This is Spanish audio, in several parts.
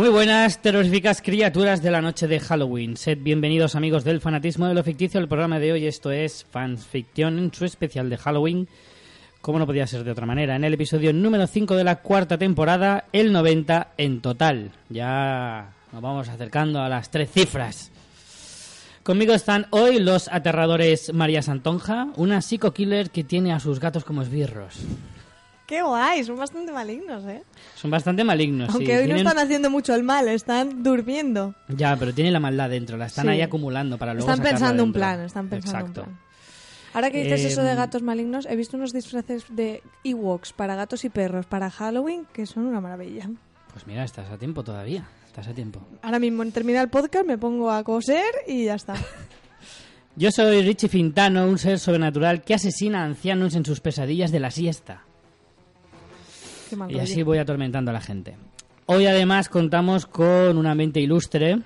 Muy buenas, terroríficas criaturas de la noche de Halloween. Sed bienvenidos amigos del fanatismo de lo ficticio. El programa de hoy esto es Fanfiction en su especial de Halloween. Como no podía ser de otra manera, en el episodio número 5 de la cuarta temporada, el 90 en total. Ya nos vamos acercando a las tres cifras. Conmigo están hoy los aterradores María Santonja, una psico-killer que tiene a sus gatos como esbirros. Qué guay, son bastante malignos, ¿eh? Son bastante malignos, sí. Aunque hoy Tienen- no están haciendo mucho el mal, están durmiendo. Ya, pero tienen la maldad dentro, la están Sí. ahí acumulando para luego Están pensando un plan, están pensando Exacto. un plan. Ahora que dices Eh, eso de gatos malignos, he visto unos disfraces de Ewoks para gatos y perros para Halloween que son una maravilla. Pues mira, estás a tiempo todavía, estás a tiempo. Ahora mismo en terminar el podcast me pongo a coser y ya está. Yo soy Richie Fintano, un ser sobrenatural que asesina a ancianos en sus pesadillas de la siesta. Y así voy atormentando a la gente. Hoy además contamos con una mente ilustre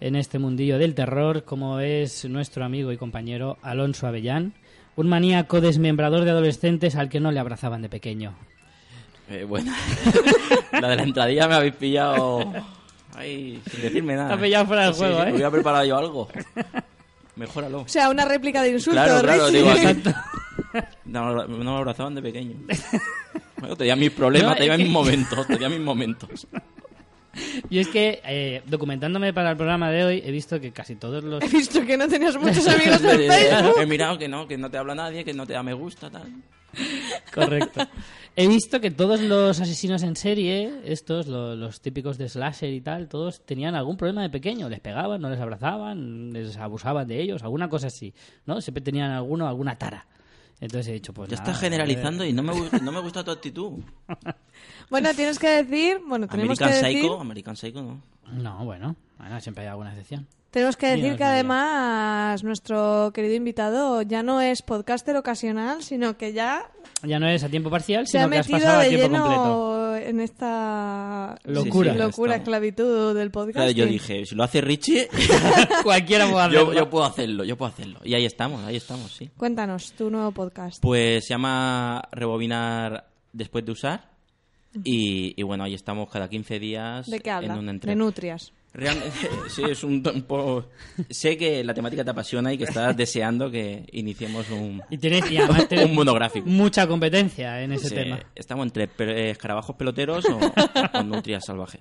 en este mundillo del terror, como es nuestro amigo y compañero Alonso Avellán, un maníaco desmembrador de adolescentes al que no le abrazaban de pequeño. Eh, bueno, la de la entradilla me habéis pillado ahí sin decirme nada. Te ha pillado fuera del Sí, juego, sí, ¿eh? Me hubiera preparado yo algo. Mejóralo. O sea, una réplica de insulto, Claro, claro, digo. No, no me abrazaban de pequeño. Bueno, tenía mis problemas, No, tenía mis que- momentos, tenía mis momentos. Y es que, eh, documentándome para el programa de hoy, he visto que casi todos los He visto que no tenías muchos amigos en He Facebook. mirado que no, que no te habla nadie, que no te da me gusta, tal. Correcto. He visto que todos los asesinos en serie, estos, lo- los, típicos de slasher y tal, todos tenían algún problema de pequeño. Les pegaban, no les abrazaban, les abusaban de ellos, alguna cosa así. ¿No? Siempre tenían alguno, alguna tara. Entonces he dicho, pues. Ya nada, estás generalizando y no me, no me gusta tu actitud. Bueno, tienes que decir, bueno, tenemos American que decir, Psycho, American Psycho no. No, bueno, bueno, siempre hay alguna excepción. tenemos que decir que además nuestro querido invitado ya no es podcaster ocasional, sino que ya Ya no es a tiempo parcial, se ha sino que has metido pasado a de tiempo lleno completo. en esta Locura. Sí, sí, locura, esclavitud del podcast. Claro, yo dije, si lo hace Richie, Cualquiera puede hacerlo. yo, yo puedo hacerlo, yo puedo hacerlo. Y ahí estamos, ahí estamos, sí. Cuéntanos tu nuevo podcast. Pues se llama Rebobinar después de usar. Y, y bueno, ahí estamos cada 15 días ¿De qué en habla? un De nutrias. Realmente, sí, es un, un poco... Sé que la temática te apasiona y que estás deseando que iniciemos un, Y tienes, y además tienes un monográfico. mucha competencia en ese Sí, tema. Estamos entre escarabajos peloteros o, o nutrias salvajes.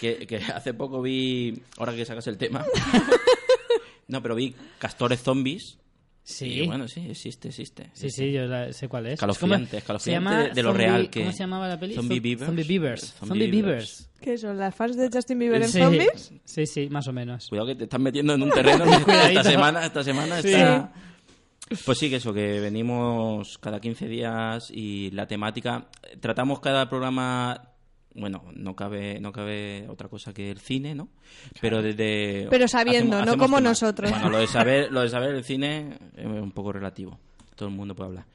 Que, que hace poco vi, ahora que sacas el tema, no, pero vi castores zombies. Sí. Y bueno, sí, existe, existe. Sí, sí, yo la- sé cuál es. Escalofriante, ¿Cómo- escalofriante de- de lo Zombie- real que- ¿Cómo se llamaba la peli? Zombie Zo- Beavers. Zombie Beavers. Zombie Beavers. ¿Qué son las fans de Justin Bieber en Sí. zombies? Sí, sí, más o menos. Cuidado que te estás metiendo en un terreno. Esta semana, esta semana Sí. está... Pues sí, que eso, que venimos cada 15 días y la temática... Tratamos cada programa... Bueno, no cabe, no cabe otra cosa que el cine, ¿no? Pero desde... Pero sabiendo, no como nosotros. Bueno, lo de saber, lo de saber el cine es un poco relativo. Todo el mundo puede hablar.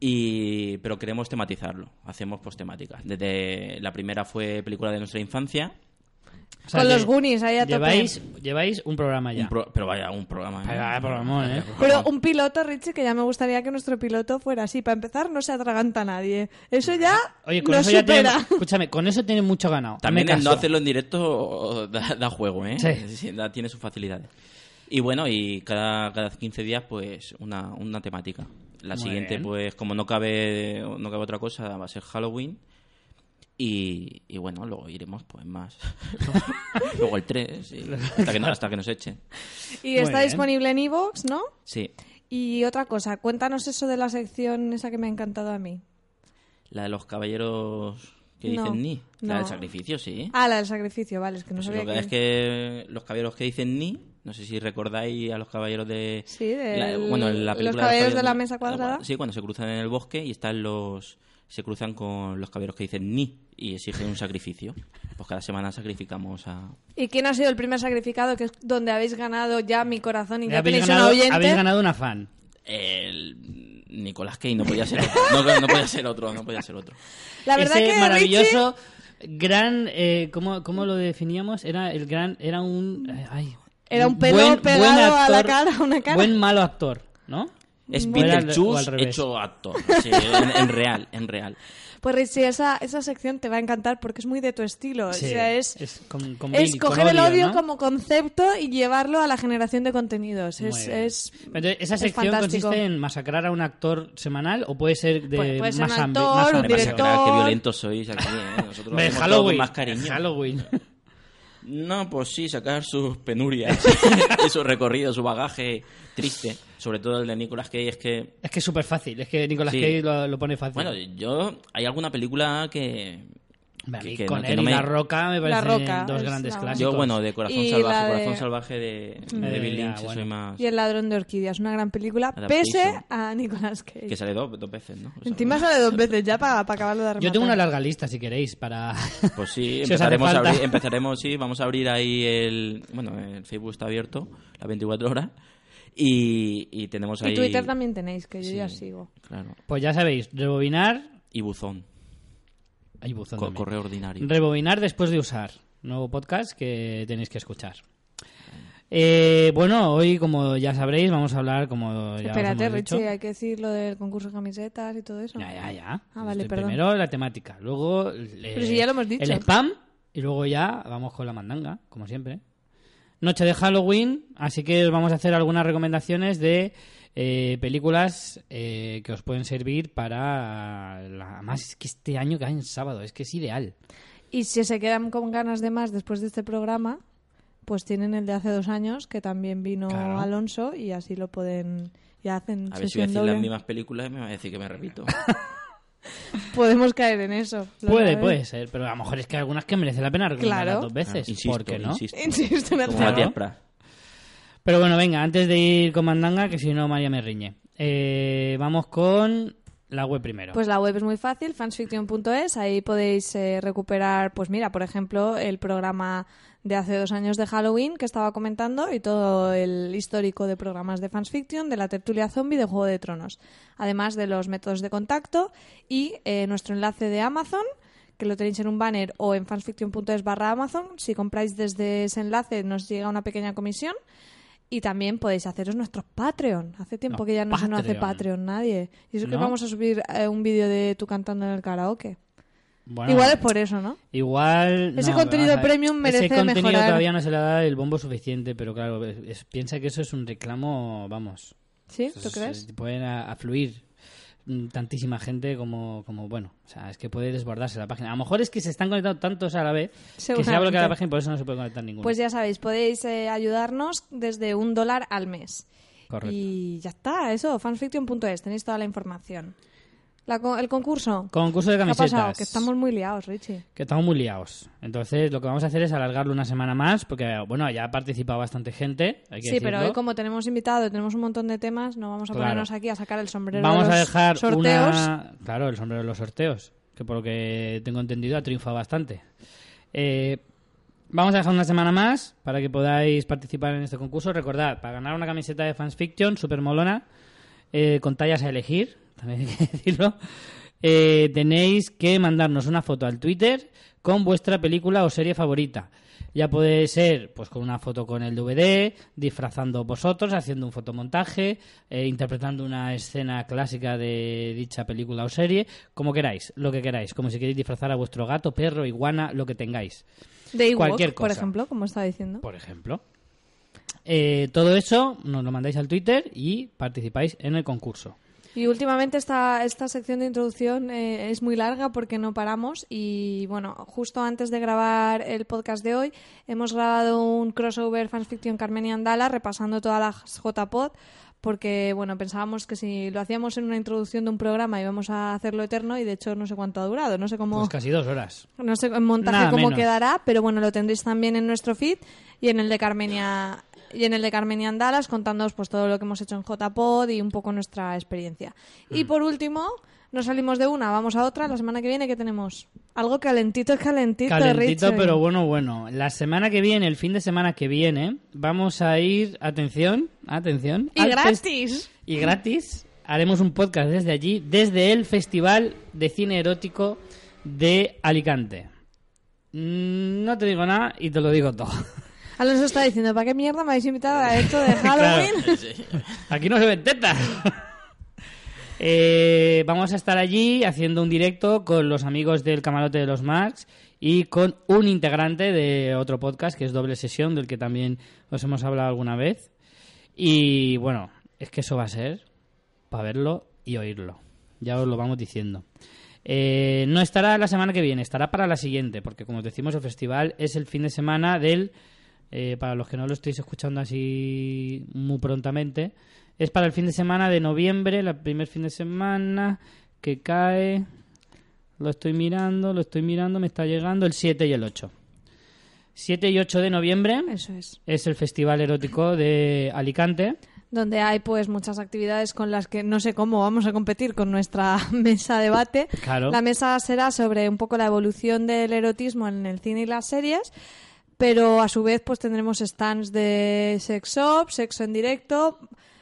Y, pero queremos tematizarlo. Hacemos pues temáticas. Desde la primera fue película de nuestra infancia. O sea, Con los Goonies ahí a tope. lleváis, lleváis un programa ya. un pro- pero vaya, un programa. ¿eh? Pero vaya programón, ¿eh? Pero un piloto, Richie, que ya me gustaría que nuestro piloto fuera así. Para empezar, no se atraganta a nadie. Eso ya Oye, con eso ya supera. tiene, escúchame, con eso tiene mucho ganado. También el no hacerlo en directo da, da juego, ¿eh? Sí. da- tiene sus facilidades. Y bueno, y cada, cada 15 días, pues, una, una temática. La Muy siguiente, bien. pues, como no cabe, no cabe otra cosa, va a ser Halloween. Y, y bueno, luego iremos, pues, más. luego el 3, y hasta, que, no- hasta que nos echen. Y Muy está bien. disponible en Evox, ¿no? Sí, Y otra cosa, cuéntanos eso de la sección esa que me ha encantado a mí. la de los caballeros que No, dicen ni. La no. del sacrificio, sí. Ah, la del sacrificio, vale, es que no Pues sabía lo que es que los caballeros que dicen ni, no sé si recordáis a los caballeros de... Sí, del- la- bueno, en la los película caballeros de la mesa cuadrada. Sí, cuando se cruzan en el bosque y están los... Se cruzan con los caballeros que dicen ni y exigen un sacrificio. Pues cada semana sacrificamos a... ¿Y quién ha sido el primer sacrificado? Que es donde habéis ganado ya mi corazón y ya, habéis tenéis ganado, un oyente. habéis ganado una fan. El Nicolás Cage no podía ser otro. No, no podía ser otro, no podía ser otro. La verdad Ese que maravilloso gran eh, ¿cómo, cómo lo definíamos? Era el gran era un eh, ay, Era un pelo pegado a la cara, una cara. Buen malo actor, ¿no? Es Beetlejuice hecho actor. Sí, en, en real, en real. Pues Richie, esa, esa sección te va a encantar porque es muy de tu estilo. Sí, o sea, es, con, con es con coger el odio ¿no? como concepto y llevarlo a la generación de contenidos. Es, es, Entonces, ¿Esa es sección consiste en masacrar a un actor semanal o puede ser de Puede- puede ser más, un ambi- actor, más un director. qué violentos sois aquí, ¿eh? Nosotros De Halloween. con más cariño. Halloween. No, pues sí, sacar sus penurias y su recorrido, su bagaje triste. Sobre todo el de Nicolas Cage, es que... Es que es súper fácil, es que Nicolas Sí. Cage lo, lo pone fácil. Bueno, yo... Hay alguna película que... A mí que- con no- que él no y me- La Roca me La parecen Roca dos es grandes la- clásicos. Yo, bueno, de Corazón Y Salvaje, de- Corazón Salvaje de, de Bill ya, Lynch, bueno. soy más... Y El ladrón de orquídeas, una gran película, pese a Nicolas Cage. Que sale dos, dos veces, ¿no? O sea, Encima sale dos veces ya para, para acabarlo de Yo rematar. tengo una larga lista, si queréis, para... Pues sí, Si empezaremos, a falta. abrir, empezaremos, sí, vamos a abrir ahí el... Bueno, el Facebook está abierto las 24 horas y, y tenemos ahí... Y Twitter también tenéis, que yo Sí, ya sigo. Claro. Pues ya sabéis, rebobinar... Y buzón, Hay buzón co- también. correo ordinario. Rebobinar después de usar. Nuevo podcast que tenéis que escuchar. Eh, bueno, hoy, como ya sabréis, vamos a hablar, como ya Espérate, hemos dicho- Richie, hay que decir lo del concurso de camisetas y todo eso. Ya, ya, ya. Ah, vale, perdón. Primero la temática, luego eh, Pero si ya lo hemos dicho. el spam y luego ya vamos con la mandanga, como siempre. Noche de Halloween, así que os vamos a hacer algunas recomendaciones de eh, películas eh, que os pueden servir para... La... Además, es que este año cae en sábado, es que es ideal. Y si se quedan con ganas de más después de este programa, pues tienen el de hace dos años, que también vino Claro. Alonso, y así lo pueden... Ya hacen A ver si voy a decir doble. las mismas películas y me va a decir que me repito. Podemos caer en eso. Puede, sabes. puede ser, pero a lo mejor es que hay algunas que merece la pena recomendarlas Claro. dos veces. Ah, insisto, ¿Por qué no? insisto. Insisto en Como. Matías Prat. Pero bueno, venga, antes de ir con mandanga, que si no María me riñe. Eh, vamos con la web primero. Pues la web es muy fácil, fansfiction.es, ahí podéis eh, recuperar, pues mira, por ejemplo, el programa de hace dos años de Halloween que estaba comentando y todo el histórico de programas de fansfiction, de la tertulia zombie, de Juego de Tronos, además de los métodos de contacto y eh, nuestro enlace de Amazon que lo tenéis en un banner o en fansfiction.es barra Amazon. Si compráis desde ese enlace nos llega una pequeña comisión. Y también podéis haceros nuestros Patreon. Hace tiempo que ya no se nos hace Patreon. Nadie. Y eso que ¿No? vamos a subir eh, un vídeo de tú cantando en el karaoke. Bueno, Igual es por eso, ¿no? Igual. Ese no, contenido ver. premium merece Ese contenido mejorar. todavía no se le da el bombo suficiente, pero claro, es- es- piensa que eso es un reclamo, vamos. ¿Sí? ¿Tú es- crees? es- pueden afluir tantísima gente como, como, bueno, o sea, es que puede desbordarse la página. A lo mejor es que se están conectando tantos a la vez que se ha bloqueado la página y por eso no se puede conectar ninguno. Pues ya sabéis, podéis eh, ayudarnos desde un dólar al mes. Correcto. Y ya está, eso, fansfiction.es, tenéis toda la información. La el concurso. Concurso de ¿Qué ha camisetas. pasado? Que estamos muy liados, Richie. Que estamos muy liados. Entonces, lo que vamos a hacer es alargarlo una semana más, porque, bueno, ya ha participado bastante gente. Hay que Sí, pero hoy como tenemos invitado y tenemos un montón de temas, no vamos a Claro. ponernos aquí a sacar el sombrero Vamos de a los dejar sorteos. una... Claro, el sombrero de los sorteos, que por lo que tengo entendido ha triunfado bastante. Eh, vamos a dejar una semana más para que podáis participar en este concurso. Recordad, para ganar una camiseta de Fans Fiction, super molona, eh, con tallas a elegir, también hay que decirlo, eh, tenéis que mandarnos una foto al Twitter con vuestra película o serie favorita. Ya puede ser pues con una foto con el DVD, disfrazando vosotros, haciendo un fotomontaje, eh, interpretando una escena clásica de dicha película o serie, como queráis, lo que queráis, como si queréis disfrazar a vuestro gato, perro, iguana, lo que tengáis, De cualquier por cosa. ejemplo, como estaba diciendo. por ejemplo. Eh, todo eso nos lo mandáis al Twitter y participáis en el concurso. Y últimamente esta, esta sección de introducción eh, es muy larga porque no paramos y bueno, justo antes de grabar el podcast de hoy hemos grabado un crossover fanfiction Carmen y Andala repasando todas las JPod porque bueno, pensábamos que si lo hacíamos en una introducción de un programa íbamos a hacerlo eterno y de hecho no sé cuánto ha durado, no sé cómo Pues casi dos horas. no sé en montaje Nada cómo menos. quedará, pero bueno, lo tendréis también en nuestro feed y en el de Carmenia y en el de Carmenia Andalas contándoos pues todo lo que hemos hecho en JPod y un poco nuestra experiencia. Mm. Y por último, no salimos de una, vamos a otra. La semana que viene que tenemos algo calentito, es calentito, Calentito, pero bueno, bueno. La semana que viene, el fin de semana que viene, vamos a ir, atención, atención. y gratis. Y gratis. Haremos un podcast desde allí, desde el Festival de Cine Erótico de Alicante. Mm, No te digo nada y te lo digo todo. Alonso está diciendo, ¿para qué mierda me habéis invitado a esto de Halloween? Aquí no se ven tetas. Eh, vamos a estar allí haciendo un directo con los amigos del Camarote de los Marx y con un integrante de otro podcast que es Doble Sesión, del que también os hemos hablado alguna vez. Y bueno, es que eso va a ser para verlo y oírlo. Ya os lo vamos diciendo. Eh, no estará la semana que viene, estará para la siguiente, porque como os decimos, el festival es el fin de semana del. Eh, para los que no lo estéis escuchando así muy prontamente, es para el fin de semana de noviembre, el primer fin de semana que cae. Lo estoy mirando, lo estoy mirando, me está llegando el 7 y el 8. 7 y 8 de noviembre Eso es. es el Festival Erótico de Alicante. Donde hay pues muchas actividades con las que no sé cómo vamos a competir con nuestra mesa debate. Claro. La mesa será sobre un poco la evolución del erotismo en el cine y las series, pero a su vez pues tendremos stands de sex shop, sexo en directo.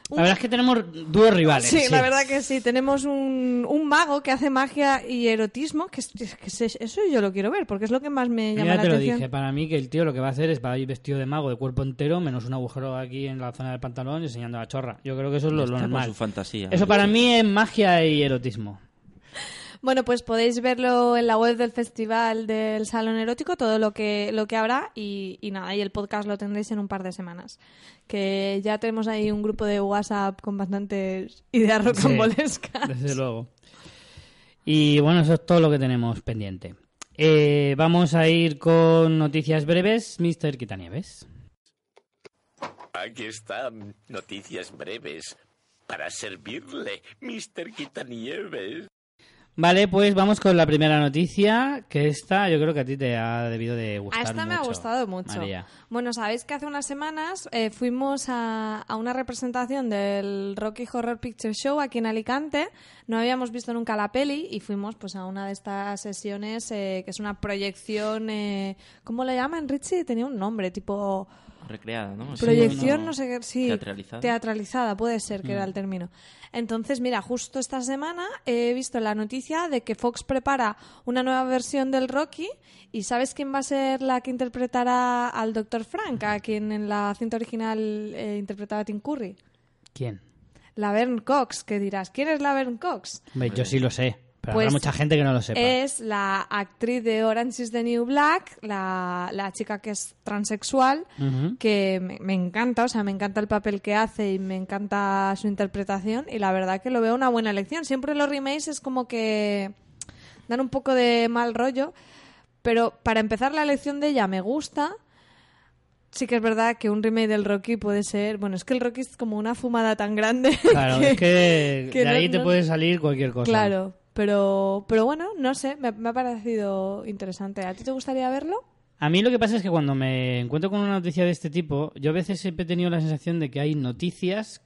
La verdad es que tenemos dúos rivales. Sí, la verdad que sí. Tenemos un, un mago que hace magia y erotismo, que, es- que es- eso yo lo quiero ver, porque es lo que más me llama Ya la te lo atención. dije, para mí que el tío lo que va a hacer es va a ir vestido de mago de cuerpo entero, menos un agujero aquí en la zona del pantalón enseñando la chorra. Yo creo que eso es lo, lo normal. su fantasía. Eso para mí es magia y erotismo. Bueno, pues podéis verlo en la web del Festival del Salón Erótico, todo lo que, lo que habrá y, y nada, y el podcast lo tendréis en un par de semanas. Que ya tenemos ahí un grupo de WhatsApp con bastantes ideas rocambolescas. Desde luego. Y bueno, eso es todo lo que tenemos pendiente. Eh, vamos a ir con noticias breves, Mr. Quitanieves. Aquí están noticias breves para servirle, Mr. Quitanieves. Vale, pues vamos con la primera noticia, que esta yo creo que a ti te ha debido de gustar A esta me ha gustado mucho. María. Bueno, sabéis que hace unas semanas eh, fuimos a, a una representación del Rocky Horror Picture Show aquí en Alicante. No habíamos visto nunca la peli y fuimos pues a una de estas sesiones eh, que es una proyección. Eh, ¿Cómo le llaman, Richie? Tenía un nombre, tipo Recreada, ¿no? Sí, proyección, no- no sé qué. Sí, Teatralizada. teatralizada, puede ser que era el término. Entonces, mira, justo esta semana he visto la noticia de que Fox prepara una nueva versión del Rocky y ¿sabes quién va a ser la que interpretará al Dr. Frank, a quien en la cinta original eh, interpretaba a Tim Curry? ¿Quién? La Vern Cox, que dirás, ¿quién es la Vern Cox? Yo sí lo sé, pero Pues habrá mucha gente que no lo sepa. Es la actriz de Orange is the New Black, la, la chica que es transexual, Ujú. que me, me encanta, o sea, me encanta el papel que hace y me encanta su interpretación y la verdad que lo veo una buena elección. Siempre los remakes es como que dan un poco de mal rollo, pero para empezar la elección de ella me gusta. Sí que es verdad que un remake del Rocky puede ser... Bueno, es que el Rocky es como una fumada tan grande. Claro, es que, que de ahí no- te no- puede salir cualquier cosa. Claro, pero, pero bueno, no sé, me, me ha parecido interesante. ¿A ti te gustaría verlo? A mí lo que pasa es que cuando me encuentro con una noticia de este tipo, yo a veces siempre he tenido la sensación de que hay noticias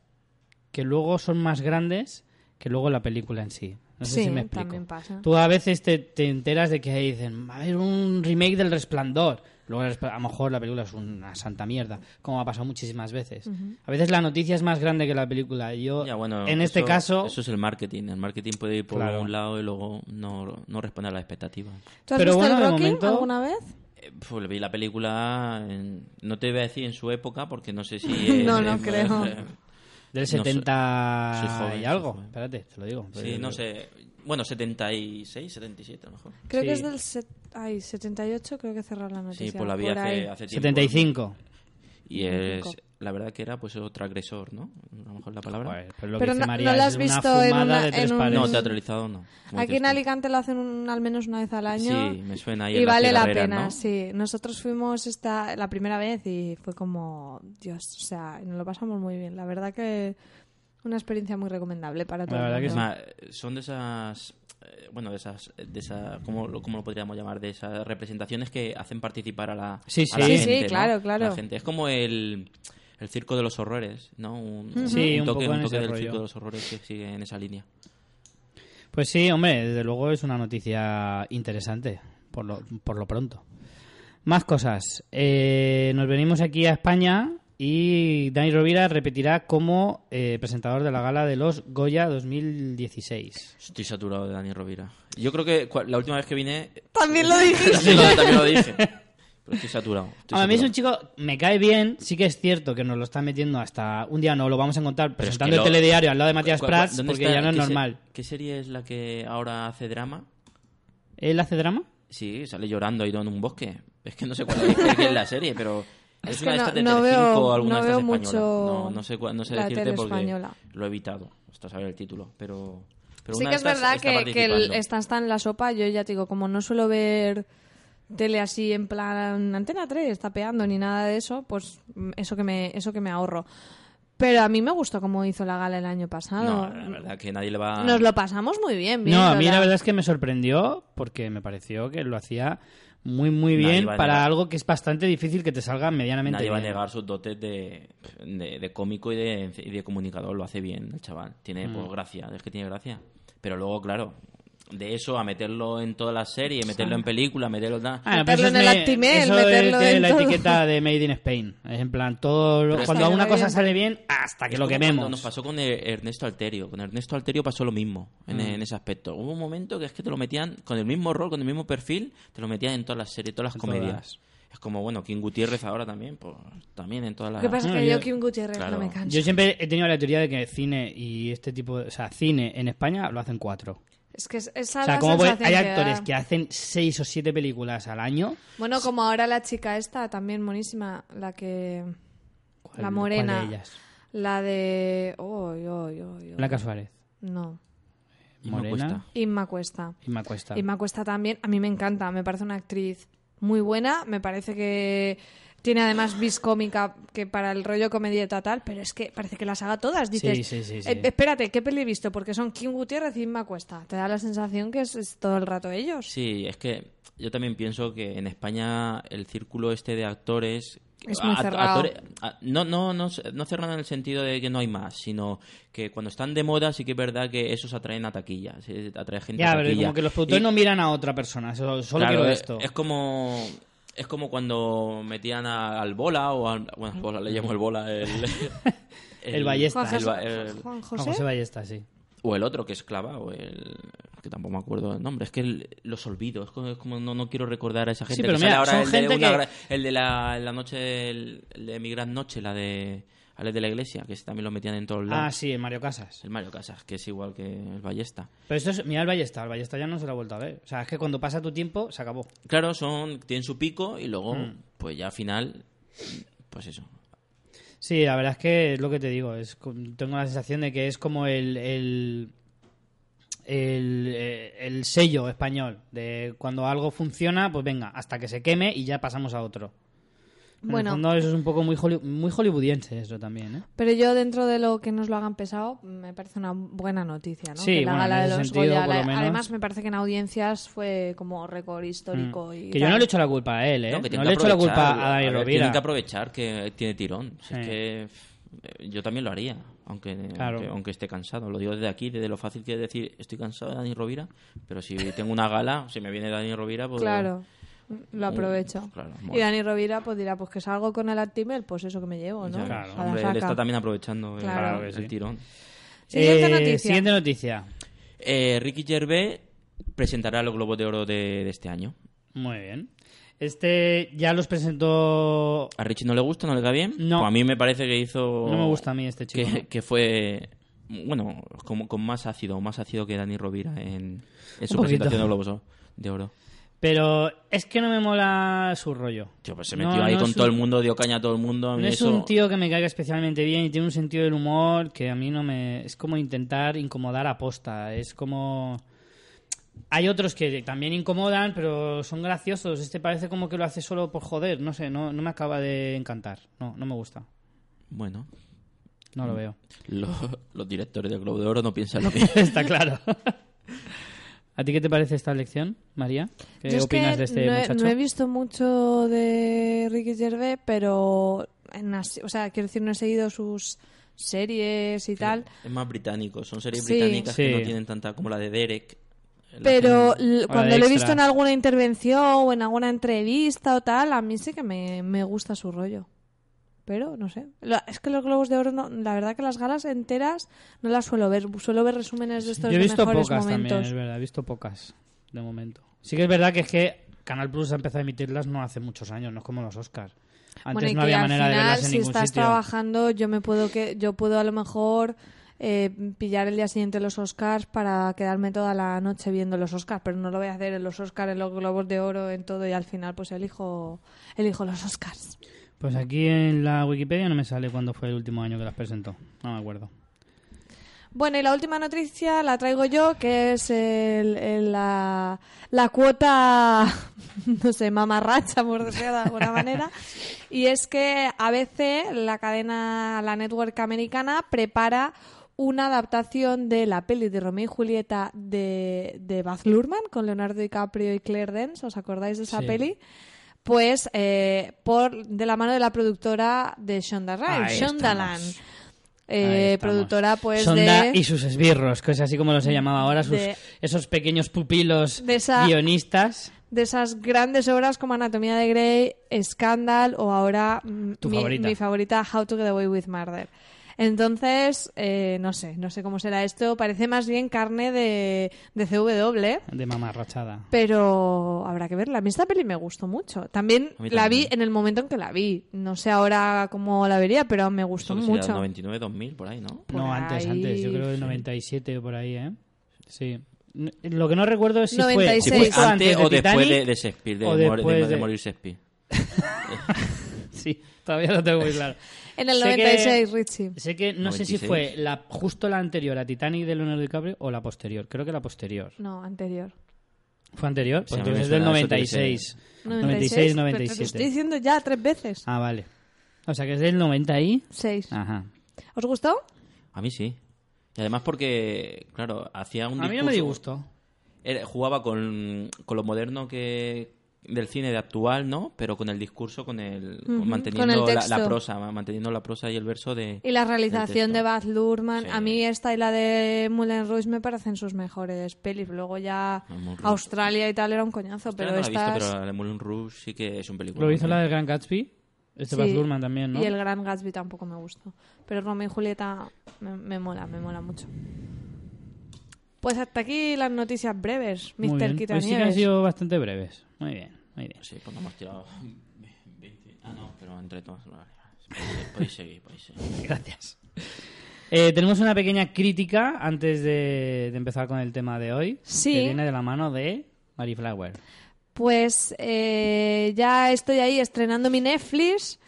que luego son más grandes que luego la película en sí. No sé sí, si me explico. también pasa. Tú a veces te, te enteras de que ahí dicen, va a haber un remake del Resplandor. Luego a lo mejor la película es una santa mierda, como ha pasado muchísimas veces. A veces la noticia es más grande que la película. Y Yo, Ya, bueno, en este caso, Eso es el marketing. El marketing puede ir por Claro. un lado y luego no, no responder a las expectativas. ¿Tú has Pero visto bueno, el de Rocky momento- alguna vez? Eh, Pues vi la película, en- no te voy a decir en su época porque no sé si es... No, no creo. del soy- 70 soy joven, y algo. joven. Espérate, te lo digo. Sí, no sé. Bueno, 76, 77 a lo mejor. Creo que Sí. es del set- ay, 78, creo que cerrar la noticia. Sí, pues la vi por hace, hace tiempo. 75. Y es, 75. La verdad que era pues otro agresor, ¿no? A lo mejor la palabra. Joder, pero lo Pero que dice no- María no la es has una visto en una- de tres en un- no, teatralizado no. Aquí en. Alicante lo hacen un- al menos una vez al año. Sí, me suena ahí y en vale la pena, ¿no? sí. Nosotros fuimos esta la primera vez y fue como, Dios, o sea, nos lo pasamos muy bien. La verdad que una experiencia muy recomendable para todo La el verdad que mundo. Es más, son de esas eh, bueno de esas de esa ¿cómo, lo- cómo lo podríamos llamar de esas representaciones que hacen participar a la, Sí, a la sí. Sí, sí, gente, ¿no? claro, claro. La gente. es como el el circo de los horrores no un, Sí, un toque, un toque ese del rollo. circo de los horrores que sigue en esa línea Pues sí, hombre, desde luego es una noticia interesante, por lo, por lo pronto. Más cosas. Eh, nos venimos aquí a España y Dani Rovira repetirá como eh, presentador de la gala de los Goya 2016. estoy saturado de Dani Rovira yo creo que la última vez que vine También lo dijiste. también lo dije Pero estoy saturado. estoy A mí es un chico, me cae bien, sí que es cierto que nos lo está metiendo hasta un día no lo vamos a encontrar Pero es presentando que el lo- telediario al lado de Matías ¿Cu- cu- Prats porque está- ya no es se- normal. ¿Qué serie es la que ahora hace drama? ¿Él hace drama? Sí, sale llorando ahí en un bosque. Es que no sé cuál es, es la serie, pero es, Es una que de no- estas de no veo- o alguna no de estas veo mucho No, no sé, no sé la decirte tele porque española. lo he evitado hasta saber el título, pero... pero sí una que es verdad está que, que el- esta está en la sopa. Yo ya te digo, como no suelo ver tele así en plan Antena 3, tapeando ni nada de eso, pues mm, eso que me, eso que me ahorro. Pero a mí me gustó cómo hizo la gala el año pasado. No, la verdad que nadie le va... Nos lo pasamos muy bien. No, a mí viéndola. la verdad es que me sorprendió porque me pareció que lo hacía muy muy Nadie bien para negar. algo que es bastante difícil que te salga medianamente Nadie va a bien. negar sus dotes de, de, de cómico y de, y de comunicador. Lo hace bien el chaval. Tiene Mm. pues, gracia. Es que tiene gracia. Pero luego, claro, de eso a meterlo en todas las series, meterlo en películas, meterlo... Ah, Meterlo en es el me- Actimel, eso meterlo en la todo. etiqueta de Made in Spain. Es en plan, todo lo- cuando una cosa bien. sale bien, hasta que Es lo quememos. Nos pasó con Er- Ernesto Alterio. Con Ernesto Alterio pasó lo mismo en, Mm. en ese aspecto. Hubo un momento que es que te lo metían con el mismo rol, con el mismo perfil, te lo metían en todas las series, todas las En comedias. todas. Es como, bueno, King Gutiérrez ahora también, pues también en todas Lo las... que pasa No, que yo- yo, Kim Gutiérrez, Claro. no me canso. Yo siempre he tenido la teoría de que cine y este tipo de... O sea, cine en España lo hacen cuatro. Es que es- esa O es sea, la como puede- hay actores que hacen seis o siete películas al año. Bueno, como ahora la chica esta, también monísima, la que... ¿Cuál- la cuál morena. de ellas? La de... Uy, uy, uy. Blanca Suárez. No. Morena. Inma Cuesta. Inma Cuesta. Inma Cuesta también, a mí me encanta, me parece una actriz muy buena, me parece que tiene además vis cómica que para el rollo comedieta tal, pero es que parece que las haga todas, dices, Sí, sí, sí, sí. "Eh, espérate, ¿qué peli he visto? Porque son Kim Gutiérrez y Inma Cuesta, te da la sensación que es, es todo el rato ellos. Sí, es que yo también pienso que en España el círculo este de actores Es muy cerrado. no, no, no, no cerrado en el sentido de que no hay más, sino que cuando están de moda sí que es verdad que esos atraen a taquilla, sí, atrae gente Ya, a pero taquilla. como que los productores Y- no miran a otra persona, solo, claro, quiero es- esto. Es como es como cuando metían a- al bola o al, bueno, al bola le llamo el bola el, El Ballesta. Juan, el José- el- Juan Juan José. José Ballesta, sí. o el otro que es clava o el que tampoco me acuerdo el nombre es que el- los olvido es como, es como no, no quiero recordar a esa gente pero que mira, sale ahora son el, de gente una que- gra- el de la, la noche el, el de mi gran noche la de Ale de la iglesia que también lo metían en todos lados Ah, sí, en Mario Casas. el Mario Casas que es igual que el Ballesta Pero esto es, mira el Ballesta, el Ballesta ya no se lo ha vuelto a ver. O sea, es que cuando pasa tu tiempo, se acabó. claro son tienen su pico y luego Mm. pues ya al final pues eso Sí, la verdad es que es lo que te digo. Es, tengo la sensación de que es como el, el, el, eh, el sello español. De cuando algo funciona, pues venga, hasta que se queme y ya pasamos a otro. En Bueno. el fondo eso es un poco muy, holly- muy hollywoodiense eso también, ¿eh? Pero yo dentro de lo que nos lo hagan pesado, me parece una buena noticia, ¿no? Sí, que la bueno, gala en de los sentido, Goya, lo además me parece que en audiencias fue como récord histórico y Mm. Que yo tal. no le echo la culpa a él, ¿eh? No, No, que le que echo la culpa a Dani Rovira. Tienen que aprovechar que tiene tirón. Si Sí. Es que eh, yo también lo haría, aunque, Claro. aunque, aunque esté cansado. Lo digo desde aquí, desde lo fácil que es decir estoy cansado de Dani Rovira, pero si tengo una gala, si me viene Dani Rovira, pues... Claro, lo aprovecho. Claro, y Dani Rovira pues dirá, pues que salgo con el Actimel, pues eso que me llevo, ¿no? Claro. Hombre, él está también aprovechando el- Claro. Tirón. Siguiente Eh, noticia. Siguiente noticia. Eh, Ricky Gervais presentará los Globos de Oro de, de este año. Muy bien. Este ya los presentó... ¿A Richie no le gusta? ¿No le cae bien? No. Pues a mí me parece que hizo... No me gusta a mí este chico. que, que fue bueno como con más ácido más ácido que Dani Rovira en, en su presentación de Globos de Oro Pero es que no me mola su rollo. Tío, pues se No, metió ahí no con es todo un- el mundo dio caña a todo el mundo a mí No es eso- un tío que me caiga especialmente bien y tiene un sentido del humor que a mí no me... Es como intentar incomodar a posta. Es como... Hay otros que también incomodan, pero son graciosos. Este parece como que lo hace solo por joder. No sé, no, no me acaba de encantar. No, no me gusta. bueno No lo veo. los, los directores del Globo de Oro no piensan lo mismo Está claro. ¿A ti qué te parece esta lección, María? ¿Qué Yo es que opinas de este no he, muchacho? no he visto mucho de Ricky Gervais, pero en o sea, quiero decir, no he seguido sus series y tal. es más británico son series Sí. británicas que no tienen tanta como la de Derek La Pero cuando lo he visto en alguna intervención o en alguna entrevista o tal, a mí sí que me, me gusta su rollo. Pero no sé. Es que los Globos de Oro, no, la verdad que las galas enteras no las suelo ver. Suelo ver resúmenes de estos Yo he de visto mejores pocas momentos. también, es verdad. He visto pocas, de momento. Sí que es verdad que es que Canal Plus ha empezado a emitirlas no hace muchos años, no es como los Oscars. Antes bueno, y no había manera de final, verlas en si ningún estás sitio. trabajando, yo me puedo que yo puedo a lo mejor eh, pillar el día siguiente los Oscars para quedarme toda la noche viendo los Oscars, pero no lo voy a hacer en los Oscars, en los Globos de Oro, en todo y al final pues elijo elijo los Oscars. Pues aquí en la Wikipedia no me sale cuándo fue el último año que las presentó. No me acuerdo. Bueno, y la última noticia la traigo yo, que es el- el- la, la cuota, no sé, mamarracha, por decirlo de alguna manera. Y es que ABC, la cadena, la network americana, prepara una adaptación de la peli de Romeo y Julieta de, de Baz Luhrmann con Leonardo DiCaprio y Claire Danes. ¿Os acordáis de esa Sí. peli? Pues eh, por de la mano de la productora de Shonda Rhimes, Shondaland. Eh, productora pues Sonda de y sus esbirros, que es así como los he llamado ahora, sus, de- esos pequeños pupilos de esa- guionistas. de esas grandes obras como Anatomía de Grey, Scandal o ahora mm, Tu mi, favorita. mi favorita How to Get Away with Murder. Entonces, eh, no sé, no sé cómo será esto. Parece más bien carne de, de CW, De mamarrachada. pero habrá que verla. A mí esta peli me gustó mucho. También la vi en el momento en que la vi. No sé ahora cómo la vería, pero me gustó Eso mucho. 99, 2000, por ahí, ¿no? Por no, antes, ahí, antes. Yo creo que sí. 97 o por ahí, ¿eh? Sí. Lo que no recuerdo es si 96. Si fue antes o después de, de Shakespeare, de, o mor- de- después de de- morir Shakespeare. Sí, todavía lo tengo muy claro. En el Sé que- 96, Richie. Sé que no sé si 96. fue la, justo la anterior a Titanic de Leonardo DiCaprio o la posterior. Creo que la posterior. No, anterior. ¿Fue anterior? Pues Sí, entonces es del suena, eso tiene que 96. 96, Pero te lo 97. estoy diciendo ya tres veces. Ah, vale. O sea que es del 90 y... Seis. Ajá. ¿Os gustó? A mí sí. Y además porque, claro, hacía un A mí no me disgustó. Era- jugaba con, con lo moderno que del cine de actual, ¿no? Pero con el discurso, con el manteniendo con el la, texto. la prosa, ma- manteniendo la prosa y el verso de Y la realización de Baz Luhrmann, Sí. a mí esta y la de Moulin Rouge me parecen sus mejores pelis. Luego ya Ah. Australia y tal era un coñazo, Esta pero no he estas... visto, pero la de Moulin Rouge sí que es un película. Lo hizo la del Gran Gatsby. Este Sí, Baz Luhrmann también, ¿no? Y el Gran Gatsby tampoco me gustó. Pero Romeo y Julieta me, me mola, me mola mucho. Pues hasta aquí las noticias breves, Muy Mr. bien. Hoy sí que han Quitanieves. sido bastante breves. Muy bien, muy bien. Sí, pues no hemos tirado 20. Ah, no, pero entre todos. vale. Podéis- seguir, podéis seguir. Gracias. Eh, tenemos una pequeña crítica antes de, de empezar con el tema de hoy. Sí. Que viene de la mano de Mary Flower. Pues eh, ya estoy ahí estrenando mi Netflix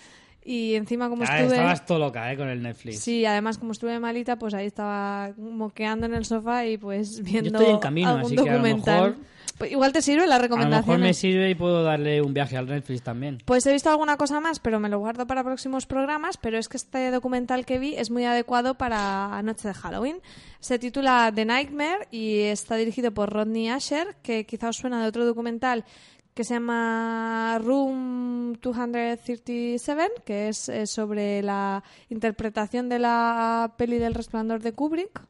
y encima como Ah, estuve... estabas todo loca, ¿eh? Con el Netflix. Sí, además como estuve malita, pues ahí estaba moqueando en el sofá y pues viendo estoy en camino, algún así que a lo documental. mejor- Pues igual te sirve la A lo mejor me recomendación. sirve y puedo darle un viaje al Netflix también. Pues he visto alguna cosa más, pero me lo guardo para próximos programas. Pero es que este documental que vi es muy adecuado para Noche de Halloween. Se titula The Nightmare y está dirigido por Rodney Asher, que quizá os suena de otro documental que se llama Room 237, que es eh, sobre la interpretación de la peli del resplandor de Kubrick.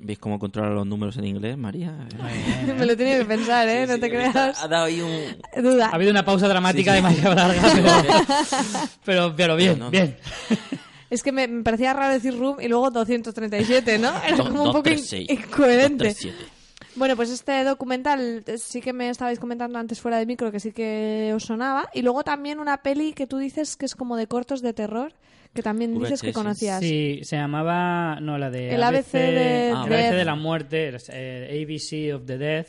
¿Veis cómo controla los números en inglés, María? me lo tenido que pensar, ¿eh? no te creas. Ha dado ahí un... Duda. Ha habido una pausa dramática Sí, sí. demasiado larga, pero, pero, pero bien, No, no. bien. Es que me, me parecía raro decir room y luego 237, ¿no? Era como un poco tres, in- incoherente. Dos, tres, siete. Bueno, pues este documental eh, sí que me estabais comentando antes fuera de micro que sí que os sonaba. Y luego también una peli que tú dices que es como de cortos de terror, que también dices que conocías. Sí, se llamaba, no, la de El ABC de Ah. ABC de la muerte, eh, ABC of the Death,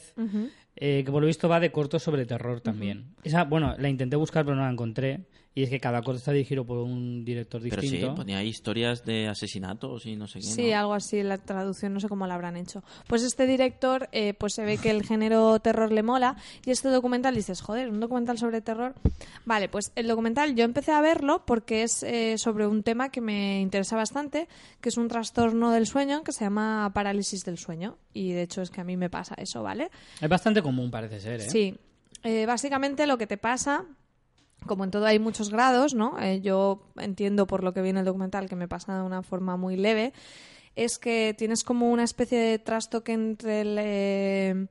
eh, que por lo visto va de cortos sobre terror también. Esa, bueno, la intenté buscar pero no la encontré. Y es que cada corto está dirigido por un director Pero sí, distinto. ponía ahí historias de asesinatos y no sé qué. Sí, ¿no? algo así, la traducción no sé cómo la habrán hecho. Pues este director, eh, pues se ve que el género terror le mola y este documental dices, joder, un documental sobre terror. Vale, pues el documental yo empecé a verlo porque es eh, sobre un tema que me interesa bastante, que es un trastorno del sueño que se llama parálisis del sueño y de hecho es que a mí me pasa eso, ¿vale? Es bastante común, parece ser, ¿eh? Sí, Eh, básicamente lo que te pasa, como en todo hay muchos grados, ¿no? Eh, yo entiendo por lo que viene el documental que me pasa de una forma muy leve, es que tienes como una especie de trastoque entre el... eh,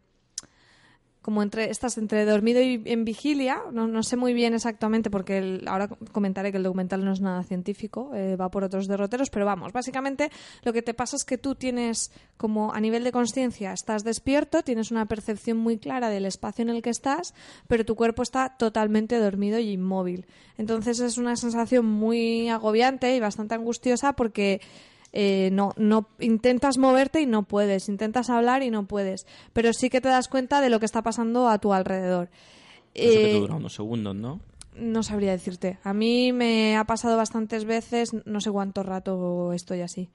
como entre estás entre dormido y en vigilia, no, no sé muy bien exactamente porque ahora comentaré que el documental no es nada científico, eh, va por otros derroteros, pero vamos, básicamente lo que te pasa es que tú tienes como a nivel de conciencia estás despierto, tienes una percepción muy clara del espacio en el que estás, pero tu cuerpo está totalmente dormido y inmóvil. Entonces es una sensación muy agobiante y bastante angustiosa porque eh, no, no intentas moverte y no puedes, intentas hablar y no puedes, pero sí que te das cuenta de lo que está pasando a tu alrededor. Eso que Eh, te dura unos segundos, ¿no? no sabría decirte. A mí me ha pasado bastantes veces, no sé cuánto rato estoy así,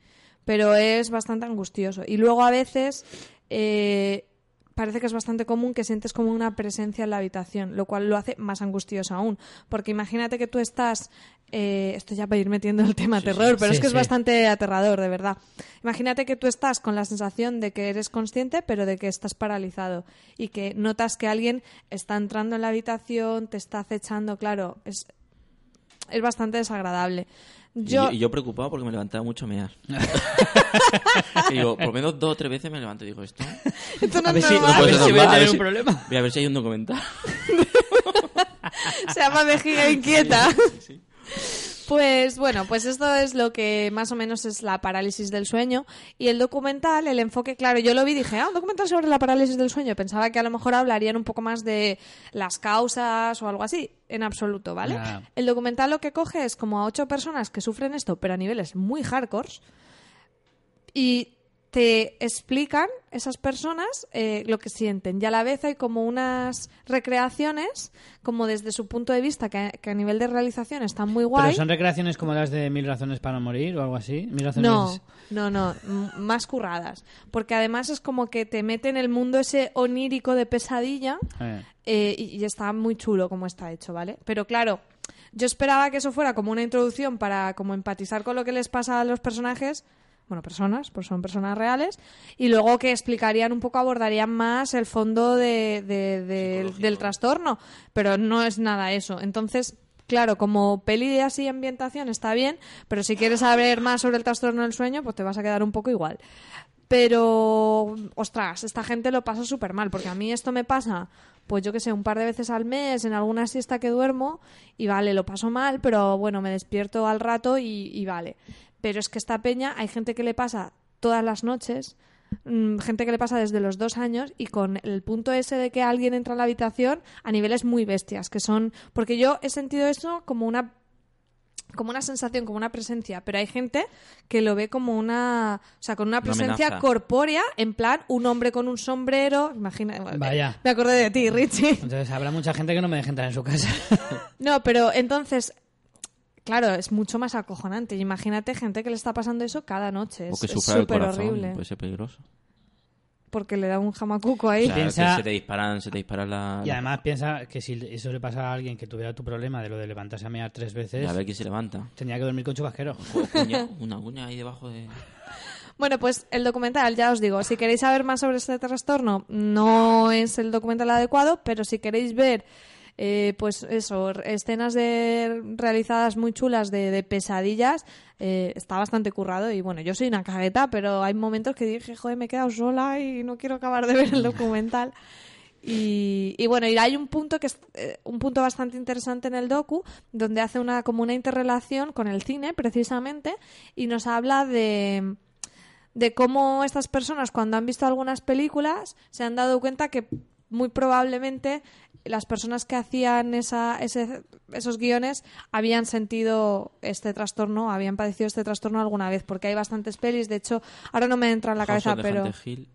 pero es bastante angustioso. Y luego a veces eh, parece que es bastante común que sientes como una presencia en la habitación, lo cual lo hace más angustioso aún. Porque imagínate que tú estás, eh, esto ya para ir metiendo el tema terror, pero Sí, es que es bastante aterrador, de verdad. Imagínate que tú estás con la sensación de que eres consciente, pero de que estás paralizado y que notas que alguien está entrando en la habitación, te está acechando, claro, es, es bastante desagradable. Y Yo, yo, y yo preocupado porque me levantaba mucho a mear. y digo, por lo menos dos o tres veces me levanto y digo, ¿esto? esto no A ver es si, normal. a ver Pues si voy a a tener ver un si- problema. Voy a ver si hay un documental. Se llama vejiga inquieta. Pues bueno, pues esto es lo que más o menos es la parálisis del sueño. Y el documental, el enfoque, claro, yo lo vi y dije, ah, un documental sobre la parálisis del sueño. Pensaba que a lo mejor hablarían un poco más de las causas o algo así. En absoluto, ¿vale? Nah. El documental lo que coge es como a ocho personas que sufren esto, pero a niveles muy hardcore. Y te explican esas personas eh, lo que sienten. Y a la vez hay como unas recreaciones, como desde su punto de vista, que a, que a nivel de realización están muy guay. Pero son recreaciones como las de Mil Razones para Morir o algo así. Mil razones... No, no, no, más curradas. Porque además es como que te mete en el mundo ese onírico de pesadilla Eh. eh, y, y está muy chulo como está hecho, ¿vale? Pero claro, yo esperaba que eso fuera como una introducción para como empatizar con lo que les pasa a los personajes, bueno, personas, pues son personas reales, y luego que explicarían un poco, abordarían más el fondo de, de- de- del trastorno, pero no es nada eso. Entonces, claro, como peli de así ambientación está bien, pero si quieres saber más sobre el trastorno del sueño, pues te vas a quedar un poco igual. Pero, ostras, esta gente lo pasa súper mal, porque a mí esto me pasa, pues yo que sé, un par de veces al mes, en alguna siesta que duermo, y vale, lo paso mal, pero bueno, me despierto al rato y, y vale. Pero es que esta peña, hay gente que le pasa todas las noches, mm, gente que le pasa desde los dos años, y con el punto ese de que alguien entra a la habitación a niveles muy bestias, que son, porque yo he sentido eso como una como una sensación, como una presencia, pero hay gente que lo ve como una, o sea, con una presencia corpórea, en plan un hombre con un sombrero, imagina, Vaya. me acordé de ti, Richie. Entonces habrá mucha gente que no me deje entrar en su casa. No, pero entonces, claro, es mucho más acojonante. Imagínate gente que le está pasando eso cada noche, o es que es súper corazón. horrible, Puede ser peligroso. porque le da un jamacuco ahí. Claro, Piensa- que se te disparan, se te dispara la... y además piensa que si eso le pasa a alguien que tuviera tu problema de lo de levantarse a mear tres veces, A ver quién se levanta. tendría que dormir con chubasquero. Una uña ahí debajo de... Bueno, pues el documental, ya os digo, si queréis saber más sobre este trastorno, no es el documental adecuado, pero si queréis ver, eh, pues eso, escenas de, realizadas muy chulas de, de pesadillas, eh, está bastante currado. Y bueno, yo soy una cagueta, pero hay momentos que dije, joder, me he quedado sola y no quiero acabar de ver el documental. Y, y bueno, y hay un punto que es eh, un punto bastante interesante en el docu, donde hace una como una interrelación con el cine, precisamente, y nos habla de de cómo estas personas cuando han visto algunas películas se han dado cuenta que muy probablemente las personas que hacían esa, ese- esos guiones habían sentido este trastorno, habían padecido este trastorno alguna vez, porque hay bastantes pelis, de hecho, ahora no me entra en la House cabeza, pero... Hill,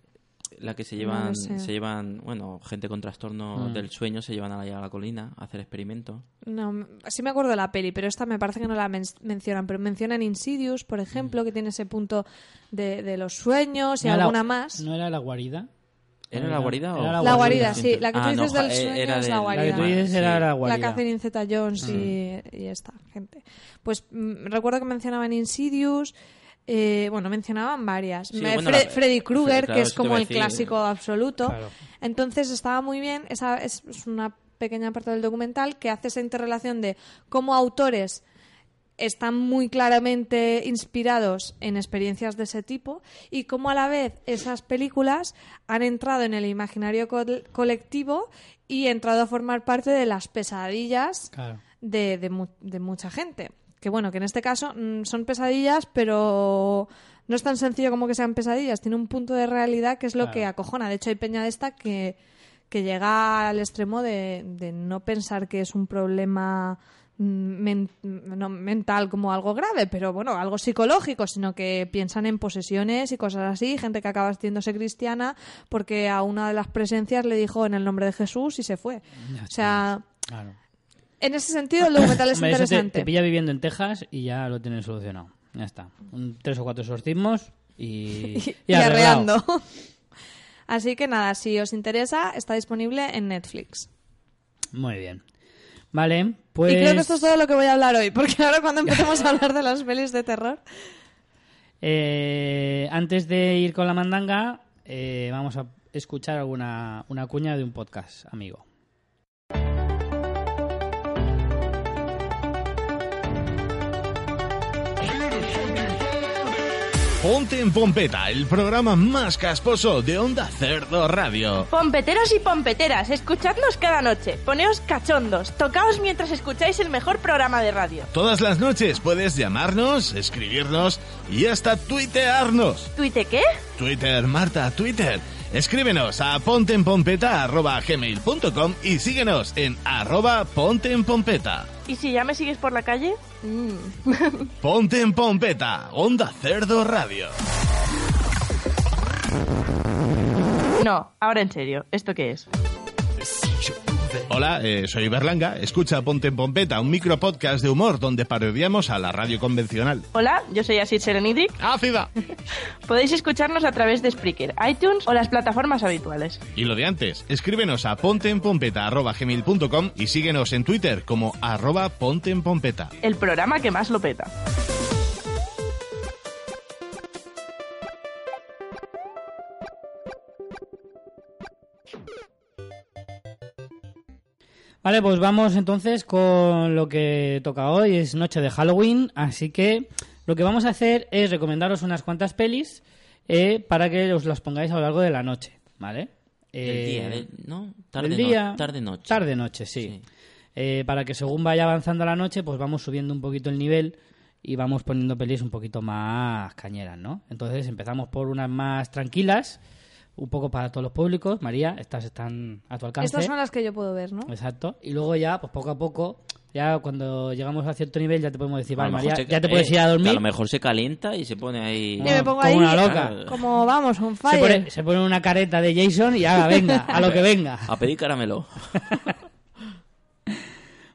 la que se llevan, sé. se llevan, bueno, gente con trastorno Mm. del sueño se llevan allá a la colina a hacer experimentos. No, sí me acuerdo de la peli, pero esta me parece que no la men- mencionan. Pero mencionan Insidious, por ejemplo, que tiene ese punto de, de los sueños y ¿No era la- alguna más. ¿No era la guarida? ¿Era la guarida o...? Era La guarida, sí. La que tú Ah, no, dices del ja- sueño era es del- la La guarida. que tú dices era la La guarida. Catherine Zeta-Jones y, y esta gente. Pues mm, recuerdo que mencionaban Insidious. eh, bueno, mencionaban varias. Sí, Me- bueno, Fre- la- Freddy Krueger, claro, que es como el clásico absoluto. Claro. Entonces estaba muy bien. Esa es, es una pequeña parte del documental que hace esa interrelación de cómo autores están muy claramente inspirados en experiencias de ese tipo y cómo a la vez esas películas han entrado en el imaginario col- colectivo y entrado a formar parte de las pesadillas Claro. de, de mu- de mucha gente. Que bueno, que en este caso mm, son pesadillas, pero no es tan sencillo como que sean pesadillas. Tiene un punto de realidad que es lo Claro. que acojona. De hecho, hay peña de esta que, que llega al extremo de, de no pensar que es un problema men- no mental como algo grave, pero bueno, algo psicológico, sino que piensan en posesiones y cosas así, gente que acaba haciéndose cristiana porque a una de las presencias le dijo en el nombre de Jesús y se fue. O sea, Claro. en ese sentido el documental es Hombre, eso te, interesante. te pilla viviendo en Texas y ya lo tienen solucionado. Ya está. Un, tres o cuatro exorcismos y, y, y arreando. Así que nada, si os interesa, está disponible en Netflix. Muy bien. Vale, pues... Y creo que esto es todo lo que voy a hablar hoy, porque ahora cuando empecemos a hablar de las pelis de terror... Eh, antes de ir con la mandanga, eh, vamos a escuchar alguna una cuña de un podcast, amigo. Ponte en Pompeta, el programa más casposo de Onda Cerdo Radio. Pompeteros y pompeteras, escuchadnos cada noche, poneos cachondos, tocaos mientras escucháis el mejor programa de radio. Todas las noches puedes llamarnos, escribirnos y hasta tuitearnos. ¿Tuite qué? Twitter, Marta, Twitter. Escríbenos a pontenpompeta.gmail.com y síguenos en arroba pontenpompeta. ¿Y si ya me sigues por la calle? Mm. Ponte en Pompeta, Onda Cerdo Radio. No, ahora en serio, ¿esto qué es? Hola, eh, soy Berlanga. Escucha Ponte en Pompeta, un micropodcast de humor donde parodiamos a la radio convencional. Hola, yo soy Asit Serenidric. ¡Ácida! Podéis escucharnos a través de Spreaker, iTunes o las plataformas habituales. Y lo de antes, escríbenos a ponteenpompeta.gmail.com y síguenos en Twitter como arroba ponteenpompeta. El programa que más lo peta. Vale, pues vamos entonces con lo que toca hoy. Es noche de Halloween, así que lo que vamos a hacer es recomendaros unas cuantas pelis eh, para que os las pongáis a lo largo de la noche, ¿vale? Eh, día, del- ¿no? Tarde, del no- día, tarde-noche. Tarde-noche, sí. Sí. Eh, para que según vaya avanzando la noche, pues vamos subiendo un poquito el nivel y vamos poniendo pelis un poquito más cañeras, ¿no? Entonces empezamos por unas más tranquilas, un poco para todos los públicos. María, estas están a tu alcance. Estas son las que yo puedo ver, ¿no? Exacto. Y luego ya, pues poco a poco, ya cuando llegamos a cierto nivel, ya te podemos decir, vale, María, se- ya te eh, puedes ir a dormir. A lo mejor se calienta y se pone ahí. Y me pongo como ahí una loca. como vamos, Se fire. pone, se pone una careta de Jason y haga, venga, a lo que venga. A pedir caramelo.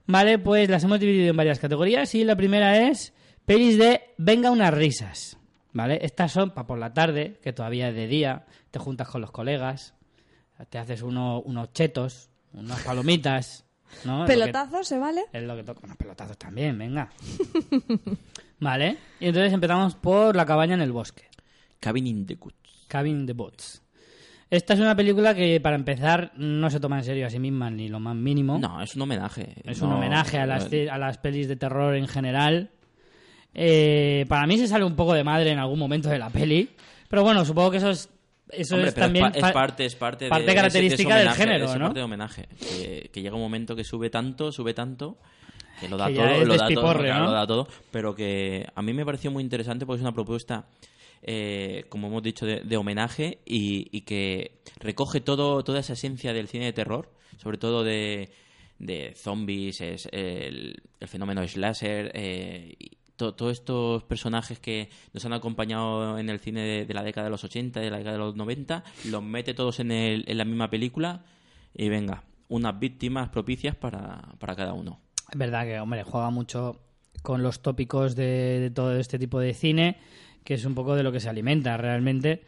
Vale, pues las hemos dividido en varias categorías y la primera es pelis de venga unas risas. ¿Vale? Estas son para por la tarde, que todavía es de día, te juntas con los colegas, te haces uno- unos chetos, unas palomitas, ¿no? Pelotazos, ¿se vale? Es lo que toca. Unos pelotazos también, venga. vale. Y entonces empezamos por La cabaña en el bosque. Cabin in the Woods. Cabin in the Woods. Esta es una película que, para empezar, no se toma en serio a sí misma ni lo más mínimo. No, es un homenaje. Es No, un homenaje a las, a las pelis de terror en general. Eh, para mí se sale un poco de madre en algún momento de la peli. Pero bueno, supongo que eso es, eso Hombre, es también es, pa- es fa- parte, es parte, parte de, de ese- de ese característica del género, ¿no? parte de homenaje. Que, que llega un momento que sube tanto, sube tanto, que lo da Que todo, lo da todo, despiporre, claro, ¿no? lo da todo, pero que a mí me pareció muy interesante porque es una propuesta, eh, como hemos dicho, de, de homenaje y, y que recoge todo, toda esa esencia del cine de terror, sobre todo de, de zombies, es el, el fenómeno slasher, eh, y to- todos estos personajes que nos han acompañado en el cine de, la década de los 80, de la década de los 90, los mete todos en, el- en la misma película y venga, unas víctimas propicias para, para cada uno. Es verdad que, hombre, juega mucho con los tópicos de, de todo este tipo de cine, que es un poco de lo que se alimenta realmente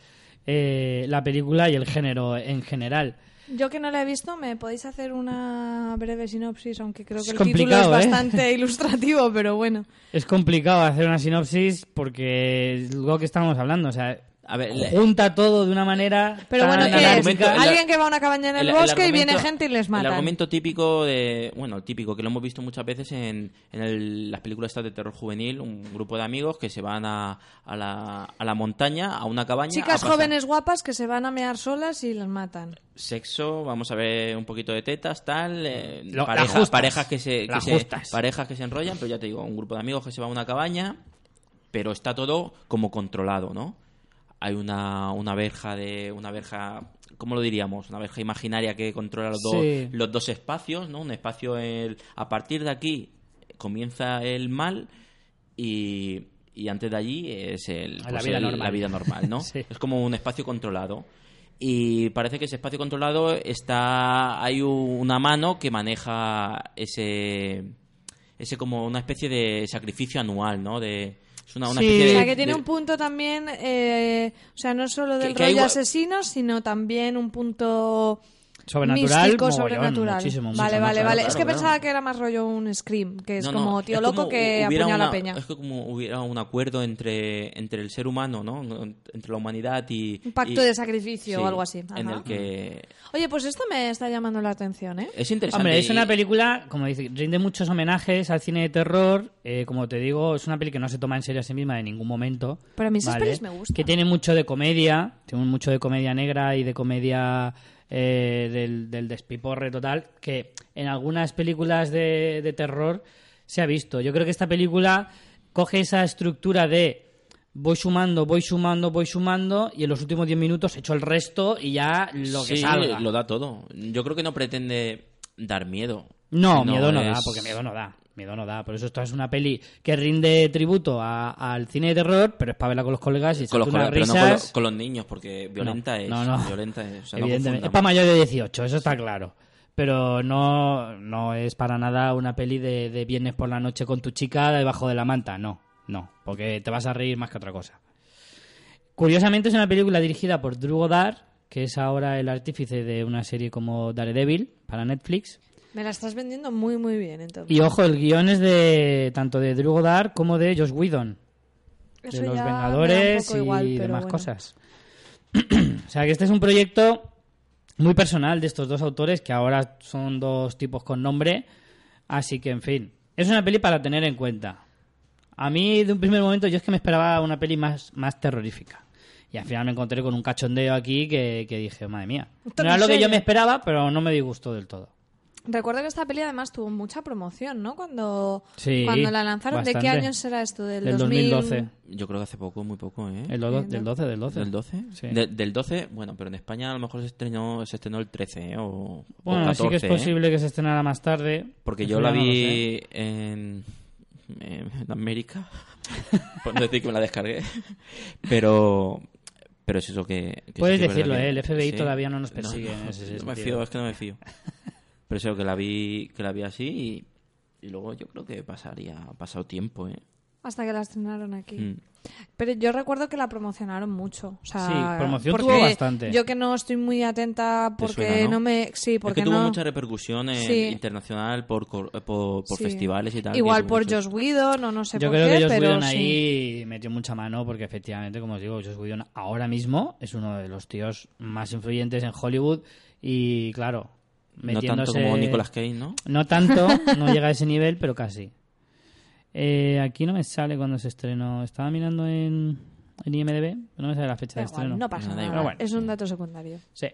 eh, la película y el género en general. Yo que no la he visto, ¿me podéis hacer una breve sinopsis? Aunque creo Es que el título es ¿eh? bastante ilustrativo, pero bueno. Es complicado hacer una sinopsis porque es lo que estábamos hablando. O sea, A ver, junta todo de una manera. Pero tan bueno, ¿qué es? Alguien que va a una cabaña en el, el- el bosque y viene gente y les matan. El argumento típico de. Bueno, el típico que lo hemos visto muchas veces en, en el- las películas estas de terror juvenil: un grupo de amigos que se van a, a, la, a la montaña, a una cabaña. Chicas jóvenes guapas que se van a mear solas y las matan. Sexo, vamos a ver un poquito de tetas, tal. eh, Lo- pareja- las justas. parejas, que se, que parejas que se enrollan, pero ya te digo, un grupo de amigos que se va a una cabaña, pero está todo como controlado, ¿no? Hay una, una verja de. una verja. ¿Cómo lo diríamos? Una verja imaginaria que controla los, dos, los dos espacios, ¿no? Un espacio. El, a partir de aquí comienza el mal y, y antes de allí es el, La pues, vida el- normal. la vida normal, ¿no? Sí. Es como un espacio controlado. Y parece que ese espacio controlado está. Hay una mano que maneja ese. Ese como una especie de sacrificio anual, ¿no? De, es una, una Sí. especie O sea, que tiene de- un punto también, eh, o sea, no solo del Que- que hay rollo asesino, sino también un punto Sobrenatural, místico, sobrenatural. muchísimo, vale, muchísimo, vale, vale. claro, es que claro. pensaba que era más rollo un Scream, que es No, no, como tío es loco como que apuñala a la peña. Es que como hubiera un acuerdo entre, entre el ser humano, ¿no? Entre la humanidad y. Un pacto y- de sacrificio sí, o algo así. En el que. Oye, pues esto me está llamando la atención, ¿eh? Es interesante. Hombre, es una película, como dice, rinde muchos homenajes al cine de terror. eh, como te digo, es una peli que no se toma en serio a sí misma en ningún momento. Pero a mí esas ¿vale? pelis me gustan. Que tiene mucho de comedia, tiene mucho de comedia negra y de comedia eh, del, del despiporre total, que en algunas películas de, de terror se ha visto. Yo creo que esta película coge esa estructura de voy sumando, voy sumando, voy sumando y en los últimos 10 minutos he hecho el resto y ya lo que Sí, salga. lo da todo. Yo creo que no pretende dar miedo. No, miedo no da, porque miedo no da. Miedo no da. Por eso esto es una peli que rinde tributo a- al cine de terror, pero es para verla con los colegas y Con los, colegas, pero no con, risas. los, con los niños, porque violenta es. no, no. Violenta es. o sea, no Evidentemente. es para mayores de 18, eso está claro. Pero no, no es para nada una peli de, de viernes por la noche con tu chica debajo de la manta. No, no. Porque te vas a reír más que otra cosa. Curiosamente es una película dirigida por Drew Goddard, que es ahora el artífice de una serie como Daredevil para Netflix. Me la estás vendiendo muy, muy bien, entonces. Y ojo, el guion es de tanto de Drew Goddard como de Josh Whedon, Eso de los Vengadores y igual, demás bueno. cosas. o sea que este es un proyecto muy personal de estos dos autores que ahora son dos tipos con nombre. Así que, en fin, es una peli para tener en cuenta. A mí, de un primer momento, yo es que me esperaba una peli más, más terrorífica. Y al final me encontré con un cachondeo aquí que, que dije, madre mía. No era lo que yo me esperaba, pero no me disgustó del todo. Recuerdo que esta peli además tuvo mucha promoción, ¿no? Cuando, Sí, cuando la lanzaron. ¿De qué bastante. año será esto? Del, Del 2000? 2012. Yo creo que hace poco, muy poco, ¿eh? El do- del 12, del 12. ¿Del 12? Sí. De- del 12, bueno, pero en España a lo mejor se estrenó, se estrenó el 13, ¿eh? O, Bueno, o 14, sí que es ¿eh? posible que se estrenara más tarde. Porque yo la no vi en, en América, por no decir que me la descargué, pero pero es eso que... que Puedes sí decirlo, ¿eh? que- El FBI sí. todavía no nos persigue en no, ese no me fío, es que no me fío. Pero es eso que la vi, que la vi así y, y luego yo creo que pasaría, ha pasado tiempo, ¿eh? Hasta que la estrenaron aquí. Mm. Pero yo recuerdo que la promocionaron mucho. O sea, Sí, promoción tuvo bastante. Yo que no estoy muy atenta porque suena, ¿no? no? me. Sí, Es porque que tuvo no. mucha repercusión en- Sí. internacional por, eh, por, por Sí. festivales y tal. Igual por mucho- Josh Whedon o no sé Yo por creo qué, que Josh pero Whedon sí. ahí metió mucha mano porque efectivamente, como os digo, Josh Whedon ahora mismo es uno de los tíos más influyentes en Hollywood y claro, No tanto como Nicolas Cage, ¿no? No tanto, no llega a ese nivel, pero casi. Eh, aquí no me sale cuando se estrenó. Estaba mirando en, en IMDB, pero no me sale la fecha Da de igual, estreno. no pasa Nada, bueno. es un dato secundario. Sí.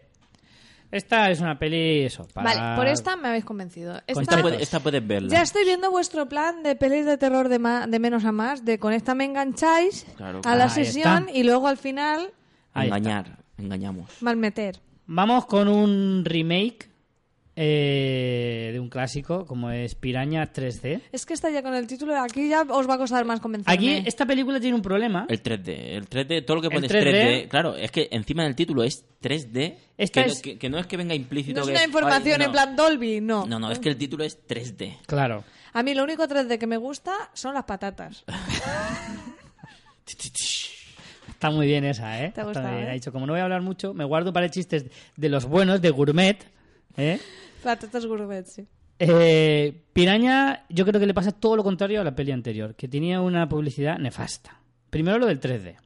Esta es una peli, eso, para... Vale, por esta me habéis convencido. Esta, Esta, puede- esta puedes verla. Ya estoy viendo vuestro plan de pelis de terror de, ma- de menos a más, de con esta me engancháis Claro, a la sesión y luego al final Ahí está. Engañar, engañamos. malmeter. Vamos con un remake eh, de un clásico como es Piraña 3D. Es que está ya con el título, aquí ya os va a costar más convencerme. Aquí esta película tiene un problema. El 3D, el 3D, todo lo que El pones 3D. 3D, claro, es que encima del título es 3D, Esta que, es- no, que- que no es que venga implícito no es que una información ay, no. en plan Dolby, no. No, no, es que el título es 3D. Claro. A mí lo único 3D que me gusta son las patatas. Está muy bien esa, ¿eh? Te ha Está gustado, bien. ¿eh? Ha dicho, como no voy a hablar mucho, me guardo para chistes de los buenos, de gourmet. ¿Eh? Patatas gourmet, sí. Eh, Piraña, yo creo que le pasa todo lo contrario a la peli anterior, que tenía una publicidad nefasta. Primero lo del 3D. O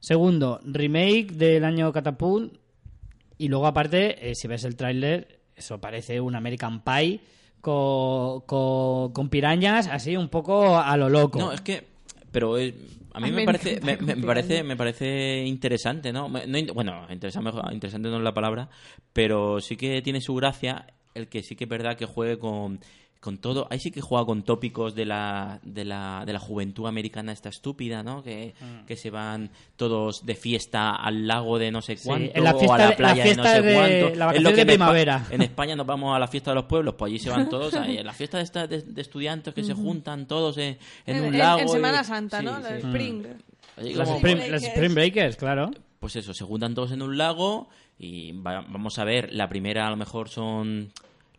Segundo, remake del año Catapult. Y luego, aparte, eh, si ves el tráiler, eso parece un American Pie con, con, con pirañas, así un poco a lo loco. No, es que. Pero eh, a mí me parece, me, me- parece, me parece interesante, ¿no? No bueno, interesante, interesante no es la palabra, pero sí que tiene su gracia el que sí que es verdad que juegue con, con todo. Ahí sí que juega con tópicos de la, de la, de la juventud americana esta estúpida, ¿no? Que, que se van todos de fiesta al lago de no sé Mm. Sí, cuánto, en la o a la de- la playa de no sé de- cuánto. la Es lo que de en primavera. En España nos vamos a la fiesta de los pueblos, pues allí se van todos, ahí, en la fiesta de, esta- de, de estudiantes que se juntan todos en, en un lago. En y- Semana Santa, ¿no? sí. La Spring. Allí Las, como- Spring, Breakers. las Spring Breakers, claro. pues eso, se juntan todos en un lago y va- vamos a ver, la primera a lo mejor son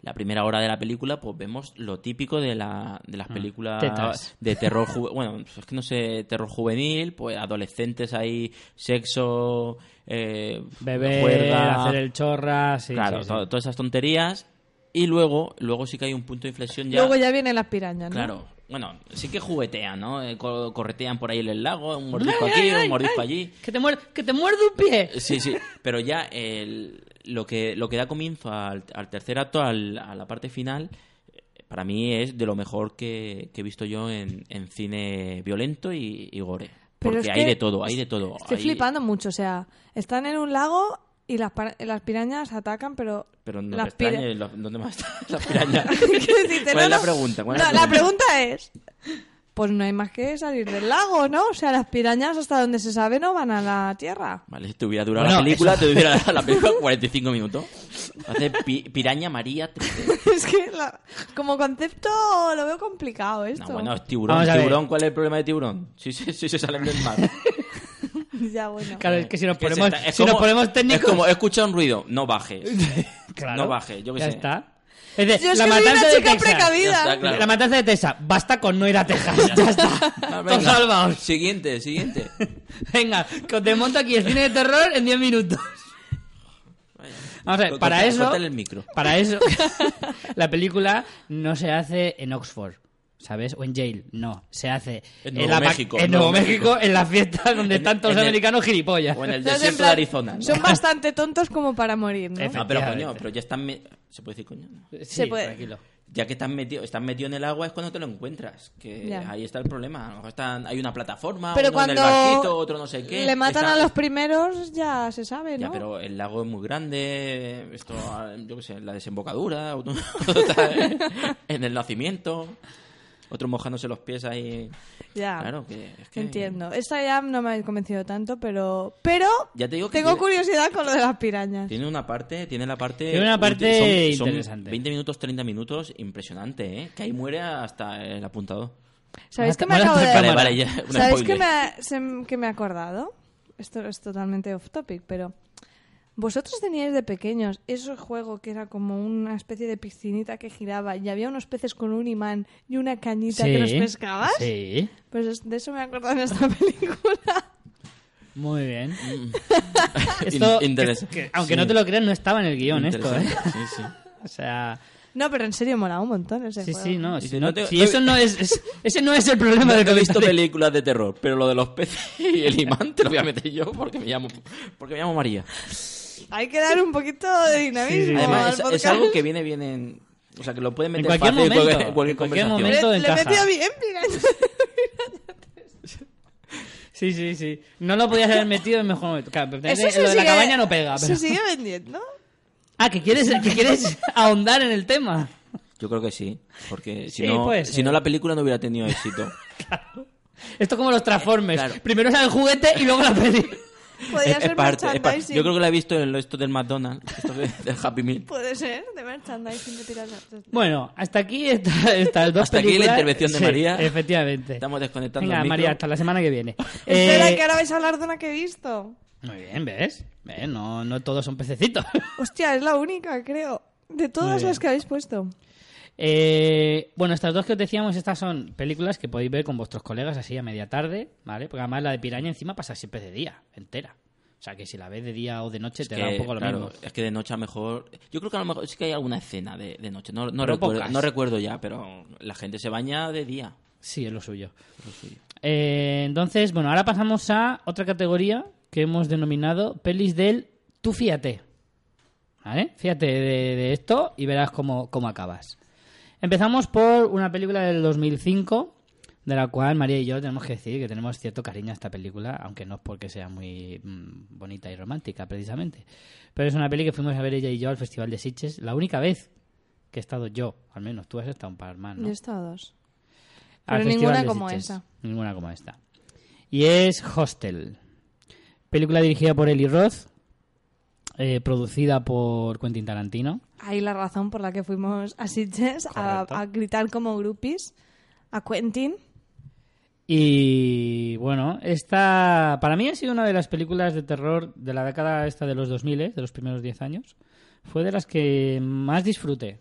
la primera hora de la película, pues vemos lo típico de, la, de las películas tetas. de terror juvenil, bueno, es que no sé, terror juvenil, pues adolescentes ahí, sexo, eh, Beber, juerga, hacer el chorra, sí, claro, sí, sí. to- todas esas tonterías y luego, luego sí que hay un punto de inflexión ya. Luego ya vienen las pirañas, ¿no? Claro, bueno, sí que juguetean, ¿no? Eh, co- corretean por ahí en el lago, un mordisco aquí, un mordisco allí. Que te, muer- que te muerde un pie. Sí, sí, pero ya el- lo, que, lo que da comienzo al, al tercer acto, al- a la parte final, eh, para mí es de lo mejor que, que he visto yo en, en cine violento y, y gore. Porque hay de todo, hay de todo. Estoy Hay- flipando mucho, o sea, están en un lago y las, para- las pirañas atacan, pero... Pero no las pira- ¿dónde más están las pirañas? ¿Cuál es no, la no. pregunta? ¿Cuál es No, la la pregunta? pregunta es... Pues no hay más que salir del lago, ¿no? O sea, las pirañas, hasta donde se sabe, no van a la tierra. Vale, si te hubiera durado Bueno, la película, eso- te hubiera la película 45 minutos. Hace pi- Piraña María es que la- como concepto lo veo complicado esto. No, bueno, es tiburón. Vamos. ¿Tiburón? ¿Cuál es el problema de tiburón? Si, si, si se salen del mar. ya, bueno. Claro, es que si nos ponemos, es si nos como- ponemos técnicos... Es como, escucha un ruido, no bajes. Claro, no baje, yo qué ya sé. está. Es decir, Yo es la que soy matanza una de chica Texas. precavida. Ya está, claro. La matanza de Texas. Basta con no ir a Texas. ya está. Ah, Todos venga. salvados. Siguiente, siguiente. Venga, que os desmonto aquí el cine de terror en 10 minutos. Vamos a ver, para corta- eso... el micro. Para eso, la película no se hace en Oxford, ¿sabes? O en Yale, no. Se hace En Nuevo México, En Nuevo México, México. en las fiestas donde están todos los el- americanos gilipollas. O en el en desierto de Arizona. ¿no? Son bastante tontos como para morir, ¿no? No, pero Efectivamente. coño, pero ya están... me- ¿Se puede decir coño? No. Sí, Se puede. tranquilo. Ya que están metido, están metido en el agua es cuando te lo encuentras. Que Ya. ahí está el problema. A lo mejor están, hay una plataforma, Pero uno en el cuando barquito, otro no sé qué. le matan Está- a los primeros, ya se sabe, ¿no? Ya, pero el lago es muy grande, esto, yo qué sé, la desembocadura, en el nacimiento, otro mojándose los pies ahí. Ya. Claro, que es que... Entiendo. Esta ya no me ha convencido tanto, pero... Pero Ya te digo que tengo tiene- curiosidad con lo de las pirañas. Tiene una parte, tiene la parte... Tiene una parte son, son interesante. 20 minutos, 30 minutos, impresionante, ¿eh? Que ahí muere hasta el apuntado. ¿Sabéis que me acabo de... Vale, vale, ya, ¿Sabéis que me, ha- se- que me he acordado? Esto es totalmente off topic, pero... ¿Vosotros teníais de pequeños ese juego que era como una especie de piscinita que giraba y había unos peces con un imán y una cañita que los pescabas? Sí, Pues es- de eso me he acordado en esta película. muy bien. In- Esto, interes- que- que, aunque sí, no te lo creas, no estaba en el guion esto, ¿eh? interesante, Sí, sí. O sea, No, pero en serio molaba un montón ese sí, juego. sí, no. Si, no te- si eso no es, es- ese no es el problema No, del no he visto películas de terror, pero lo de los peces y el imán te lo voy a meter yo porque me llamo, porque me llamo María. Hay que dar un poquito de dinamismo Sí, sí, sí. al Además, es, es algo que viene bien en... O sea, que lo pueden meter cualquier fácil momento, en cualquier, en cualquier momento. Le, le he encaja. metido bien, piraña. Sí, sí, sí. No lo podías haber metido en mejor momento. Claro, pero Eso lo se de la sigue- cabaña no pega. Se pero- sigue vendiendo. Ah, que quieres, que quieres ahondar en el tema. Yo creo que sí, porque si, Sí, no, si no la película no hubiera tenido éxito. Esto como los Transformers. Claro. Primero sale el juguete y luego la peli. Podría Es- ser parte- merchandising. Yo creo que la he visto en esto del McDonald's, esto de- del Happy Meal. Puede ser, de merchandising de piratas. Bueno, hasta aquí está, estas dos Hasta aquí la películas. intervención de Sí, María. Efectivamente. Estamos desconectando Venga, el micro. María, hasta la semana que viene. Espera, Eh, que ahora vais a hablar de una que he visto. Muy bien, ¿ves? ¿Ves? No, no todos son pececitos. Hostia, es la única, creo. De todas las que habéis puesto. Eh, bueno, estas dos que os decíamos, estas son películas que podéis ver con vuestros colegas así a media tarde, ¿vale? Porque además la de Piraña encima pasa siempre de día, entera. O sea que si la ves de día o de noche te da un poco lo claro, mismo. es que de noche a lo mejor... Yo creo que a lo mejor sí que hay alguna escena de, de noche. No, recuerdo, pocas. no recuerdo ya, pero la gente se baña de día. Sí, es lo suyo. Lo suyo. Eh, entonces, bueno, ahora pasamos a otra categoría que hemos denominado pelis del tú fíate. ¿Vale? Fíjate de, de esto y verás cómo, cómo acabas. Empezamos por una película del 2005, de la cual María y yo tenemos que decir que tenemos cierto cariño a esta película, aunque no es porque sea muy mm, bonita y romántica, precisamente. Pero es una peli que fuimos a ver ella y yo al Festival de Sitges, la única vez que he estado yo, al menos tú has estado un par más, ¿no? Yo he estado dos. Al Pero Festival ninguna como Sitges. esa. Ninguna como esta. Y es Hostel. Película dirigida por Eli Roth, eh, producida por Quentin Tarantino. Ahí la razón por la que fuimos a Sitges a, gritar como groupies a Quentin. Y bueno, esta para mí ha sido una de las películas de terror de la década esta de los 2000, de los primeros 10 años. Fue de las que más disfruté.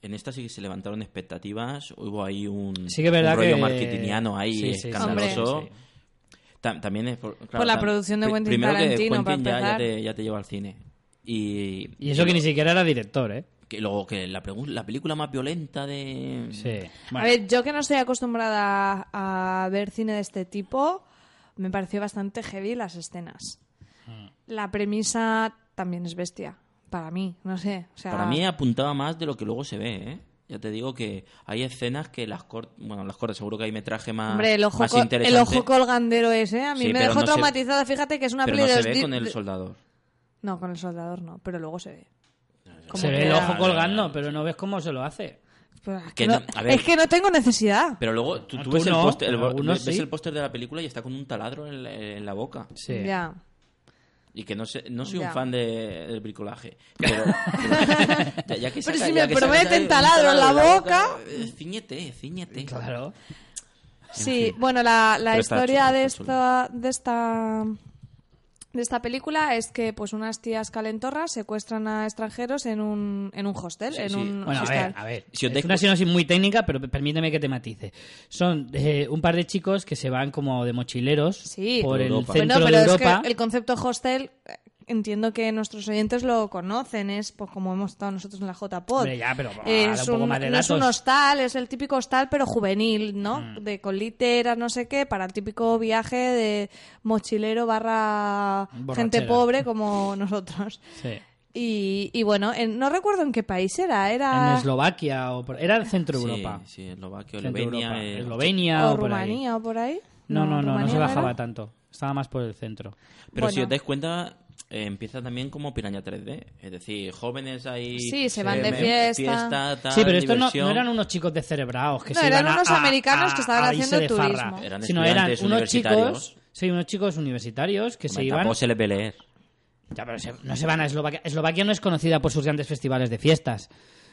En esta sí que se levantaron expectativas, hubo ahí un, Sí que un rollo que- marketingiano ahí Sí, sí, sí, escandaloso. sí, Ta- también es por, claro, Por la tam- producción de Quentin primero Tarantino, que para Quentin ya, te, ya te lleva al cine. Y, Y eso que ni siquiera era director, ¿eh? que luego que la, la película más violenta de... Sí. A ver, yo que no estoy acostumbrada a ver cine de este tipo, me pareció bastante heavy las escenas. Hmm. La premisa también es bestia, para mí, no sé. O sea, Para mí apuntaba más de lo que luego se ve, ¿eh? Ya te digo que hay escenas que las cortas... Bueno, las cortas, seguro que hay metraje más, Hombre, el ojo, más co- el interesante. ojo colgandero ese, a mí Sí, me dejó no se- traumatizada. Fíjate que es una pero peli no de se ve con el soldador. No, con el soldador no, pero luego se ve. Se ve el ojo colgando, pero no ves cómo se lo hace. Es, Que que no- no, a ver. es que no tengo necesidad. Pero luego tú, Ah, tú tú ves, el no, póster, el, ves sí. el póster de la película y está con un taladro en la, en la boca. Sí. Ya. Y que no sé, no soy Ya. un fan de, del bricolaje. Pero, ya, ya que Pero si ya me que prometen taladro en la boca. eh, ciñete, ciñete. Claro. Sí, bueno, la, la historia chulo, de esta, de esta de esta película es que pues unas tías calentorras secuestran a extranjeros en un, en un hostel, Sí, en sí. un Bueno, a ver, a ver. Si os es una sinopsis muy técnica, pero permíteme que te matice. Son eh, un par de chicos que se van como de mochileros Sí. por el centro Bueno, pero de es Europa. que el concepto hostel entiendo que nuestros oyentes lo conocen, es pues como hemos estado nosotros en la JPod. Hombre, ya, pero, ah, es un poco un- más de no es un datos. hostal, es el típico hostal pero juvenil, ¿no? Mm. De con literas, no sé qué, para el típico viaje de mochilero barra gente pobre como nosotros. Sí. Y, y bueno, en- no recuerdo en qué país era, era... En Eslovaquia o por... Era el centro de Europa. Sí, sí, Eslovaquia, Eslovenia. Europa. eh, Eslovenia o o, por ahí. Rumanía o por ahí. No, no, no, no, se bajaba era. tanto. Estaba más por el centro. Pero si os dais cuenta, eh, empieza también como Piraña 3D. Es decir, jóvenes ahí... Sí, se van eh, de me- fiesta. tal, sí, pero estos no, eran unos chicos descerebrados que No, se eran iban a- unos a- americanos a- que estaban haciendo de farra. turismo. Eran sino eran unos chicos, sí, unos chicos universitarios que se iban se les ve leer. Ya, pero se- no se van a Eslovaquia. Eslovaquia no es conocida por sus grandes festivales de fiestas.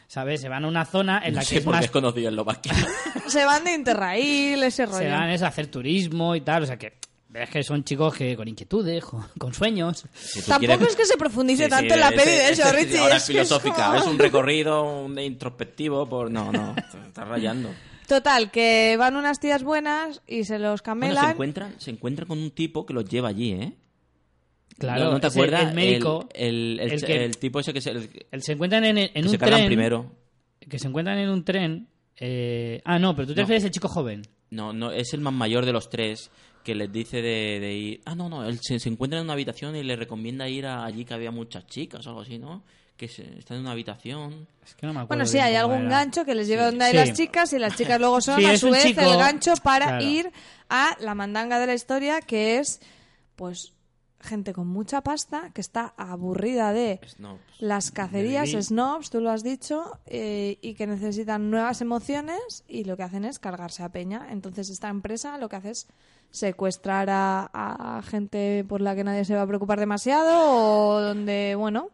¿Sabes? Se van a una zona en la No que sé es por qué más. es conocido Eslovaquia. Se van de Interrail, ese rollo. Se van es a hacer turismo y tal. O sea que. Es que son chicos que con inquietudes, con, sueños. Si Tampoco quieres- es que se profundice Sí, tanto sí, en la ese- peli de eso, Richie. Ahora es es que es filosófica, como- es un recorrido un introspectivo por... No, no, estás rayando. Total, que van unas tías buenas y se los Bueno, se camelan. encuentran, se encuentran con un tipo que los lleva allí, ¿eh? Claro, ¿No, no te acuerdas? El médico. El, el, el el- que- el tipo ese que se, el que el- se encuentran en, en un se cargan tren. primero. Que se encuentran en un tren. eh, Ah, no, pero tú te No. refieres al chico joven. No, no, es el más mayor de los tres que les dice de, de ir... Ah, no, no, él se, se encuentra en una habitación y le recomienda ir a allí que había muchas chicas o algo así, ¿no? Que se, está en una habitación... Es que no me acuerdo Bueno, sí, hay algún era. gancho que les lleva Sí. donde hay Sí. las chicas y las chicas luego son Sí, a su vez chico- el gancho para claro. ir a la mandanga de la historia que es pues gente con mucha pasta que está aburrida de las cacerías, snobs, tú lo has dicho, eh, y que necesitan nuevas emociones y lo que hacen es cargarse a Peña. Entonces esta empresa lo que hace es secuestrar a, a gente por la que nadie se va a preocupar demasiado o donde, bueno,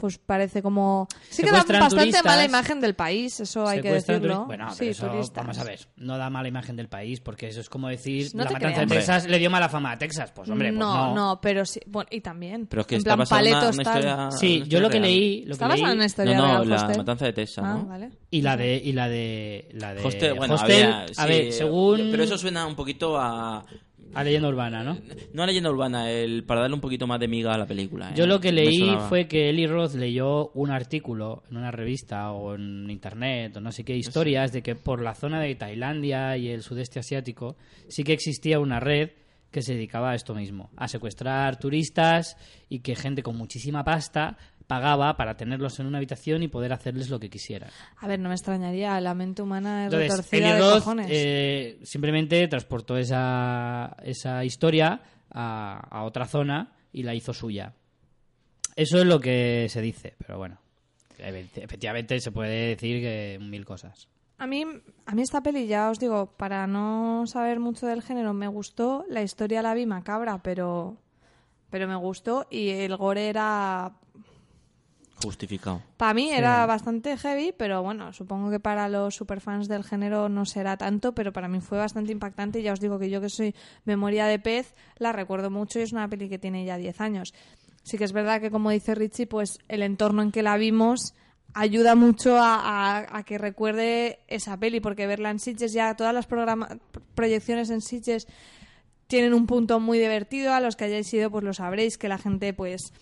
pues parece como... Sí que da bastante turistas. mala imagen del país, eso hay que decirlo. turi- Bueno, sí, pero eso, turistas. vamos a ver, no da mala imagen del país, porque eso es como decir, No la matanza creas. de Texas le dio mala fama a Texas. Pues hombre, pues no, no. pero sí, bueno, y también. Pero es que en está plan una, paletos una historia... Sí, una yo lo que real. leí, lo Está que leí, en una historia No, no, real, la Hostel. matanza de Texas, Ah, ¿no? vale. y la de y la de la de Hostel, bueno, Hostel, había- a sí, ver, según Pero eso suena un poquito a... A leyenda urbana, ¿no? No a leyenda urbana, el, para darle un poquito más de miga a la película. ¿eh? Yo lo que leí fue que Eli Roth leyó un artículo en una revista o en internet o no sé qué historias de que por la zona de Tailandia y el sudeste asiático sí que existía una red que se dedicaba a esto mismo, a secuestrar turistas y que gente con muchísima pasta pagaba para tenerlos en una habitación y poder hacerles lo que quisieran. A ver, no me extrañaría, la mente humana es Entonces, retorcida de cojones. eh, simplemente transportó esa, esa historia a, a otra zona y la hizo suya. Eso es lo que se dice, pero bueno, efe- efectivamente se puede decir que mil cosas. A mí, a mí esta peli, ya os digo, para no saber mucho del género, me gustó. La historia la vi macabra, pero, pero me gustó. Y el gore era... Justificado. Para mí era bastante heavy, pero bueno, supongo que para los superfans del género no será tanto, pero para mí fue bastante impactante. Y ya os digo que yo que soy memoria de pez, la recuerdo mucho y es una peli que tiene ya 10 años. Sí que es verdad que, como dice Richie, pues el entorno en que la vimos ayuda mucho a, a- a que recuerde esa peli, porque verla en Sitges ya, todas las proyecciones en Sitges tienen un punto muy divertido. A los que hayáis ido, pues lo sabréis, que la gente, pues,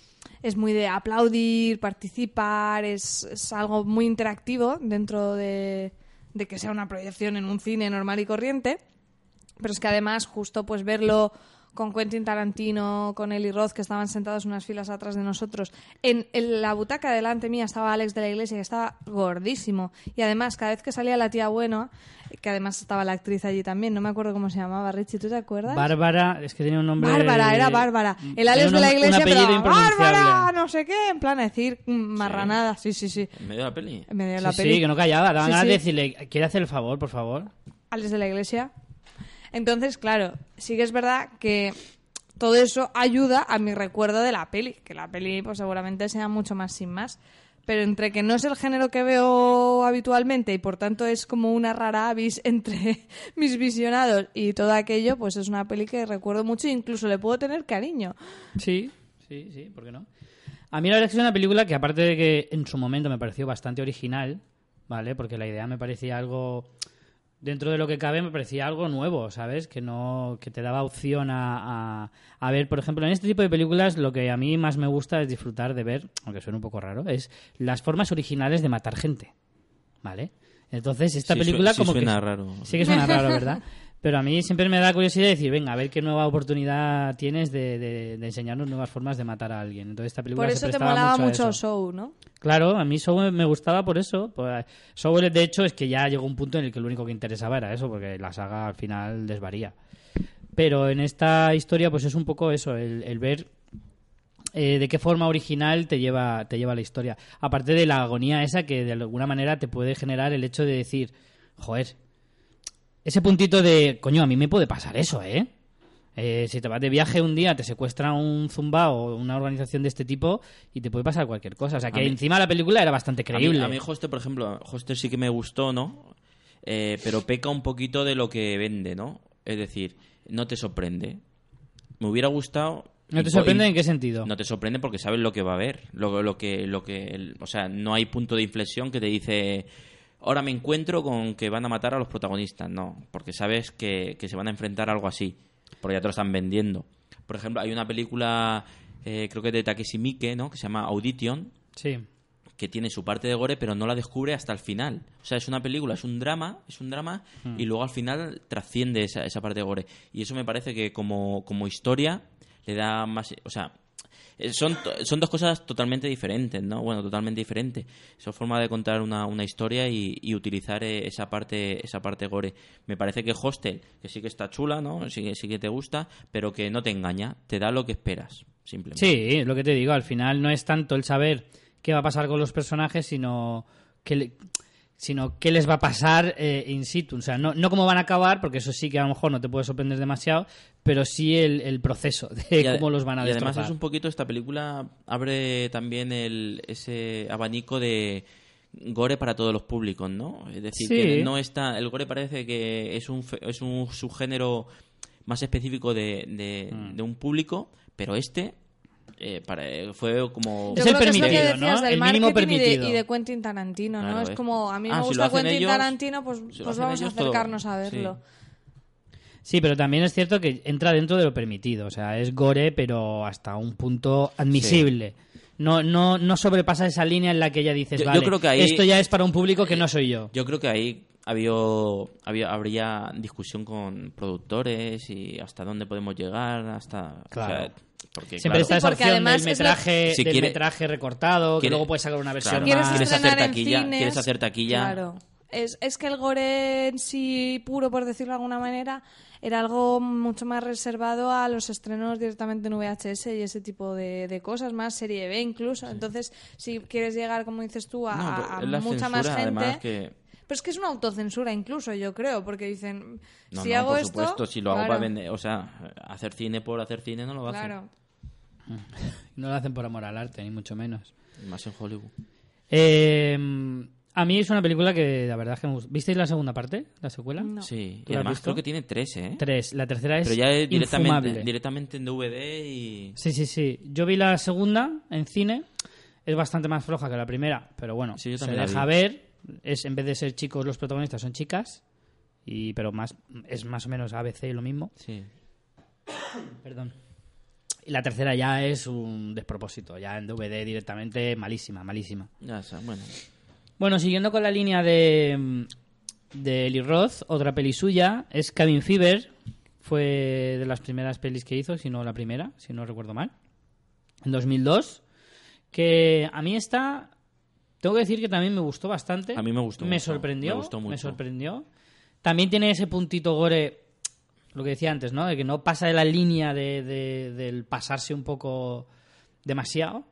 es muy de aplaudir, participar, es, es algo muy interactivo dentro de, de que sea una proyección en un cine normal y corriente. Pero es que además, justo pues verlo con Quentin Tarantino, con Eli Roth, que estaban sentados unas filas atrás de nosotros. En, en la butaca delante mía estaba Alex de la Iglesia, que estaba gordísimo. Y además, cada vez que salía la tía Bueno, que además estaba la actriz allí también, no me acuerdo cómo se llamaba, Richie, ¿tú te acuerdas? Bárbara, es que tenía un nombre... Bárbara, era Bárbara. El tenía Alex un de la Iglesia, pero. Bárbara, no sé qué, en plan a decir mm, marranadas. Sí, sí, sí. En medio de la peli. En medio de la sí, peli. que no callaba, daban Sí, ganas sí. de decirle, ¿quiere hacer el favor, por favor? Alex de la Iglesia. Entonces, claro, sí que es verdad que todo eso ayuda a mi recuerdo de la peli, que la peli pues seguramente sea mucho más sin más. Pero entre que no es el género que veo habitualmente y por tanto es como una rara avis entre mis visionados y todo aquello, pues es una peli que recuerdo mucho e incluso le puedo tener cariño. Sí, sí, sí, ¿por qué no? A mí la verdad es que es una película que aparte de que en su momento me pareció bastante original, ¿vale? Porque la idea me parecía algo dentro de lo que cabe me parecía algo nuevo, ¿sabes? Que no que te daba opción a, a, a ver, por ejemplo, en este tipo de películas lo que a mí más me gusta es disfrutar de ver, aunque suene un poco raro, es las formas originales de matar gente, ¿vale? Entonces esta Sí, película su- sí como suena que raro. sí que suena raro, ¿verdad? Pero a mí siempre me da curiosidad decir, venga, a ver qué nueva oportunidad tienes de, de- de enseñarnos nuevas formas de matar a alguien. Entonces esta película Por se eso te molaba mucho. Show, ¿no? Claro, a mí Soul me gustaba por eso. Pues, Soul, de hecho, es que ya llegó un punto en el que lo único que interesaba era eso, porque la saga al final desvaría. Pero en esta historia, pues es un poco eso, el, el ver eh, de qué forma original te lleva, te lleva la historia. Aparte de la agonía esa que de alguna manera te puede generar el hecho de decir, joder, ese puntito de, coño, a mí me puede pasar eso, ¿eh? Eh, si te vas de viaje un día, te secuestra un zumba o una organización de este tipo y te puede pasar cualquier cosa. O sea, que A mí- encima la película era bastante A mí, creíble. a mí Hoster, por ejemplo, Hoster sí que me gustó, ¿no? Eh, pero peca un poquito de lo que vende, ¿no? Es decir, no te sorprende. Me hubiera gustado... ¿No te sorprende en qué sentido? No te sorprende porque sabes lo que va a haber. Lo, lo que, lo que, el- o sea, no hay punto de inflexión que te dice, ahora me encuentro con que van a matar a los protagonistas. No, porque sabes que, que se van a enfrentar a algo así. Porque ya te lo están vendiendo. Por ejemplo, hay una película, eh, creo que de Takeshi Miike, ¿no? Que se llama Audition, Sí. que tiene su parte de gore, pero no la descubre hasta el final. O sea, es una película, es un drama, es un drama, y luego al final trasciende esa, esa parte de gore. Y eso me parece que como, como historia le da más... O sea, son, to- son dos cosas totalmente diferentes, ¿no? Bueno, totalmente diferentes. Son forma de contar una, una historia y, utilizar eh, esa parte esa parte gore. Me parece que Hostel, que sí que está chula, ¿no? Sí que, sí que te gusta, pero que no te engaña. Te da lo que esperas, simplemente. Sí, lo que te digo. Al final no es tanto el saber qué va a pasar con los personajes, sino qué, le- sino qué les va a pasar eh, in situ. O sea, no, no cómo van a acabar, porque eso sí que a lo mejor no te puede sorprender demasiado, pero sí el, el proceso de Y cómo los van a y destrozar. además es un poquito esta película abre también el, ese abanico de gore para todos los públicos, ¿no? Es decir, Sí. que no está el gore parece que es un es un subgénero más específico de, de, Mm. de un público, pero este eh, para, fue como Es el creo que es lo que permitido, decías ¿no? del El mínimo marketing y de- permitido. Y, de, Quentin Tarantino, Claro, ¿no? Es es- como, a mí Ah, me si gusta hacen Quentin ellos, Tarantino, pues, si pues vamos a ellos, todo- acercarnos a sí. verlo. Sí, pero también es cierto que entra dentro de lo permitido. O sea, es gore, pero hasta un punto admisible. No, no, no sobrepasa esa línea en la que ya dices, Yo- yo vale, creo que ahí- esto ya es para un público que no soy yo. Yo creo que ahí había, había, habría discusión con productores y hasta dónde podemos llegar, hasta... o Claro. sea, porque, Siempre claro, está esa porque opción además del es lo- metraje, Si del quiere- metraje recortado, que quiere- luego puedes sacar una versión claro, ¿Quieres más... ¿Quieres hacer taquilla? cines? ¿Quieres hacer taquilla? Claro. Es, es que el gore en sí puro, por decirlo de alguna manera, era algo mucho más reservado a los estrenos directamente en VHS y ese tipo de, de cosas, más serie B incluso. Entonces, si quieres llegar, como dices tú, a, No, a mucha más censura, gente... además, que... Pero es que es una autocensura incluso, yo creo, porque dicen, No, si no, hago por esto... supuesto, si lo hago para vender... O sea, hacer cine por hacer cine no lo va a hacer. Claro. No lo hacen por amor al arte, ni mucho menos. Y Más en Hollywood. Eh, a mí es una película que la verdad es que me gusta. ¿Visteis la segunda parte? ¿La secuela? No. Sí, ¿Tú y la has además creo que tiene 13, ¿eh? Tres. La tercera es Pero ya es directamente, infumable. directamente en DVD y... Sí, sí, sí. Yo vi la segunda en cine. Es bastante más floja que la primera, pero bueno, Sí, yo se la deja vi. ver. Es, en vez de ser chicos los protagonistas son chicas. Y, pero más es más o menos ABC lo mismo. Sí. Perdón. Y la tercera ya es un despropósito. Ya en DVD directamente malísima, malísima. Ya está, bueno. Bueno, siguiendo con la línea de, de Eli Roth, otra peli suya es Cabin Fever. Fue de las primeras pelis que hizo, si no la primera, si no recuerdo mal. En 2002. Que a mí esta, tengo que decir que también me gustó bastante. A mí me gustó Me mucho, sorprendió. me gustó mucho. sorprendió. También tiene ese puntito gore, lo que decía antes, ¿no? De que no pasa de la línea de, de- del pasarse un poco demasiado,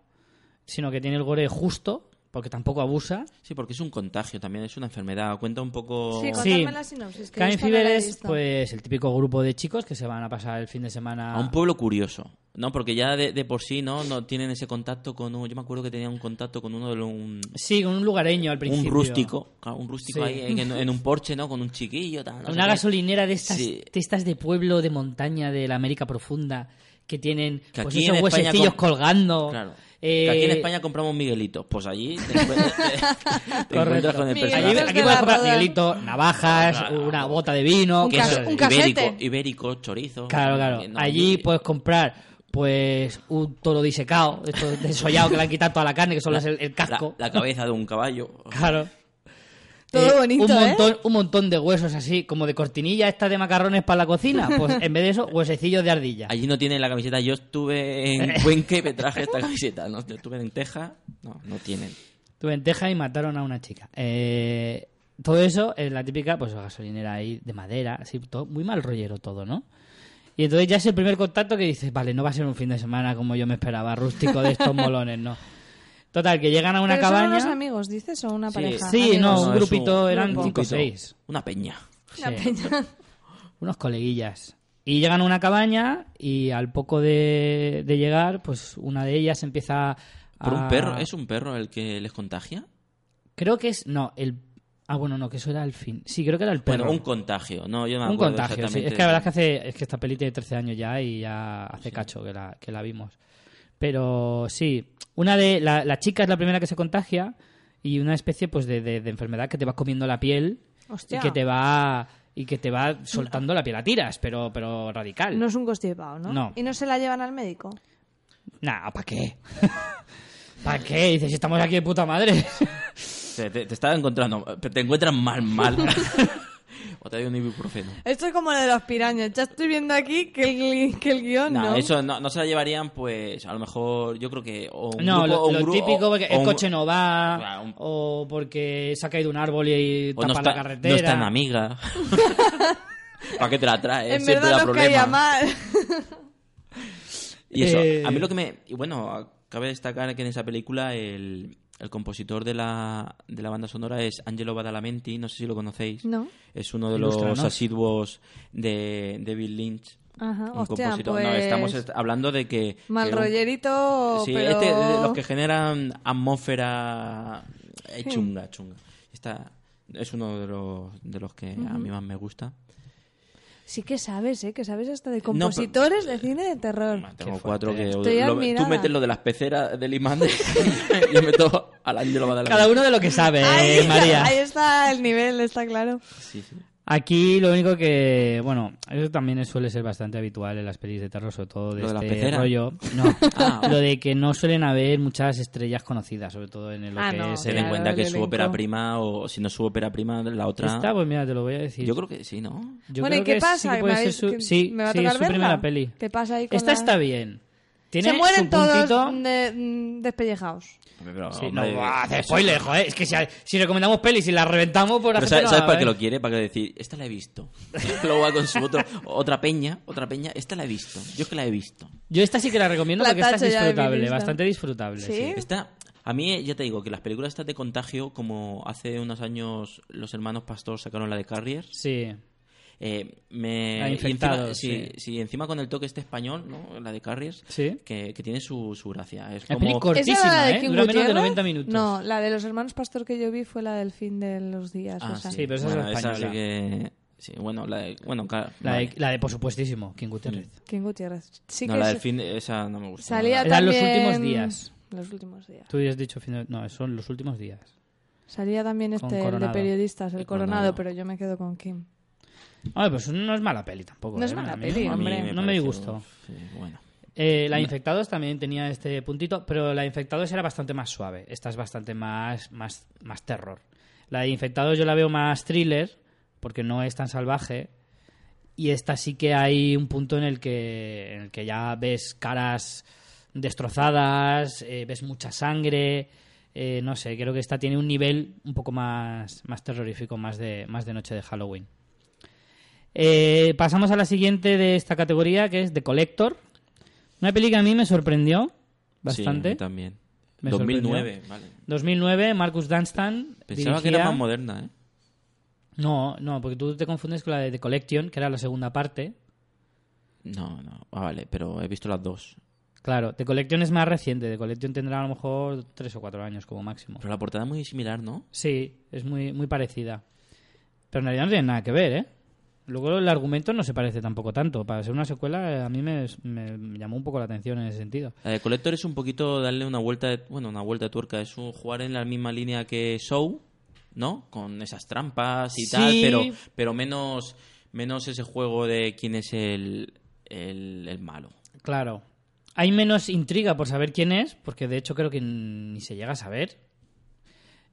sino que tiene el gore justo, porque tampoco abusa. Sí, porque es un contagio también, es una enfermedad. Cuenta un poco... Sí, Sí. la sinopsis. que Fever es pues el típico grupo de chicos que se van a pasar el fin de semana A un pueblo curioso, ¿no? Porque ya de, de por sí, ¿no? No tienen ese contacto con un... Yo me acuerdo que tenían un contacto con uno de los... Un, Sí, con un lugareño al un principio. rústico, claro, un rústico Sí. ahí en, en un porche, ¿no? Con un chiquillo, tal, no sé Una qué. gasolinera de estas, Sí. de estas de pueblo de montaña de la América profunda que tienen Que pues aquí esos en España huesecillos colgando. Claro. Eh, aquí en España compramos Miguelitos. Pues allí te, encuentras- te- te encuentras con el Miguelitos personaje. aquí la puedes comprar roda. Miguelito, navajas, Claro. una bota de vino, Un un casete. ibérico, ibérico, chorizo. Claro, claro. No, Allí puedes comprar pues un toro disecado, esto desollado que le han quitado toda la carne, que solo es el, el casco. La, la cabeza de un caballo. Claro. Todo bonito, un ¿eh? montón, Un montón de huesos así, como de cortinilla esta de macarrones para la cocina. Pues en vez de eso, huesecillos de ardilla. Allí no tienen la camiseta. Yo estuve en Cuenca y me traje esta camiseta. ¿no? Yo estuve en Teja. No, no tienen. Tuve en Texas y mataron a una chica. Eh, todo eso es la típica, pues gasolinera ahí de madera, así, todo, muy mal rollero todo, ¿no? Y entonces ya es el primer contacto que dices, vale, no va a ser un fin de semana como yo me esperaba, rústico de estos molones, ¿no? Total, que llegan a una ¿Pero son cabaña. unos amigos, dices, o una Sí. pareja? Sí, Amigos. no, un grupito, un eran grupo. cinco o seis. Una peña. Una Sí. peña. unos coleguillas. Y llegan a una cabaña y al poco de, de llegar, pues una de ellas empieza a... ¿Por un perro? ¿Es un perro el que les contagia? Creo que es... No, el... Ah, bueno, no, que eso era el fin. Sí, creo que era el perro. Bueno, un contagio. No, yo no me un contagio, sí. Es que la verdad es que hace... Es que esta peli tiene 13 años ya y ya hace cacho que la, que la vimos. Pero sí, una de... La, la chica es la primera que se contagia y una especie pues de, de- de enfermedad que te va comiendo la piel Hostia. y que te va... Y que te va soltando la piel a tiras, pero, pero radical. No es un constipado, ¿no? No. ¿Y no se la llevan al médico? Nah, ¿para qué? ¿Para qué? Dices, si estamos aquí de puta madre. Te, te- te estaba encontrando. Pero te encuentras mal, mal. o te doy un ibuprofeno. Esto es como lo de los pirañas. Ya estoy viendo aquí que el, que el guion No, no. eso no, no se la llevarían, pues a lo mejor yo creo que. O un no, grupo, lo, o un lo gru- típico, porque el un- coche no va, Claro, un- o porque se ha caído un árbol y o tapa no está, la carretera. no está en amiga. ¿Para qué te la traes? en Siempre verdad da nos caía mal. Y eso, Eh, a mí lo que me... Y bueno, cabe destacar que en esa película el, el compositor de la, de la banda sonora es Angelo Badalamenti, no sé si lo conocéis. No. Es uno de los asiduos de, de Bill Lynch. Ajá, un hostia, compositor. No, pues... estamos est- hablando de que... Mal que un- rollerito, Sí, pero... este, de los que generan atmósfera eh, chunga, chunga. Está, es uno de los, de los que a mí más me gusta. Sí que sabes, ¿eh? Que sabes hasta de pero- compositores de cine de terror. Tengo cuatro que... Estoy lo- tú metes lo de las peceras del imán de- yo meto al Ángelo Badalamenti. Cada uno de lo que sabe, Ahí, eh, está, María. ahí está el nivel, está claro. Sí, sí. Aquí lo único que, bueno, eso también suele ser bastante habitual en las pelis de terror, sobre todo de ¿Lo de la este rollo. No, Ah. lo de que no suelen haber muchas estrellas conocidas, sobre todo en lo Ah, que no, es den Claro, cuenta que su ópera prima, o si no su ópera prima, la otra. Esta, pues mira, te lo voy a decir. Yo creo que sí, ¿no? Yo bueno, ¿y creo qué que pasa? sí que ¿Me puede ser su- sí, ¿Me va a sí, tocar es su verla? primera peli. ¿Qué pasa ahí con Esta la- está bien. Tiene Se mueren su todos de- mm, despellejados. Pero, Sí, hombre, no, hacer spoiler, joder. Es que si, si recomendamos pelis y las reventamos por Pero gente ¿sabes, para qué lo quiere? Para que decir, esta la he visto. Luego va con su otro, otra peña, otra peña, esta la he visto. Yo es que la he visto. Yo esta sí que la recomiendo La porque esta es disfrutable, bastante disfrutable. ¿Sí? sí. Esta, a mí ya te digo que las películas estas de contagio, como hace unos años los hermanos Pastor sacaron la de Carrier, Sí. Eh, me... La y Infectados, encima, sí. sí, sí, encima con el toque este español, ¿no? La de Carriers, Sí. que, que tiene su, su gracia. Es La como... cortísima, ¿Esa era la de ¿eh? Dura menos de Gutiérrez? 90 minutos. No, la de los hermanos Pastor que yo vi fue la del fin de los días. Ah, esa. sí, Sí, pero esa es bueno, la esa sí española. que... Sí, bueno, la de... Bueno, ca- La, vale. de, la de, por supuestísimo, King Gutiérrez. King Gutiérrez. Sí no, que la del fin, de- esa no me gusta. salía Eran los también... últimos días. Los últimos días. Tú habías dicho fin de- No, son los últimos días. Salía también Con este, el de Coronado. periodistas, el El coronado, Coronado. pero yo me quedo con Kim. Pues no es mala peli tampoco. No es ¿eh? mala peli, hombre. No me pareció- gustó. sí, bueno. Eh, la Infectados también tenía este puntito, pero la Infectados era bastante más suave. Esta es bastante más, más, más terror. La de Infectados yo la veo más thriller, porque no es tan salvaje. Y esta sí que hay un punto en el que, en el que ya ves caras destrozadas, eh, ves mucha sangre. eh, no sé, creo que esta tiene un nivel un poco más, más terrorífico, más de, más de noche de Halloween. Eh, pasamos a la siguiente de esta categoría, que es The Collector. Una peli que a mí me sorprendió Sí, a bastante. mí también. Me 2009, vale. 2009, Marcus Dunstan. Pensaba que era más moderna, ¿eh? No, no, porque tú te confundes con la de The Collection, que era la segunda parte. No, no. Ah, vale, pero he visto las dos. Claro, The Collection es más reciente. The Collection tendrá a lo mejor tres o cuatro años como máximo. Pero la portada es muy similar, ¿no? Sí, es muy, muy parecida. Pero en realidad no tiene nada que ver, ¿eh? Luego el argumento no se parece tampoco tanto. Para ser una secuela, eh, a mí me, me- me llamó un poco la atención en ese sentido. La de Collector es un poquito darle una vuelta de, bueno, una vuelta de tuerca. Es un, jugar en la misma línea que Show, ¿no? Con esas trampas y Sí. tal, pero, pero menos, menos ese juego de quién es el, el, el malo. Claro. Hay menos intriga por saber quién es, porque de hecho creo que ni se llega a saber.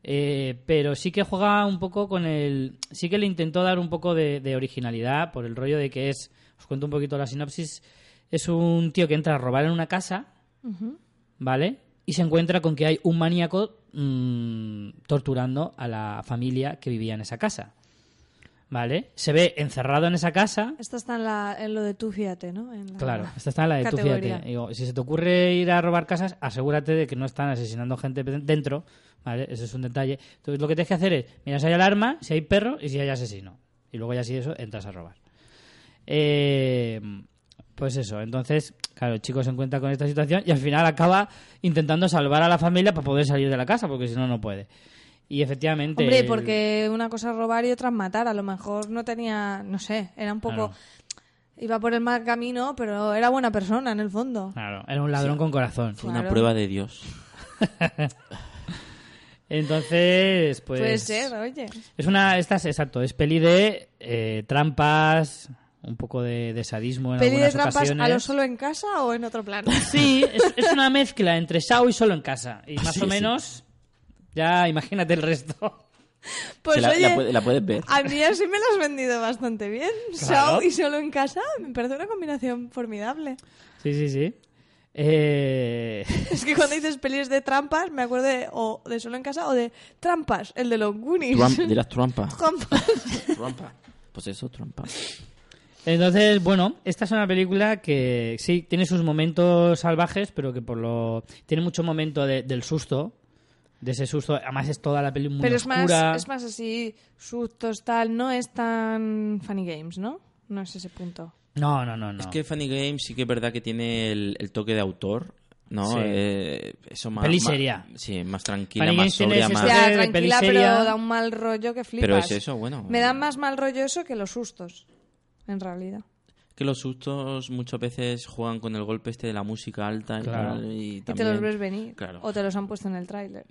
Eh, pero sí que juega un poco con el... Sí que le intentó dar un poco de, de originalidad por el rollo de que es... Os cuento un poquito la sinopsis. Es un tío que entra a robar en una casa, ¿vale? Y se encuentra con que hay un maníaco mm, torturando a la familia que vivía en esa casa. ¿Vale? Se ve encerrado en esa casa Esta está en, la, en lo de tú, fíjate, ¿no? En la- Claro, esta está en la de tú, categoría. fíjate. Digo, si se te ocurre ir a robar casas, asegúrate de que no están asesinando gente dentro, ¿vale? Ese es un detalle. Entonces lo que tienes que hacer es mirar si hay alarma, si hay perro y si hay asesino. Y luego ya si eso, entras a robar. Eh, pues eso, entonces, claro, el chico se encuentra con esta situación y al final acaba intentando salvar a la familia para poder salir de la casa, porque si no, no puede. Y efectivamente... Hombre, el- porque una cosa es robar y otra es matar. A lo mejor no tenía, no sé, era un poco... Claro. Iba por el mal camino, pero era buena persona en el fondo. Claro, era un ladrón con corazón. Fue una prueba de Dios. Entonces, pues... Puede ser, oye. Es una, esta es, exacto, es peli de eh, trampas, un poco de, de sadismo en ¿Peli de algunas trampas ocasiones. a lo solo en casa o en otro plan? Sí, es, es una mezcla entre Sao y solo en casa. Y más Sí, o sí. Ya imagínate el resto. Pues la, oye, la puede- la puedes ver. a mí así me lo has vendido bastante bien. Claro. Y solo en casa me parece una combinación formidable. Sí, sí, sí. Eh, Es que cuando dices pelis de trampas, me acuerdo de, o de solo en casa o de trampas, el de los Goonies. Trump, dirás trampa. Trampas. Trampa. Pues eso, trampa. Entonces, bueno, esta es una película que sí tiene sus momentos salvajes, pero que por lo tiene mucho momento de- del susto, de ese susto. Además es toda la película muy Pero es más, oscura. es más así, sustos, tal, no es tan funny games, ¿no? No es ese punto. No, no, no, no. Es que Funny Games sí que es verdad que tiene el, el toque de autor, ¿no? Sí. Eh, eso más, Peli más- seria. sí, más tranquila, Funny más sobria, más... Ya, tranquila, peli pero da un mal rollo que flipas. Pero es eso, bueno. Me da más mal rollo eso que los sustos, en realidad. Que los sustos muchas veces juegan con el golpe este de la música alta y, Claro. y Y te los ves venir. Claro. O te los han puesto en el tráiler.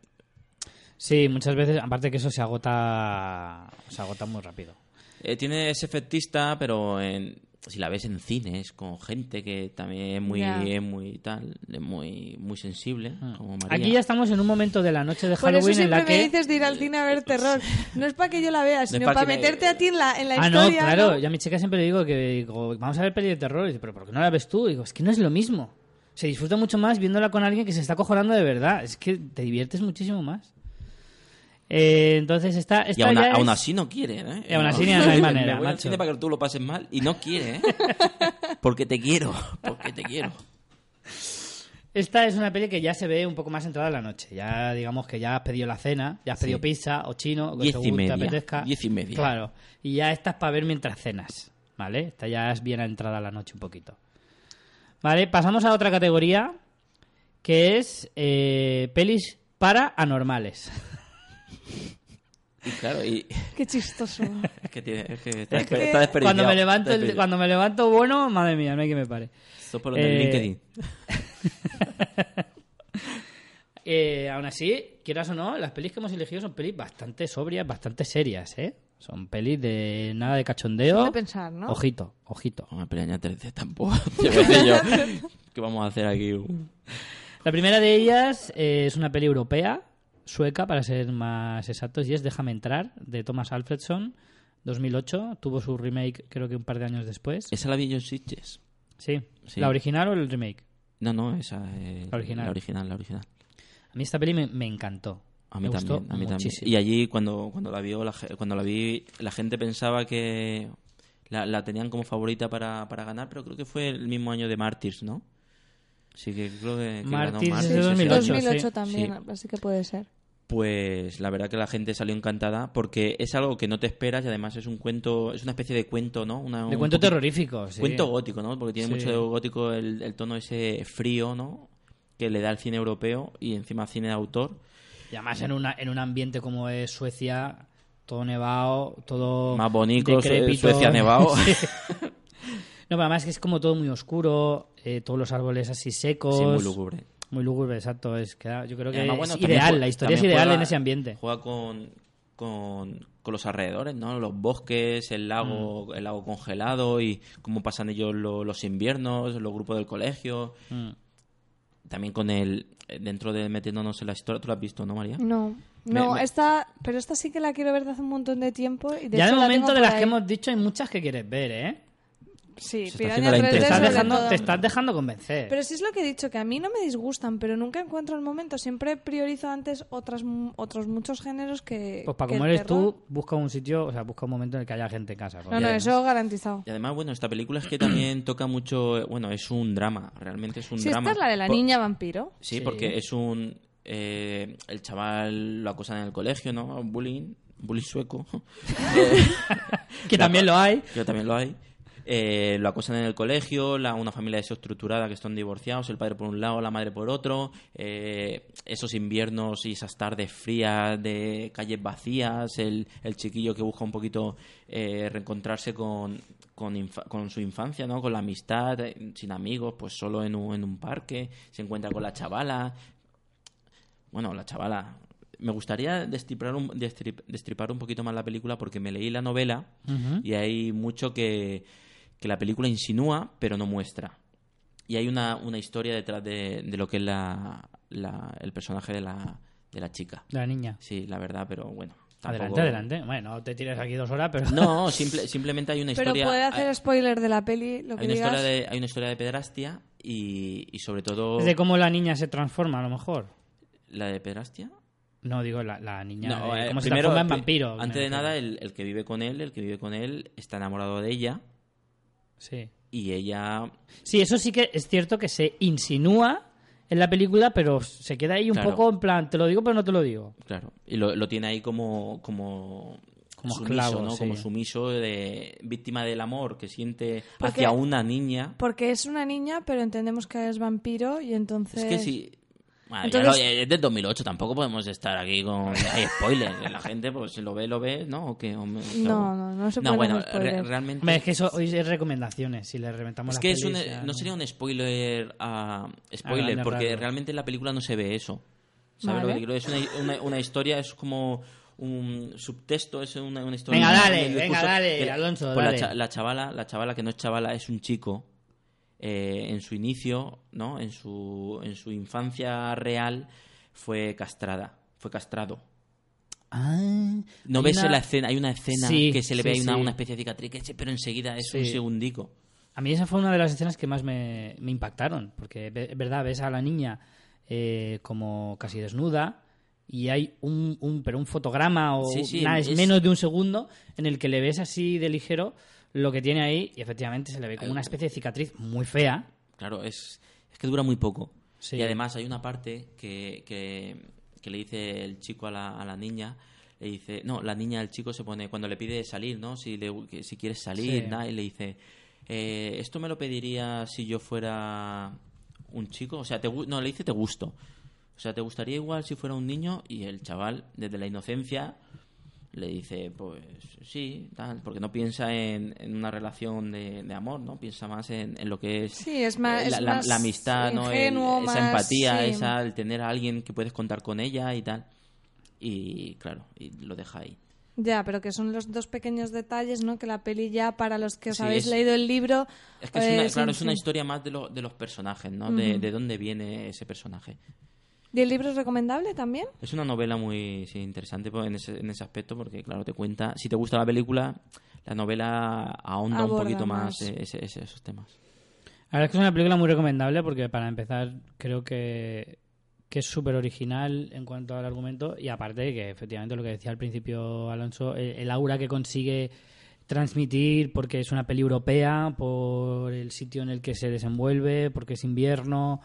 Sí, muchas veces, aparte que eso se agota, se agota muy rápido. Eh, tiene ese efectista, pero en, si la ves en cines con gente que también es muy, es muy tal, es muy, muy sensible, como María. Aquí ya estamos en un momento de la noche de Por eso Halloween en siempre la que... me dices de ir al cine a ver terror. No es para que yo la vea, sino pa' para me- meterte a ti en la, en la Ah, no, historia. claro. ¿no? Yo a mi chica siempre le digo que digo, vamos a ver peli de terror. Y dice, pero ¿por qué no la ves tú? digo, es que no es lo mismo. Se disfruta mucho más viéndola con alguien que se está cojonando de verdad. Es que te diviertes muchísimo más. Eh, entonces esta, Y aún, ya aún es- así no quiere, ¿eh? Y aún así no hay manera, Me voy al macho. cine para que tú lo pases mal y no quiere, ¿eh? Porque te quiero, porque te quiero. Esta es una peli que ya se ve un poco más entrada la noche. Ya digamos que ya has pedido la cena, ya has pedido Sí. pizza o chino, o que Diez y según te media, apetezca. diez y media. Claro. Y ya esta es para ver mientras cenas. ¿Vale? Esta ya es bien entrada la noche un poquito. Vale, pasamos a otra categoría que es eh, pelis para anormales. Y claro, y Qué chistoso. es que, tiene, es que está, Es que está desperdiciado. cuando me levanto está el- cuando me levanto bueno, madre mía, no hay que me pare. Esto por lo del Eh, LinkedIn. Eh, aún así, quieras o no, las pelis que hemos elegido son pelis bastante sobrias, bastante serias, ¿eh? Son pelis de nada de cachondeo. De pensar, ¿no? Ojito, ojito. Una peleaña 3D tampoco. Yo qué sé yo. ¿Qué vamos a hacer aquí? La primera de ellas eh, es una peli europea, sueca para ser más exactos, y es Déjame entrar, de Thomas Alfredson, 2008. Tuvo su remake creo que un par de años después. Esa la vi yo en Sitges. Sí. Sí. ¿La original o el remake? No, no, esa es La original. La original, la original. A mí esta peli me, me encantó. A mí me también, gustó a mí muchísimo. también. Y allí cuando, cuando la vio, la, cuando la vi, la gente pensaba que la, la tenían como favorita para, para ganar, pero creo que fue el mismo año de Martyrs, ¿no? Sí que creo que, que ganó de ese 2008, año. 2008 sí. también, Sí. así que puede ser. Pues la verdad que la gente salió encantada porque es algo que no te esperas y además es un cuento, es una especie de cuento, ¿no? Una, De un cuento terrorífico, sí. Cuento gótico, ¿no? Porque tiene Sí. mucho de gótico el, el tono ese frío, ¿no? Que le da el cine europeo y encima cine de autor. Y además en, una, en un ambiente como es Suecia, todo nevado, todo Más bonito, decrépito. Suecia nevado. Sí. No, pero además que es como todo muy oscuro, eh, todos los árboles así secos. Sí, muy lúgubre. Muy lúgubre, exacto. Es que, ah, yo creo que además, es bueno, ideal, la historia es ideal juega- en ese ambiente. Juega con, con, con los alrededores, ¿no? Los bosques, el lago, Mm. el lago congelado y cómo pasan ellos lo- los inviernos, los grupos del colegio. Mm. También con el... Dentro de metiéndonos en la historia, tú lo has visto, ¿no, María? No, no, me- esta, pero esta sí que la quiero ver de hace un montón de tiempo. Y de ya hecho de la momento tengo de las que hemos dicho hay muchas que quieres ver, ¿eh? Sí, Se está Piraña haciendo la 3D Te estás, dejando, te estás dejando convencer. Pero sí es lo que he dicho, que a mí no me disgustan, pero nunca encuentro el momento. Siempre priorizo antes otras, otros muchos géneros que. Pues para que como eres terror. tú, busca un sitio, o sea, busca un momento en el que haya gente en casa. No, no, además- eso garantizado. Y además, bueno, esta película es que también toca mucho... Bueno, es un drama, realmente es un Si drama. esta es la de la Por- niña vampiro. Sí, Sí. porque es un... eh, el chaval lo acosan en el colegio, ¿no? Bullying, bullying sueco. Eh, Que también lo hay. que también lo hay. Eh, lo acosan en el colegio, la, una familia desestructurada que están divorciados, el padre por un lado, la madre por otro, eh, esos inviernos y esas tardes frías de calles vacías, el, el chiquillo que busca un poquito eh, reencontrarse con, con, su infancia, ¿no? con la amistad, eh, sin amigos, pues solo en un, en un parque, se encuentra con la chavala. Bueno, la chavala. Me gustaría destripar un, destrip- destripar un poquito más la película porque me leí la novela y hay mucho que, que la película insinúa pero no muestra. Y hay una, una historia detrás de, de lo que es la, la- el personaje de la, de la chica. La niña. Sí, la verdad, pero bueno. Adelante, tampoco- adelante. Bueno, no te tires aquí dos horas, pero... No, simple- simplemente hay una Pero historia. puede hacer hay, spoiler de la peli, lo que hay una digas. historia de, hay una historia de pedrastia y, y sobre todo. Es de cómo la niña se transforma, a lo mejor. ¿La de pedrastia? No, digo la, la niña. No, de eh, cómo se primero, transforma en vampiro. Antes de nada, el, el que vive con él, el que vive con él, está enamorado de ella Sí. y ella Sí, eso sí que es cierto que se insinúa en la película, pero se queda ahí un Claro. poco en plan, te lo digo, pero no te lo digo. Claro, y lo, lo tiene ahí como como Como sumiso, esclavo, ¿no? sí. Como sumiso de víctima del amor que siente Porque- hacia una niña. Porque es una niña, pero entendemos que es vampiro y entonces... Es que si bueno, Entonces- ya lo- es del 2008, tampoco podemos estar aquí con hay spoilers, la gente pues si lo ve lo ve, ¿no? ¿O qué? O me- No, no, no se No, pueden bueno, re- realmente Hombre, es que eso hoy es recomendaciones. Si le reventamos Es las que es un- ya no sería un spoiler a spoiler, grandes porque realmente en la película no se ve eso. ¿Sabes Vale. lo que quiero? Es una, una, una historia, es como un subtexto, es una, una historia. Venga, dale, venga, dale, que- Alonso, pues la dale. cha- La, chavala, la chavala que no es chavala es un chico. Eh, en su inicio, ¿no? En su, en su infancia real fue castrada, fue castrado. Ah, No ves una- la escena, hay una escena Sí, que se le sí, ve una, una especie de cicatriz, pero enseguida es un segundico. A mí esa fue una de las escenas que más me, me impactaron, porque es verdad, ves a la niña eh, como casi desnuda y hay un, un- pero un fotograma o nada, es es- menos de un segundo en el que le ves así de ligero lo que tiene ahí y efectivamente se le ve como una especie de cicatriz muy fea. Claro, es, es que dura muy poco. Sí. Y además hay una parte que, que, que le dice el chico a la, a la niña, le dice, no, la niña al chico se pone, cuando le pide salir, ¿no? Si, le, si quieres salir, Sí. nada, y le dice, eh, esto me lo pediría si yo fuera un chico, o sea, te, no, le dice te gusto. O sea, ¿te gustaría igual si fuera un niño? Y el chaval, desde la inocencia, le dice, pues sí, tal, porque no piensa en, en una relación de, de amor, ¿no? Piensa más en, en lo que es, Sí, es más- eh, la, es la- más la amistad, ¿no? El- esa empatía, sí. esa, el tener a alguien que puedes contar con ella y tal. Y claro, y lo deja ahí. Ya, pero que son los dos pequeños detalles, ¿no? Que la peli ya, para los que os Sí, habéis es- leído el libro... Es que es una, eh, claro, es una historia más de, lo- de los personajes, ¿no? De, de dónde viene ese personaje. ¿Y el libro es recomendable también? Es una novela muy sí, interesante pues, en ese, en ese aspecto porque, claro, te cuenta... Si te gusta la película, la novela ahonda un Aborda poquito más, más. eh, ese- ese- esos temas. La verdad es que es una película muy recomendable porque para empezar creo que, que es súper original en cuanto al argumento y aparte de que efectivamente lo que decía al principio Alonso, el, el aura que consigue transmitir porque es una peli europea, por el sitio en el que se desenvuelve, porque es invierno,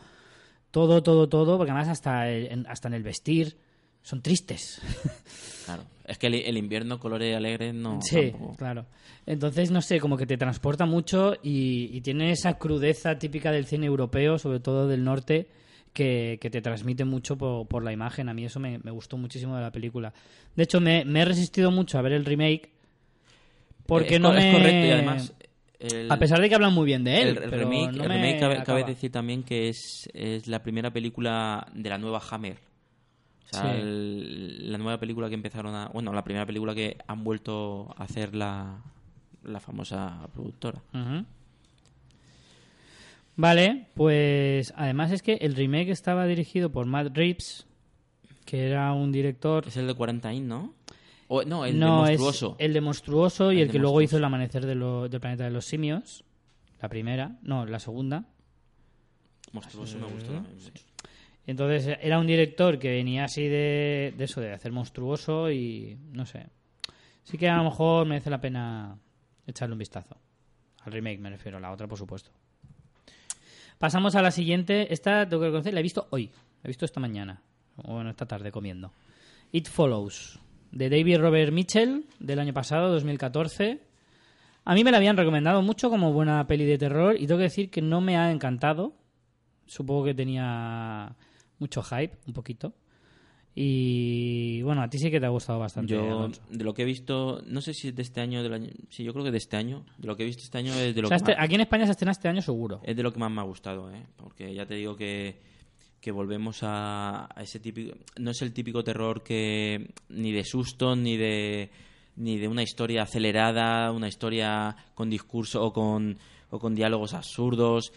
todo, todo, todo, porque además hasta, el- en, hasta en el vestir son tristes. Claro. Es que el, el invierno, colores alegres, no... Sí, tampoco. claro. Entonces, no sé, como que te transporta mucho y, y tiene esa crudeza típica del cine europeo, sobre todo del norte, que, que te transmite mucho por, por la imagen. A mí eso me, me gustó muchísimo de la película. De hecho, me, me he resistido mucho a ver el remake porque es, no es me... correcto y además... el- A pesar de que hablan muy bien de él, el, el pero remake, no el me remake cabe, decir también que es, es la primera película de la nueva Hammer. O sea, Sí. la nueva película que empezaron a... Bueno, la primera película que han vuelto a hacer la, la famosa productora. Vale, pues además es que el remake estaba dirigido por Matt Reeves, que era un director Es el de 40 In, ¿no? O, no, el no, de es Monstruoso. el de Monstruoso y El que luego hizo El Amanecer de lo- del Planeta de los Simios. La primera, no, la segunda. Monstruoso me gustó también mucho. Entonces era un director que venía así de, de eso, de hacer Monstruoso y no sé. Sí que a lo mejor merece la pena echarle un vistazo. Al remake me refiero, la otra por supuesto. Pasamos a la siguiente. Esta tengo que reconocer, la he visto hoy. La he visto esta mañana. O bueno, esta tarde comiendo. It Follows. De David Robert Mitchell, del año pasado, 2014. A mí me la habían recomendado mucho como buena peli de terror y tengo que decir que no me ha encantado. Supongo que tenía mucho hype, un poquito. Y bueno, a ti sí que te ha gustado bastante. Yo, Alonso. de lo que he visto, no sé si es de este año, del año, sí, yo creo que de este año. De lo que he visto este año es de lo, O sea, que, este- más, aquí en España se estrena este año seguro. es de lo que más me ha gustado, ¿eh? Porque ya te digo que, que volvemos a, a ese típico. No es el típico terror que. ni de susto, ni de. ni de una historia acelerada, una historia con discurso o con, o con diálogos absurdos.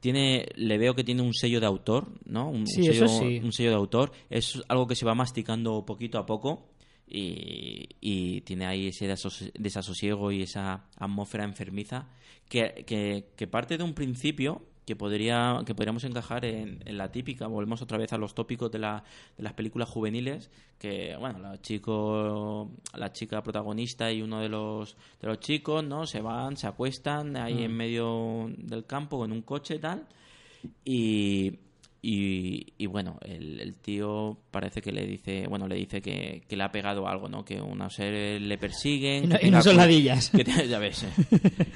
Tiene, le veo que tiene un sello de autor, ¿no? Un, un Sí, sello, eso sí. un sello de autor. Es algo que se va masticando poquito a poco y, y tiene ahí ese desasosiego y esa atmósfera enfermiza que, que, que parte de un principio que podría que podríamos encajar en, en la típica volvemos otra vez a los tópicos de, la, de las películas juveniles que bueno la chico la chica protagonista y uno de los de los chicos no se van se acuestan ahí en medio del campo en un coche y tal y, y, y bueno, el, el tío parece que le dice, bueno, le dice que, que le ha pegado algo, ¿no? Que unos seres le persiguen. Y no- y no son ladillas. que ya ves. eh.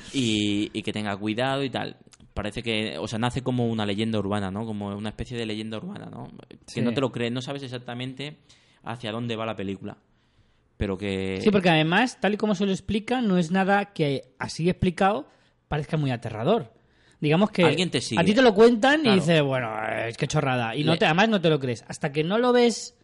y, y que tenga cuidado y tal. Parece que, o sea, nace como una leyenda urbana, ¿no? Como una especie de leyenda urbana, ¿no? Que Sí. no te lo crees, no sabes exactamente hacia dónde va la película. Pero que... Sí, porque además, tal y como se lo explica, no es nada que así explicado parezca muy aterrador. Digamos que Alguien te sigue. a ti te lo cuentan Claro. y dices, bueno, es que chorrada. Y no te, además no te lo crees. Hasta que no lo ves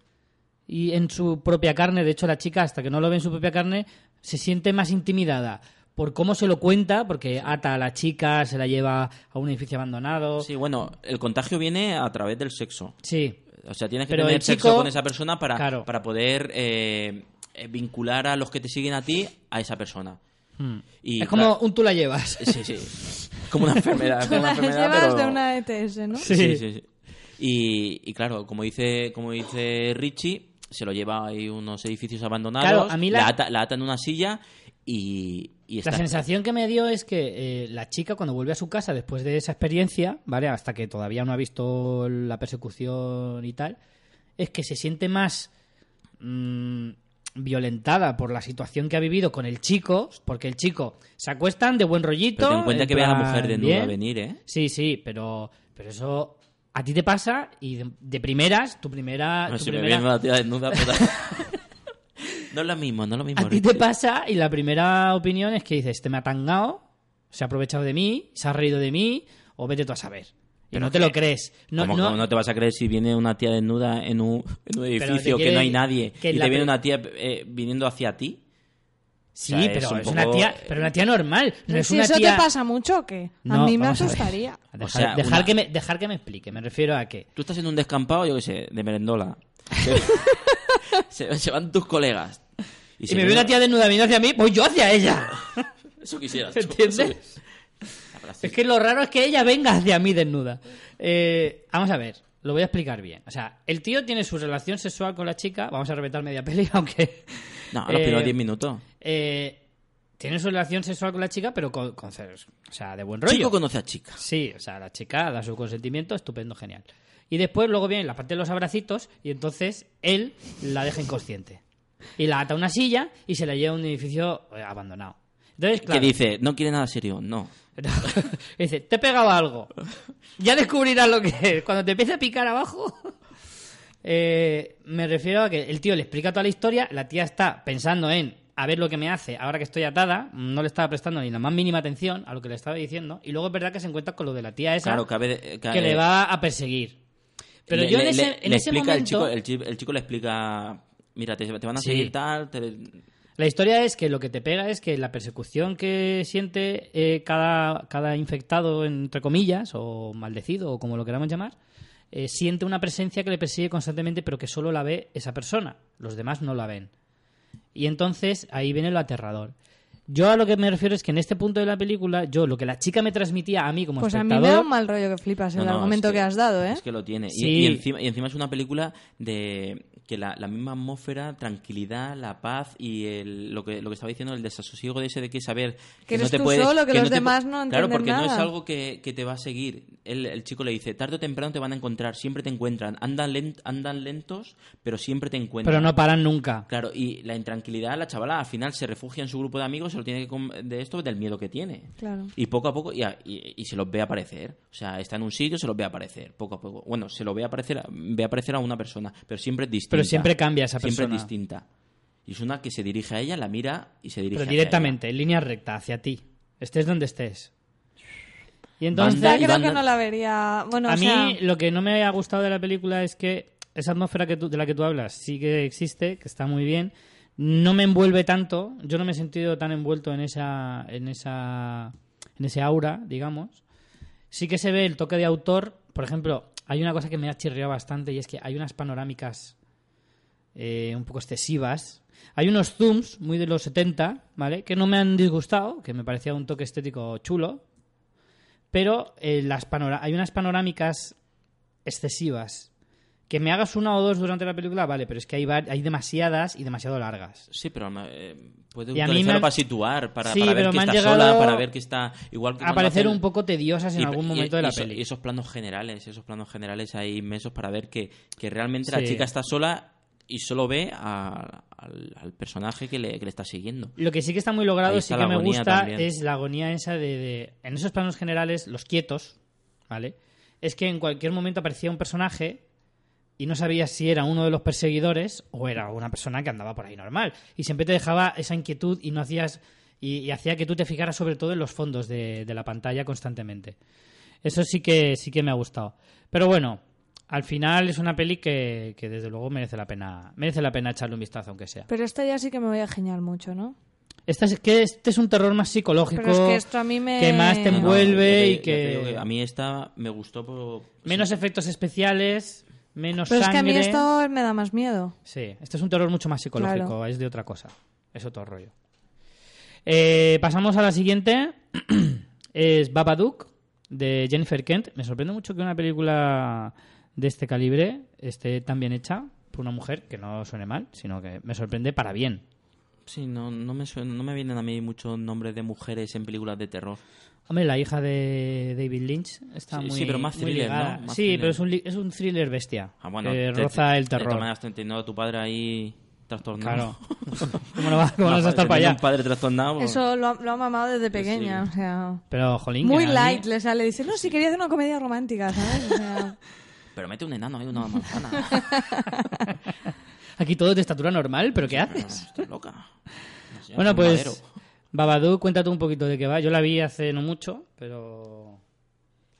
y en su propia carne. De hecho, la chica, hasta que no lo ve en su propia carne, se siente más intimidada por cómo se lo cuenta, porque ata a la chica, se la lleva a un edificio abandonado. Sí, bueno, el contagio viene a través del sexo. Sí, O sea, tienes que Pero tener el sexo con esa persona para, Claro. para poder eh, eh, vincular a los que te siguen a ti a esa persona. Y, Hmm. es como claro, un tú la llevas. Sí, sí. Como una enfermedad. como una Las enfermedad, llevas pero- de una ETS, ¿no? Sí. Sí, sí, sí. Y, y claro, como dice, como dice Richie, se lo lleva a unos edificios abandonados, Claro, a mí la- ata, la ata en una silla y, y. La sensación que me dio es que eh, la chica cuando vuelve a su casa después de esa experiencia, ¿vale? Hasta que todavía no ha visto la persecución y tal, es que se siente más mm, violentada por la situación que ha vivido con el chico, porque el chico se acuestan de buen rollito. Pero ten en cuenta en que ve a la mujer desnuda bien. venir, ¿eh? Sí, sí, pero, pero eso a ti te pasa y de, de primeras, tu primera... No, tu si me primera- viene una tía desnuda, puta. no es lo mismo, no es lo mismo. A ti te pasa y la primera opinión es que dices, este me ha tangado, se ha aprovechado de mí, se ha reído de mí, o vete tú a saber. Y Pero no te lo crees. No, ¿Cómo, no- cómo no te vas a creer si viene una tía desnuda en un, en un edificio que no hay nadie que y te viene una tía eh, viniendo hacia ti? Sí, O sea, pero es un es una tía, pero una tía normal. No es si una eso tía... te pasa mucho o qué? No, a mí me asustaría. Dejar, O sea, dejar una- que me, dejar que me explique. Me refiero a que Tú estás en un descampado, yo qué sé, de merendola. Se van tus colegas. Si se me ve una tía desnuda viniendo hacia mí, voy yo hacia ella. Eso quisieras. tú. ¿Entiendes? Es que lo raro es que ella venga hacia mí desnuda. Eh, vamos a ver, lo voy a explicar bien. O sea, el tío tiene su relación sexual con la chica. Vamos a repetir media peli, aunque. No, los Eh, primeros 10 minutos. eh, tiene su relación sexual con la chica, pero con, con. O sea, de buen rollo. Chico conoce a chica. Sí, o sea, la chica da su consentimiento, estupendo, genial. Y después, luego viene la parte de los abracitos, y entonces él la deja inconsciente. Y la ata a una silla y se la lleva a un edificio eh, abandonado. Entonces, claro. Que dice, no quiere nada serio. No. dice, te he pegado algo. Ya descubrirás lo que es. Cuando te empiece a picar abajo. Eh, me refiero a que el tío le explica toda la historia, la tía está pensando en a ver lo que me hace ahora que estoy atada, no le estaba prestando ni la más mínima atención a lo que le estaba diciendo, y luego es verdad que se encuentra con lo de la tía esa Claro, cabe... que le eh, va a perseguir. Pero le- yo en le- ese, le- en le ese explica el momento... chico, el, chi- el chico le explica, mira, te, te van a Sí. seguir tal, te- La historia es que lo que te pega es que la persecución que siente eh, cada, cada infectado, entre comillas, o maldecido, o como lo queramos llamar, eh, siente una presencia que le persigue constantemente, pero que solo la ve esa persona. Los demás no la ven. Y entonces ahí viene lo aterrador. Yo a lo que me refiero es que en este punto de la película, yo lo que la chica me transmitía a mí como Pues a mí espectador... me da un mal rollo que flipas el No, no, argumento es que, has dado, ¿eh? Es que lo tiene. Y- Sí. Y, encima, y encima es una película de que la, la misma atmósfera, tranquilidad, la paz y el, lo, que, lo que estaba diciendo, el desasosiego de ese de que saber Que no eres te tú puedes- solo, que los no demás no Claro, entienden porque no es nada. algo que, que te va a seguir. El, el chico le dice, tarde o temprano te van a encontrar, siempre te encuentran. Andan, lent- andan lentos, pero siempre te encuentran. Pero no paran nunca. Claro, y la intranquilidad, la chavala al final se refugia en su grupo de amigos, se lo tiene que de esto del miedo que tiene. Claro. Y poco a poco, y, a- y- y se los ve aparecer. O sea, está en un sitio, se los ve aparecer, poco a poco. Bueno, se lo ve aparecer, a- ve aparecer a una persona, pero siempre es distinta. Pero siempre cambia esa Siempre persona. es distinta. Y es una que se dirige a ella, la mira y se dirige Pero hacia directamente, en línea recta, hacia ti. Estés donde estés. Y entonces... Y creo que no la vería. Bueno, a o mí sea, lo que no me ha gustado de la película es que esa atmósfera que tú- de la que tú hablas sí que existe, que está muy bien. No me envuelve tanto, yo no me he sentido tan envuelto en esa, en esa, en ese aura, digamos. Sí que se ve el toque de autor. Por ejemplo, hay una cosa que me ha chirriado bastante y es que hay unas panorámicas eh, un poco excesivas. Hay unos zooms muy de los 70, ¿vale? Que no me han disgustado, que me parecía un toque estético chulo. Pero eh, las hay unas panorámicas excesivas. Que me hagas una o dos durante la película, vale, pero es que hay, hay demasiadas y demasiado largas. Sí, pero eh, puede Y utilizarlo han- para situar, para, Sí, para ver que está sola, para ver que está igual que A parecer un poco tediosas en Y- algún y- momento de la eso- peli. Y esos planos generales, esos planos generales ahí inmensos para ver que, que realmente Sí. la chica está sola y solo ve a- al, al personaje que le, que le está siguiendo. Lo que sí que está muy logrado, sí que me gusta, también. es la agonía esa de, de- En esos planos generales, los quietos, ¿vale? Es que en cualquier momento aparecía un personaje y no sabías si era uno de los perseguidores o era una persona que andaba por ahí normal. Y siempre te dejaba esa inquietud y no hacías... Y, y hacía que tú te fijaras sobre todo en los fondos de, de la pantalla constantemente. Eso sí que, sí que me ha gustado. Pero bueno, al final es una peli que, que desde luego merece la pena merece la pena echarle un vistazo aunque sea. Pero esta ya sí que me voy a genial mucho, ¿no? Esta es que este es un terror más psicológico Pero es que esto a mí me... que más te No, envuelve te- y que a mí esta me gustó por... menos efectos especiales, menos Pero es que a sangre. mí esto me da más miedo. Sí, este es un terror mucho más psicológico, Claro. es de otra cosa. Es otro rollo. Eh, pasamos a la siguiente. es Babadook, de Jennifer Kent. Me sorprende mucho que una película de este calibre esté tan bien hecha por una mujer, que no suene mal, sino que me sorprende para bien. Sí, no, no, me suena- no me vienen a mí muchos nombres de mujeres en películas de terror. Hombre, la hija de David Lynch está Sí, muy sí, pero más thriller, ¿no? Más sí, thriller. pero es un, es un thriller bestia. Ah, bueno, que te- roza te- el De todas terror. maneras, te entiendo a tu padre ahí trastornado. Claro. ¿Cómo no, va- cómo no vas a estar para allá? un padre trastornado. pues- Eso lo ha, lo ha mamado desde pequeña, sí. o sea... Pero, jolín, Muy light le sale. Dice, no, si quería hacer una comedia romántica, ¿sabes? O sea, Pero mete un enano ahí, una manzana. Aquí todo es de estatura normal, pero ¿qué haces? Estás loca. Bueno, pues madero. Babadook, cuéntate un poquito de qué va. Yo la vi hace no mucho, pero...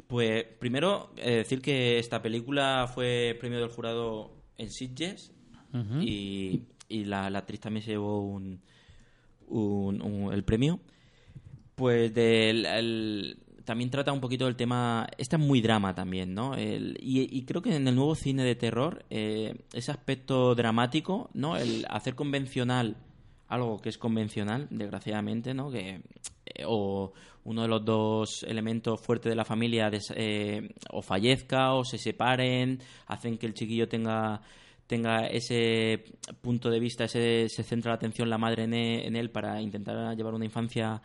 Pues primero eh, decir que esta película fue premio del jurado en Sitges y, y la, la actriz también se llevó un, un- un- el premio. Pues del, el- también trata un poquito del tema. Esta es muy drama también, ¿no? El- y, y creo que en el nuevo cine de terror, eh, ese aspecto dramático, ¿no? El hacer convencional algo que es convencional, desgraciadamente, ¿no? Que, eh, o uno de los dos elementos fuertes de la familia des- eh, o fallezca o se separen, hacen que el chiquillo tenga tenga ese punto de vista, ese, se centra la atención la madre en e- en él, para intentar llevar una infancia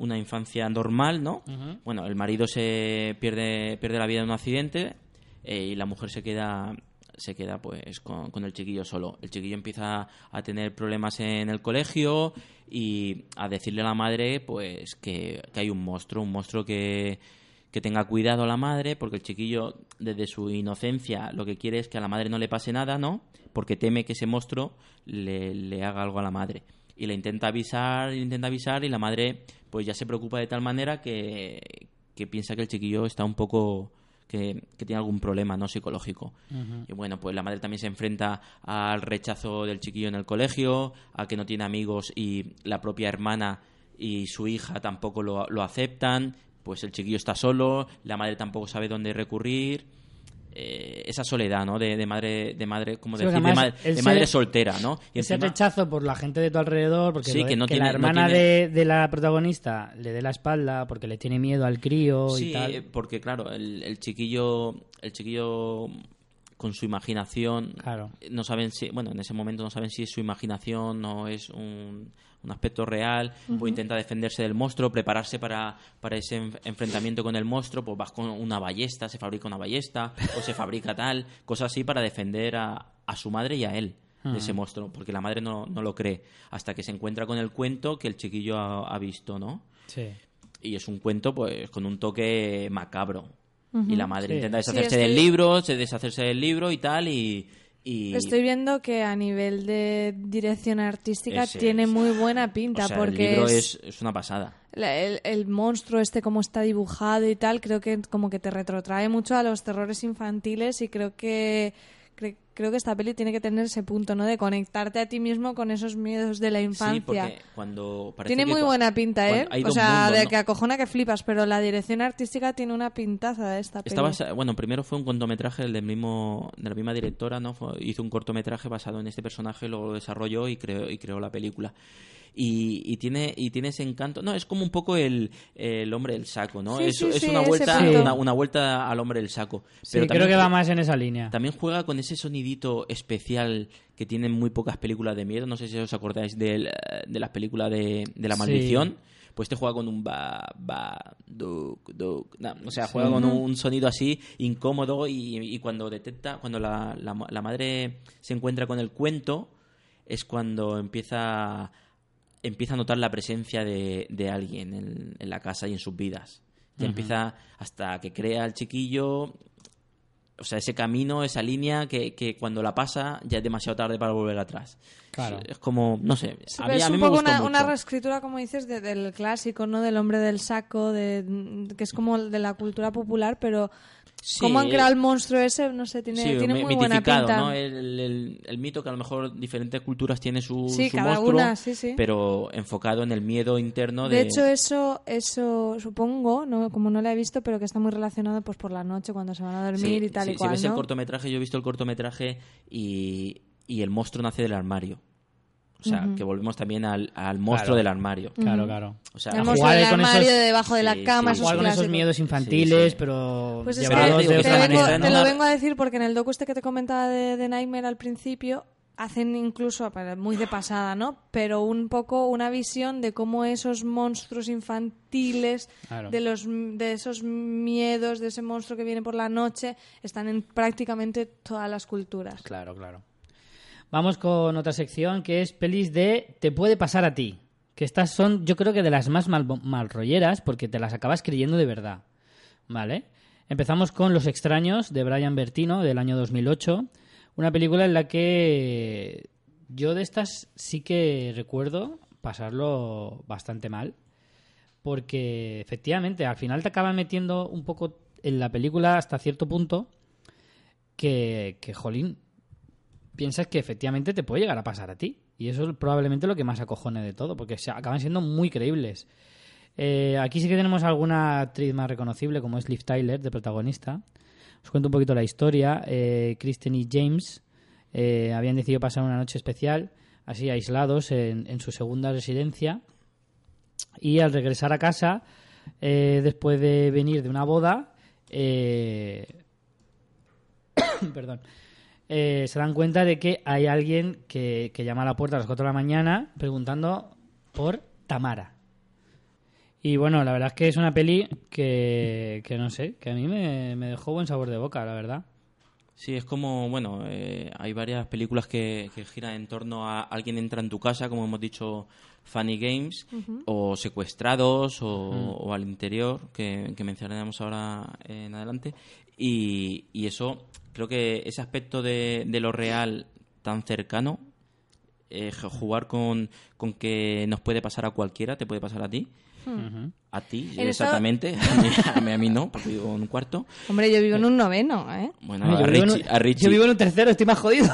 una infancia normal, ¿no? Bueno, el marido se pierde pierde la vida en un accidente eh, y la mujer se queda se queda pues con, con el chiquillo solo. El chiquillo empieza a tener problemas en el colegio y a decirle a la madre pues que, que hay un monstruo, un monstruo que, que tenga cuidado a la madre, porque el chiquillo desde su inocencia lo que quiere es que a la madre no le pase nada, ¿no? Porque teme que ese monstruo le, le haga algo a la madre. Y le intenta avisar, le intenta avisar y la madre pues ya se preocupa de tal manera que, que piensa que el chiquillo está un poco que, que tiene algún problema no psicológico. Y bueno, pues la madre también se enfrenta al rechazo del chiquillo en el colegio, a que no tiene amigos y la propia hermana y su hija tampoco lo, lo aceptan, pues el chiquillo está solo, la madre tampoco sabe dónde recurrir. Eh, esa soledad, ¿no? De, de madre, de madre, como Sí, decir, de, ma- madre soltera, ¿no? Y Ese encima- rechazo por la gente de tu alrededor, porque, Sí, lo que no que tiene- la no hermana tiene- de, de la protagonista le dé la espalda porque le tiene miedo al crío Sí, y tal. porque claro, el, el chiquillo, el chiquillo con su imaginación, Claro. no saben si, bueno, en ese momento no saben si es su imaginación o es un, un aspecto real, pues intenta defenderse del monstruo, prepararse para, para ese enf- enfrentamiento con el monstruo, pues vas con una ballesta, se fabrica una ballesta, o se fabrica tal, cosas así para defender a, a su madre y a él de ese monstruo, porque la madre no, no lo cree, hasta que se encuentra con el cuento que el chiquillo ha, ha visto, ¿no? Sí. y es un cuento pues con un toque macabro y la madre Sí. intenta deshacerse Sí, del libro se deshacerse del libro y tal y, y Estoy viendo que a nivel de dirección artística Ese tiene muy buena pinta o sea, porque el libro es- es, es una pasada. la- el, el monstruo este como está dibujado y tal, creo que como que te retrotrae mucho a los terrores infantiles y creo que cre- creo que esta peli tiene que tener ese punto, ¿no? De conectarte a ti mismo con esos miedos de la sí infancia. porque cuando parece tiene que muy buena pinta, ¿eh? O sea, mundos, de ¿no? que acojona que flipas, pero la dirección artística tiene una pintaza de esta peli. Basa- bueno, primero fue un cortometraje del mismo, de la misma directora, ¿no? Fue- hizo un cortometraje basado en este personaje, luego lo desarrolló y creó, y creó la película. Y, y tiene y tiene ese encanto. No, es como un poco el, el hombre del saco, ¿no? Sí, es sí, es sí, una vuelta una, una vuelta al hombre del saco. Sí, Pero creo que va más en esa línea. También juega con ese especial que tienen muy pocas películas de miedo. No sé si os acordáis eh, de las películas de, de la Sí. maldición. Pues este juega con un ba, ba, duk, duk. No, o sea, juega con un sonido así incómodo y, y cuando detecta, cuando la, la, la madre se encuentra con el cuento, es cuando empieza, empieza a notar la presencia de, de alguien en, en la casa y en sus vidas. Ya empieza hasta que crea el chiquillo, o sea, ese camino, esa línea que, que cuando la pasa ya es demasiado tarde para volver atrás. Claro. Es, es como, no sé, Sí, a mí, es a mí un me poco gustó una, mucho. una reescritura, como dices, de- del clásico, ¿no? Del hombre del saco, de, que es como de la cultura popular, pero Sí, ¿Cómo han creado el monstruo ese? No sé, tiene, sí, tiene muy buena pinta. ¿no? El, el- el mito que a lo mejor diferentes culturas tienen su, Sí, su cada monstruo, una, pero enfocado en el miedo interno de... De hecho, eso, eso supongo, no, como no lo he visto, pero que está muy relacionado pues por la noche cuando se van a dormir y tal y cual, Si ves el ¿no? cortometraje, yo he visto el cortometraje y, y el monstruo nace del armario. O sea, que volvemos también al, al monstruo Claro. del armario. Claro, claro. O sea, el jugar del con esos- armario, de debajo de la Sí, cama, sí. esos Igual con esos miedos infantiles, Sí, sí. pero Pues es que de te, otra lo vengo, manera, ¿no? te lo vengo a decir porque en el docu este que te comentaba de, de Nightmare al principio hacen incluso, muy de pasada, ¿no? Pero un poco una visión de cómo esos monstruos infantiles, Claro. de, los, de esos miedos, de ese monstruo que viene por la noche, están en prácticamente todas las culturas. Claro, claro. Vamos con otra sección que es pelis de Te puede pasar a ti. Que estas son, yo creo que de las más mal, malrolleras porque te las acabas creyendo de verdad. ¿Vale? Empezamos con Los extraños de Brian Bertino del año 2008. Una película en la que yo de estas sí que recuerdo pasarlo bastante mal. Porque efectivamente al final te acaba metiendo un poco en la película hasta cierto punto que, que jolín, piensas que efectivamente te puede llegar a pasar a ti. Y eso es probablemente lo que más acojone de todo, porque se acaban siendo muy creíbles. Eh, aquí sí que tenemos alguna actriz más reconocible, como es Liv Tyler, de protagonista. Os cuento un poquito la historia. Eh, Kristen y James eh, habían decidido pasar una noche especial, así aislados, en, en su segunda residencia. Y al regresar a casa, eh, después de venir de una boda, perdón, eh, se dan cuenta de que hay alguien que, que llama a la puerta a las 4 de la mañana preguntando por Tamara. Y bueno, la verdad es que es una peli que, que no sé, que a mí me, me dejó buen sabor de boca, la verdad. Sí, es como, bueno, eh, hay varias películas que, que giran en torno a alguien entra en tu casa, como hemos dicho, Funny Games, o secuestrados, o, o al interior, que, que mencionaremos ahora en adelante. Y, y eso, creo que ese aspecto de, de lo real tan cercano, eh, jugar con, con que nos puede pasar a cualquiera, te puede pasar a ti. A ti, eso- exactamente. A, mí, a mí- a mí no, porque vivo en un cuarto. Hombre, yo vivo en un noveno, ¿eh? Bueno, Yo a vivo en un- Richie, a Richie- yo vivo en un tercero, estoy más jodido.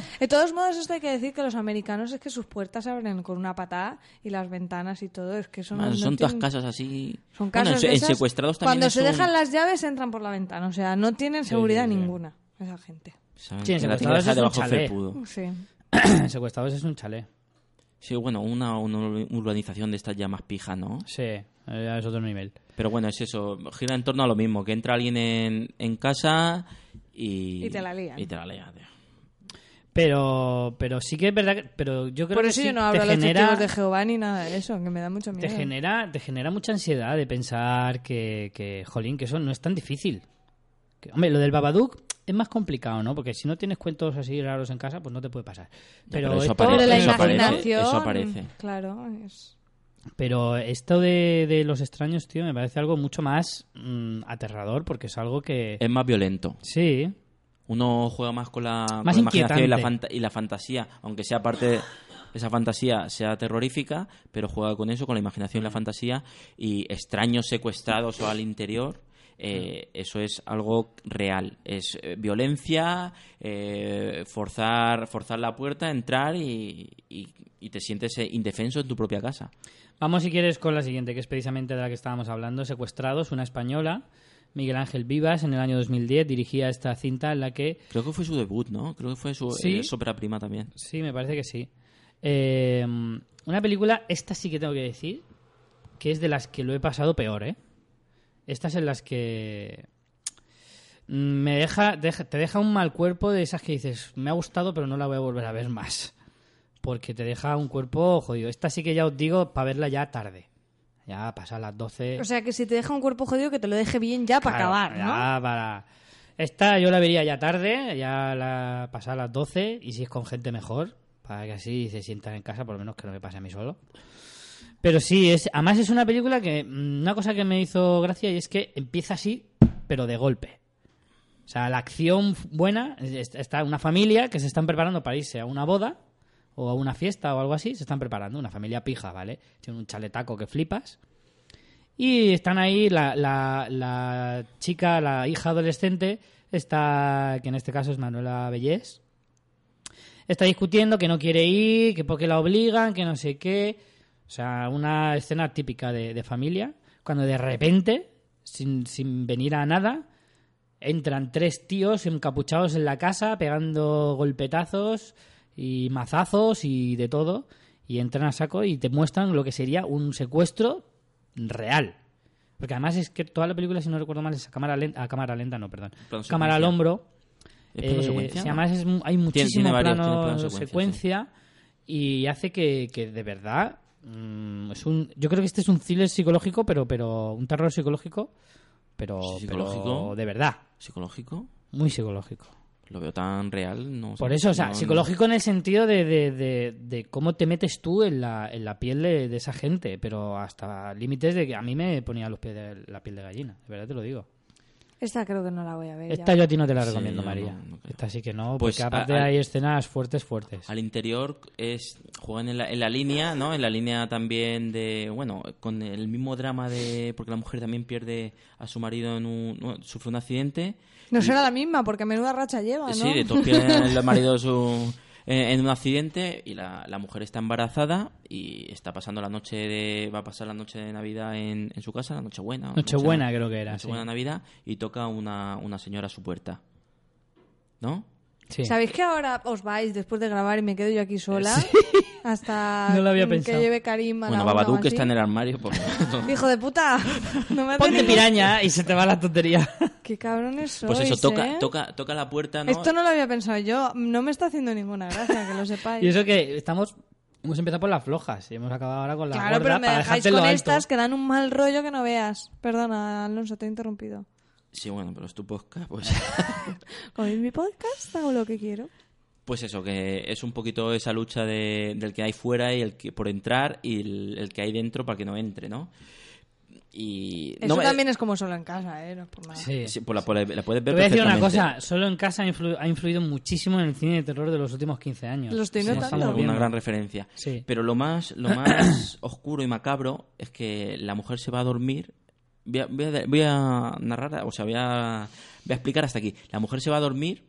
De todos modos, esto hay que decir que los americanos es que sus puertas se abren con una patada y las ventanas y todo. Es que son, Man, no son todas tienen- casas así. Son Bueno, casas en, de en esas, secuestrados también. Cuando se un- dejan las llaves entran por la ventana. O sea, no tienen seguridad sí, sí. ninguna esa gente. Saben Sí, en secuestrados es un chalet. Sí. Secuestrados es un chalet. Sí, bueno, una, una urbanización de estas ya más pija, ¿no? Sí, eh, es otro nivel. Pero bueno, es eso. Gira en torno a lo mismo. Que entra alguien en, en casa y. Y te la lían. Y te la lían, tío. Pero, pero sí que es verdad que, pero yo creo Por que eso sí yo no te hablo de los genera, de Jehová ni nada de eso, que me da mucho te miedo. genera, te genera mucha ansiedad de pensar que, que, jolín, que eso no es tan difícil. Que, hombre, lo del Babadook es más complicado, ¿no? Porque si no tienes cuentos así raros en casa, pues no te puede pasar. Pero, pero eso esto, aparece, la eso aparece, imaginación. eso aparece. Claro, es. pero esto de, de los extraños, tío, me parece algo mucho más mm, aterrador porque es algo que... Es más violento. Sí, Uno juega más con la, con Más la imaginación y la, inquietante. fanta- y la fantasía, aunque sea parte de esa fantasía sea terrorífica, pero juega con eso, con la imaginación y la fantasía, y extraños secuestrados o al interior, eh, eso es algo real. Es eh, violencia, eh, forzar, forzar la puerta, entrar y, y- y te sientes eh, indefenso en tu propia casa. Vamos, si quieres, con la siguiente, que es precisamente de la que estábamos hablando, Secuestrados, una española. Miguel Ángel Vivas, en el año 2010, dirigía esta cinta en la que, Creo que fue su debut, ¿no? Creo que fue su Sí. eh, ópera prima también. sí, me parece que sí. Eh, una película, esta sí que tengo que decir, que es de las que lo he pasado peor, ¿eh? Estas en las que mm, me deja, deja- te deja un mal cuerpo de esas que dices, me ha gustado, pero no la voy a volver a ver más. Porque te deja un cuerpo jodido. Esta sí que ya os digo, para verla ya tarde. Ya pasa las 12. O sea, que si te deja un cuerpo jodido, que te lo deje bien ya para Claro, acabar, ¿no? ya para... Esta yo la vería ya tarde, ya la pasar a las 12 y si es con gente mejor, para que así se sientan en casa, por lo menos que no me pase a mí solo. Pero sí, es, además es una película que mm, una cosa que me hizo gracia y es que empieza así, pero de golpe. O sea, la acción buena, es- está una familia que se están preparando para irse a una boda o a una fiesta o algo así, se están preparando, una familia pija, ¿vale? Tiene un chaletaco que flipas. Y están ahí la, la, chica, la hija adolescente, está, que en este caso es Manuela Bellés, está discutiendo que no quiere ir, que porque la obligan, que no sé qué. O sea, una escena típica de, de familia, cuando de repente, sin, sin venir a nada, entran tres tíos encapuchados en la casa, pegando golpetazos y mazazos y de todo, y entran a saco y te muestran lo que sería un secuestro real. Porque además es que toda la película, si no recuerdo mal, es a cámara lenta, a cámara lenta no, perdón, cámara al hombro. ¿Es plano Eh, secuencia? si además es hay muchísimo plano, secuencia, secuencia, y hace que, que de verdad mm, es un yo creo que este es un thriller psicológico pero pero un terror psicológico pero, ¿Psicológico? pero de verdad ¿Psicológico? muy psicológico Lo veo tan real. No sé. por eso o sea No- psicológico en el sentido de, de, de- de cómo te metes tú en la, en la piel de, de esa gente pero hasta límites de que a mí me ponía los pies de la piel de gallina de verdad te lo digo Esta creo que no la voy a ver. esta ya. yo a ti no te la Sí, recomiendo no, María no creo. esta sí que no Pues, porque aparte a- a- hay escenas fuertes fuertes Al interior es juegan en la, en la línea, ¿no? En la línea también de, bueno, con el mismo drama de porque la mujer también pierde a su marido en un no, sufre un accidente. No será la misma, porque menuda racha lleva, ¿no? Sí, de todos pierden el marido su en, en un accidente y la, la mujer está embarazada y está pasando la noche de va a pasar la noche de Navidad en, en su casa, la noche buena. Nochebuena creo que era sí. Nochebuena Navidad y toca una, una señora a su puerta. ¿No? Sí. ¿Sabéis que ahora os vais después de grabar y me quedo yo aquí sola? Hasta No lo había que pensado. lleve Karim a Bueno, la una o Babadook así. está en el armario. Por... Hijo de puta, no me hace Ponte piraña y se te va la tontería. Qué cabrones sois, Pues eso, toca, ¿eh? toca, toca la puerta, ¿no? Esto no lo había pensado yo. No me está haciendo ninguna gracia, que lo sepáis. Y eso que estamos hemos empezado por las flojas y hemos acabado ahora con las claro, gordas pero me para dejáis con alto. estas que dan un mal rollo que no veas. Perdona, Alonso, te he interrumpido. Sí, bueno, pero es tu podcast, pues... Con mi podcast hago lo que quiero. Pues eso, que es un poquito esa lucha de, del que hay fuera y el que por entrar y el, el que hay dentro para que no entre, ¿no? Y Eso no me- también es como solo en casa, ¿eh? No es por nada. Sí. sí, pues la, la- la puedes Te ver voy a decir una cosa, solo en casa ha, influ- ha influido muchísimo en el cine de terror de los últimos 15 años. Lo estoy Sí, notando. Una gran referencia. Sí. Pero lo más, lo más oscuro y macabro es que la mujer se va a dormir. Voy a, voy a- voy a narrar, o sea, voy a, voy a explicar hasta aquí. La mujer se va a dormir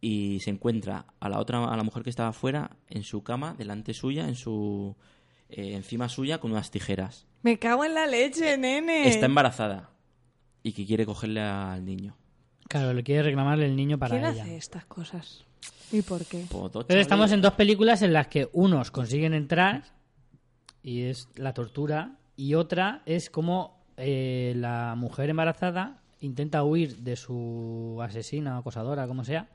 y se encuentra a la otra, a la mujer que estaba afuera, en su cama, delante suya, en su, eh, encima suya, con unas tijeras. Me cago en la leche, nene. Está embarazada y que quiere cogerle al niño. Claro, le quiere reclamarle el niño para ¿Quién ella. hace estas cosas? ¿Y por qué? Entonces estamos chavales- en dos películas en las que unos consiguen entrar y es la tortura y otra es como eh, la mujer embarazada intenta huir de su asesina o acosadora, como sea,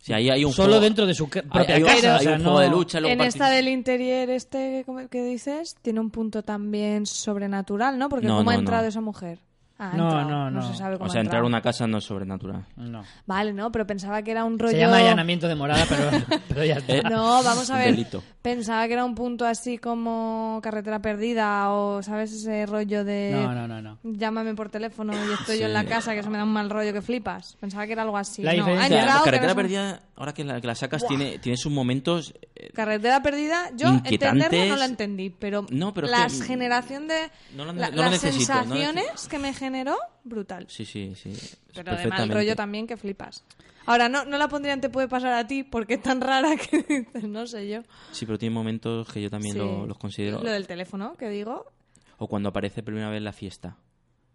Sí, ahí hay un solo juego- dentro de su hay- propia hay, un- casa. o hay sea, un no- juego de lucha. En esta del interior este ¿cómo- que dices, tiene un punto también sobrenatural, ¿no? Porque No, ¿cómo ha entrado no. esa mujer? Ah, No, entrado. no, no. se sabe cómo O sea, entrar a una casa no es sobrenatural. no. Vale, no, pero pensaba que era un rollo... Se llama allanamiento de morada, pero, pero ya está. Eh, No, vamos a Un ver. delito. Pensaba que era un punto así como carretera perdida o, ¿sabes? Ese rollo de... No, no, no, no. Llámame por teléfono y estoy yo en la casa, que eso me da un mal rollo que flipas. Pensaba que era algo así. La no, ha entrado, carretera perdida, ahora que la, que la sacas, tiene, tiene sus momentos. eh, Carretera perdida, yo entenderlo no la entendí, pero, No, pero la que- generación de No lo- la- no lo las necesito, no lo sensaciones que me generó, brutal. sí, sí, sí. Pero de mal rollo también que flipas. Ahora, no, no la pondría en Te puede pasar a ti porque es tan rara que dices, no sé yo. Sí, pero tiene momentos que yo también Sí. lo- los considero. Lo del teléfono, que digo. O cuando aparece primera vez la fiesta.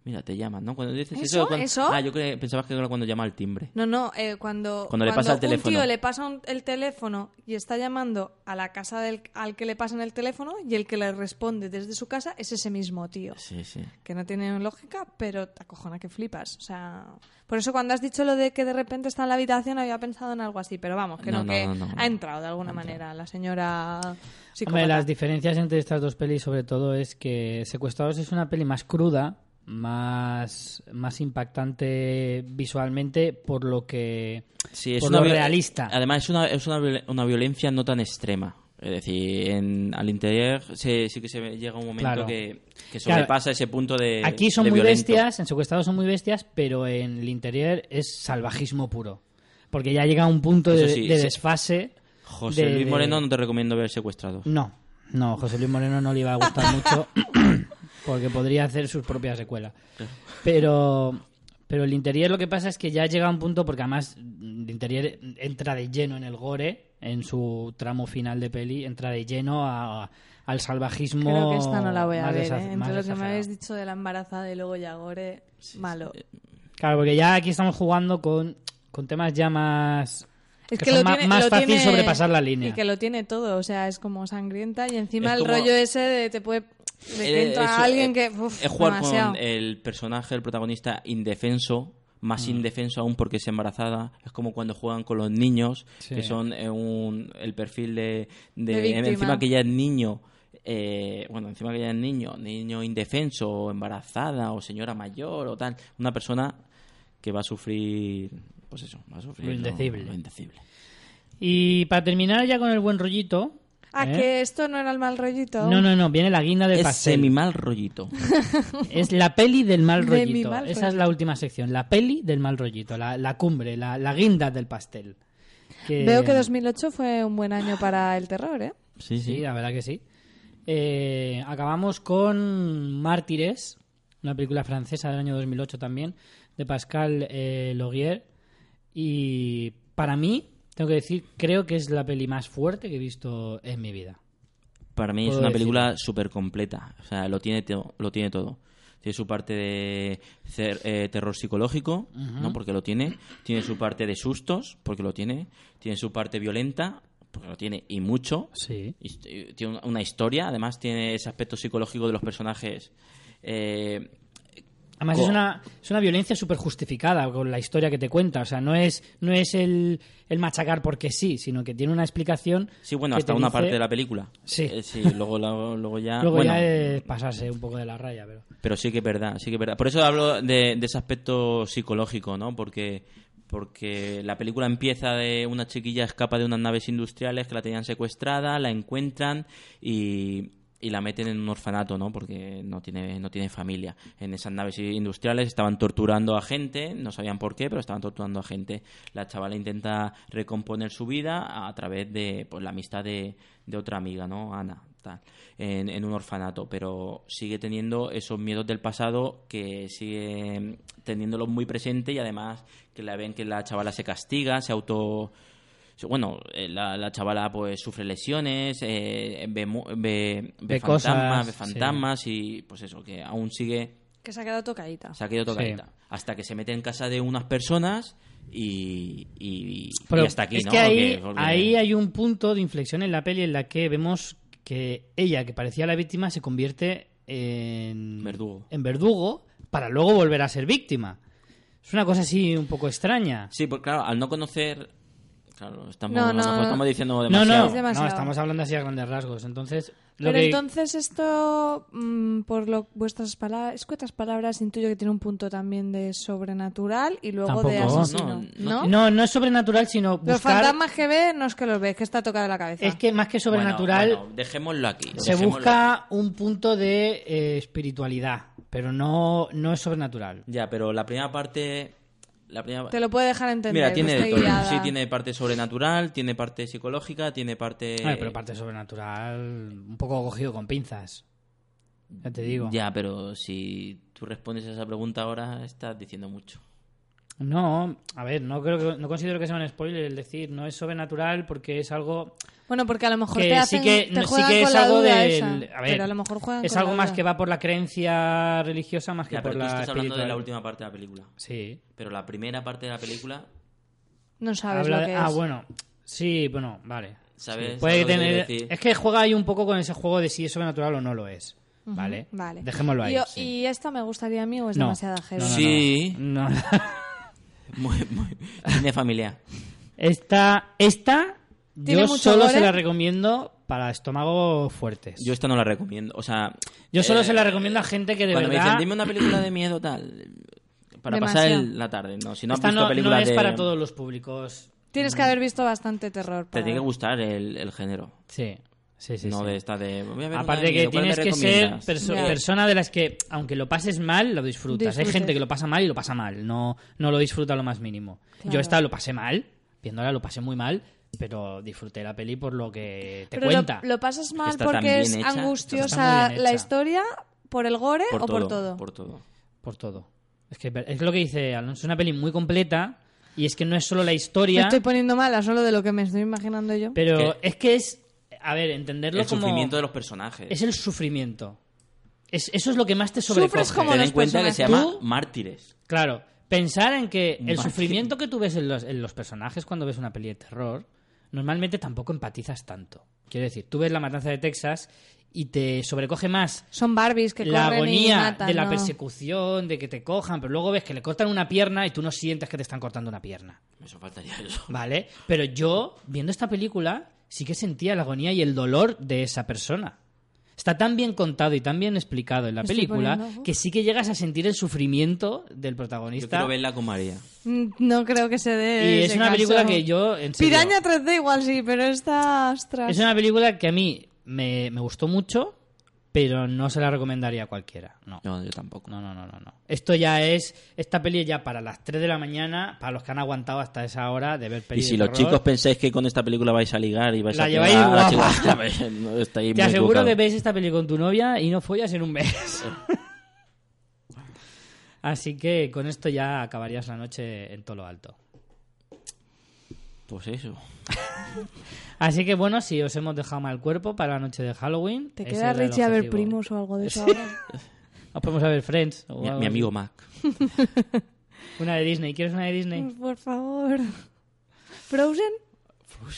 Mira, te llaman, ¿no? Cuando dices ¿Eso? cuando- ¿Eso? Ah, yo cre- pensaba que era cuando llama al timbre. No, no, eh, cuando, Cuando le pasa el un teléfono. tío le pasa un- el teléfono y está llamando a la casa del, al que le pasan el teléfono y el que le responde desde su casa es ese mismo tío. Sí, sí. Que no tiene lógica, pero te acojona que flipas. O sea, por eso cuando has dicho lo de que de repente está en la habitación había pensado en algo así, pero vamos, que no, que no, no, no. ha entrado de alguna manera la señora Hombre, las diferencias entre estas dos pelis, sobre todo, es que Secuestrados es una peli más cruda, más, más impactante visualmente, por lo que. Sí, es por una lo realista. Además, es una, es una, viol- una violencia no tan extrema. Es decir, en, al interior se- sí que se llega un momento Claro. que, que Claro. sobrepasa ese punto de. Aquí son de muy violento. bestias, en Secuestrados son muy bestias, pero en el interior es salvajismo puro. Porque ya llega a un punto de, sí, de sí. desfase. José de- Luis Moreno no te recomiendo ver secuestrados. No, no, José Luis Moreno no le iba a gustar mucho. Porque podría hacer sus propias secuelas. Pero, pero el interior lo que pasa es que ya llega a un punto, porque además el interior entra de lleno en el gore, en su tramo final de peli, entra de lleno a- al salvajismo. Creo que esta no la voy a más ver, ¿eh? Entre lo que me habéis dicho de la embarazada y luego ya gore, malo. Claro, porque ya aquí estamos jugando con, con temas ya más. Es que que son lo ma- tiene, más lo fácil tiene- sobrepasar la línea. Y que lo tiene todo, o sea, es como sangrienta y encima Es el como- rollo ese de te puede... Eh, entra eso, alguien eh, que... uf, es jugar demasiado. con el personaje, el protagonista indefenso, más Mm. indefenso aún porque es embarazada. Es como cuando juegan con los niños, Sí. que son eh, un, el perfil de, de- De víctima. encima que ya es niño. eh, bueno, encima que ya es niño, niño indefenso, o embarazada, o señora mayor, o tal, una persona que va a sufrir, pues eso, va a sufrir Lo indecible. lo indecible. Y para terminar ya con el buen rollito. Ah, ¿eh? que esto no era el mal rollito. No, no, no, viene la guinda del Es pastel. semi mal rollito. Es la peli del mal De mi rollito. mal Esa es la última sección. La peli del mal rollito. La, la cumbre, la, la guinda del pastel. Que- Veo que 2008 fue un buen año para el terror, ¿eh? Sí, Sí, sí. la verdad que sí. Eh, acabamos con Mártires, una película francesa del año 2008 también, de Pascal eh, Laugier. Y para mí, tengo que decir, creo que es la peli más fuerte que he visto en mi vida. Para mí es una película súper completa. O sea, lo tiene, lo tiene todo. Tiene su parte de eh, terror psicológico, ¿no? Porque lo tiene. Tiene su parte de sustos, porque lo tiene. Tiene su parte violenta, porque lo tiene. Y mucho. Sí. Tiene una- una historia. Además, tiene ese aspecto psicológico de los personajes. Eh, Además es una, es una violencia súper justificada con la historia que te cuenta. O sea, no es, no es el, el machacar porque sí, sino que tiene una explicación. sí, bueno, hasta una dice- parte de la película. Sí. Eh, sí, luego, luego, luego ya. Luego bueno, ya es pasarse un poco de la raya, pero... Pero sí que es verdad, sí que es verdad. Por eso hablo de, de ese aspecto psicológico, ¿no? Porque, porque la película empieza de una chiquilla escapa de unas naves industriales que la tenían secuestrada, la encuentran y, y la meten en un orfanato, ¿no? Porque no tiene, no tiene familia. En esas naves industriales estaban torturando a gente, no sabían por qué, pero estaban torturando a gente. La chavala intenta recomponer su vida a través de pues, la amistad de, de otra amiga, ¿no? Ana, tal, en, en un orfanato, pero sigue teniendo esos miedos del pasado que sigue teniéndolos muy presente y además que la ven que la chavala se castiga, se auto bueno, eh, la, la chavala pues sufre lesiones, eh, ve, ve, ve Ve fantasmas, cosas, ve sí. fantasmas y pues eso, que aún sigue, Que se ha quedado tocadita. se ha quedado Sí. tocadita. Hasta que se mete en casa de unas personas y, y, Pero y hasta aquí, es ¿no? que ahí, Porque- porque- ahí hay un punto de inflexión en la peli en la que vemos que ella, que parecía la víctima, se convierte en Verdugo. en verdugo para luego volver a ser víctima. Es una cosa así un poco extraña. Sí, porque claro, al no conocer... Claro, estamos, No, a lo no. mejor estamos diciendo No, demasiado. no, Es demasiado. no, estamos hablando así a grandes rasgos. Entonces, lo Pero que- entonces esto, mm, por lo, vuestras palabras, escuetas palabras, intuyo que tiene un punto también de sobrenatural y luego de asesino. No, ¿No? no, no es sobrenatural, sino Los buscar... fantasmas que ve no es que los ve, es que está tocada la cabeza. Es que más que sobrenatural, bueno, dejémoslo aquí. se dejémoslo busca un punto de eh, espiritualidad, pero no, no es sobrenatural. Ya, pero la primera parte... La primera... Te lo puede dejar entender. Mira, tiene de esté todo. guiada. Sí, tiene parte sobrenatural, tiene parte psicológica, tiene parte... Ay, pero parte sobrenatural, un poco cogido con pinzas. Ya te digo. Ya, pero si tú respondes a esa pregunta ahora, estás diciendo mucho. No, a ver, no creo que, no considero que sea un spoiler el decir no es sobrenatural porque es algo Bueno, porque a lo mejor que te sí hacen, que te sí que con es la algo esa, a ver, pero a lo mejor juegan es algo más que va por la creencia religiosa más que Ya, por pero tú la estás hablando de la última parte de la película. Sí. Pero la primera parte de la película, No sabes Habla lo de- que ah, es. bueno. Sí, bueno, vale. ¿sabes? Sí, Puede ¿Sabes lo que tener decir? es que juega ahí un poco con ese juego de si es sobrenatural o no lo es. ¿Vale? Vale. Dejémoslo ahí. ¿Y, sí. ¿Y esta me gustaría a mí o es No. demasiada heavy? No, no, no. Sí. No. Muy, muy... Tiene familia. Esta, esta ¿Tiene yo solo se la recomiendo para estómagos fuertes. Yo esta no la recomiendo. O sea... Yo solo eh, se la recomiendo a gente que de Cuando me verdad dicen, dime una película de miedo tal... Para Demasiado. pasar el- la tarde, ¿no? Si no has esta visto no, no películas es de... para todos los públicos. Tienes que haber visto bastante terror. Te tiene que gustar el, el género. Sí, sí, sí. no sí. de esta de... voy a ver una Aparte de que miedo, ¿cuál me tienes que ser perso- persona de las que, aunque lo pases mal, lo disfrutas. Hay gente que lo pasa mal y lo pasa mal. No, no lo disfruta lo más mínimo. Claro. Yo esta lo pasé mal, viéndola lo pasé muy mal, pero disfruté la peli por lo que te Pero cuenta. lo pasas mal está porque es hecha. Angustiosa la historia, ¿Por el gore Por o todo, por todo? Por todo. Por todo. Es que es lo que dice Alonso, es una peli muy completa y es que no es solo la Me historia, estoy poniendo mala solo de lo que me estoy imaginando yo. pero es que es, a ver, entenderlo El como... sufrimiento de los personajes. Es el sufrimiento. Es, eso es lo que más te sobrecoge. Sufres como Ten en cuenta que se llama Tú- Mártires. Claro, pensar en que el sufrimiento que tú ves en los, en los personajes cuando ves una peli de terror, normalmente tampoco empatizas tanto. Quiero decir, tú ves La Matanza de Texas y te sobrecoge más Son Barbies que la corren y agonía matan, de la ¿no? persecución, de que te cojan, pero luego ves que le cortan una pierna y tú no sientes que te están cortando una pierna. Eso faltaría eso. ¿Vale? Pero yo, viendo esta película, sí que sentía la agonía y el dolor de esa persona. Está tan bien contado y tan bien explicado en la película poniendo- que sí que llegas a sentir el sufrimiento del Yo protagonista. quiero verla con María. Mm, No creo que se dé. Y es una película que yo, en serio, Piraña 3D igual sí, pero esta. Ostras. es una película que a mí me, me gustó mucho, pero no se la recomendaría a cualquiera. No. No, yo tampoco. No, no, no, no, no. Esto ya es. Esta peli es ya para las 3 de la mañana, para los que han aguantado hasta esa hora de ver Y pelis si de los chicos pensáis que con esta película vais a ligar y vais La a lleváis la guapa. ves, no, estáis Te muy aseguro que ves esta peli con tu novia y no follas en un mes. Así que con esto ya acabarías la noche en todo lo alto. Pues eso. Así que bueno, si os hemos dejado mal cuerpo para la noche de Halloween. ¿Te queda Richie a ver primos o algo de eso ahora? Nos podemos a ver Friends. o Mi, algo mi así. amigo Mac. Una de Disney. ¿Quieres una de Disney? Por favor. ¿Frozen?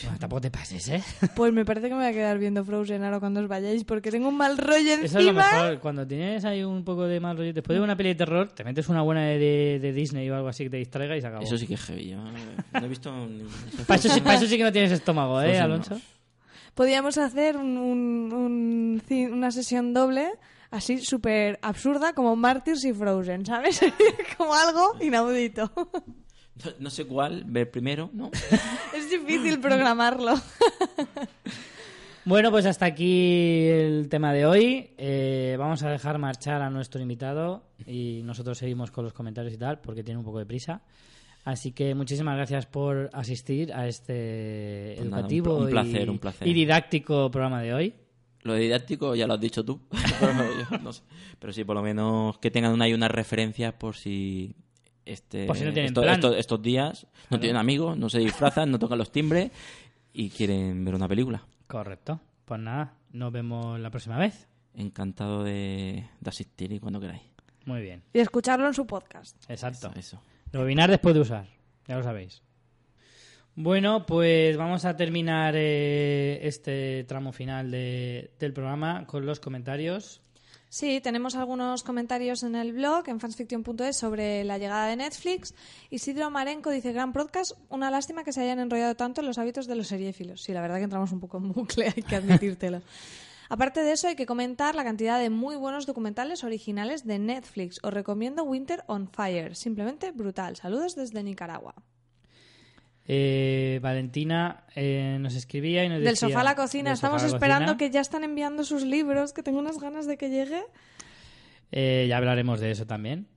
Bueno, tampoco te pases, ¿eh? Pues me parece que me voy a quedar viendo Frozen ahora cuando os vayáis porque tengo un mal rollo encima. Eso es lo mejor. Cuando tienes ahí un poco de mal rollo, después de una peli de terror, te metes una buena de, de- de Disney o algo así que te distraiga y se acabó. Eso sí que es heavy. Yo no he visto... Para eso, sí, para eso sí que no tienes estómago, ¿eh, Frozen no. Alonso? Podríamos hacer un- un- una sesión doble así súper absurda como Martyrs y Frozen, ¿sabes? como algo inaudito. No, no sé cuál ver primero, ¿no? es difícil programarlo. Bueno, pues hasta aquí el tema de hoy. Eh, vamos a dejar marchar a nuestro invitado y nosotros seguimos con los comentarios y tal, porque tiene un poco de prisa. Así que muchísimas gracias por asistir a este Pues nada, un educativo un placer, y, un placer. y didáctico programa de hoy. Lo de didáctico ya lo has dicho tú. Pero, yo no sé. Pero sí, por lo menos que tengan una, hay unas referencias por si... Este, Por si no tienen esto- plan. esto- estos días no tienen amigos, no se disfrazan, no tocan los timbres y quieren ver una película. Correcto. Pues nada, nos vemos la próxima vez. Encantado de, de asistir y cuando queráis. Muy bien. Y escucharlo en su podcast. Exacto. Eso, eso. Rebobinar después de usar, ya lo sabéis. Bueno, pues vamos a terminar eh, este tramo final de- del programa con los comentarios. Sí, tenemos algunos comentarios en el blog, en fansfiction.es, sobre la llegada de Netflix. Isidro Marenco dice, gran podcast, una lástima que se hayan enrollado tanto en los hábitos de los seriéfilos. Sí, la verdad que entramos un poco en bucle, hay que admitírtelo. Aparte de eso, hay que comentar la cantidad de muy buenos documentales originales de Netflix. Os recomiendo Winter on Fire, simplemente brutal. Saludos desde Nicaragua. Eh, Valentina eh, nos escribía y nos Del decía... sofá a la cocina, del estamos la esperando cocina. que ya están enviando sus libros, que tengo unas ganas de que llegue. Eh, ya hablaremos de eso también.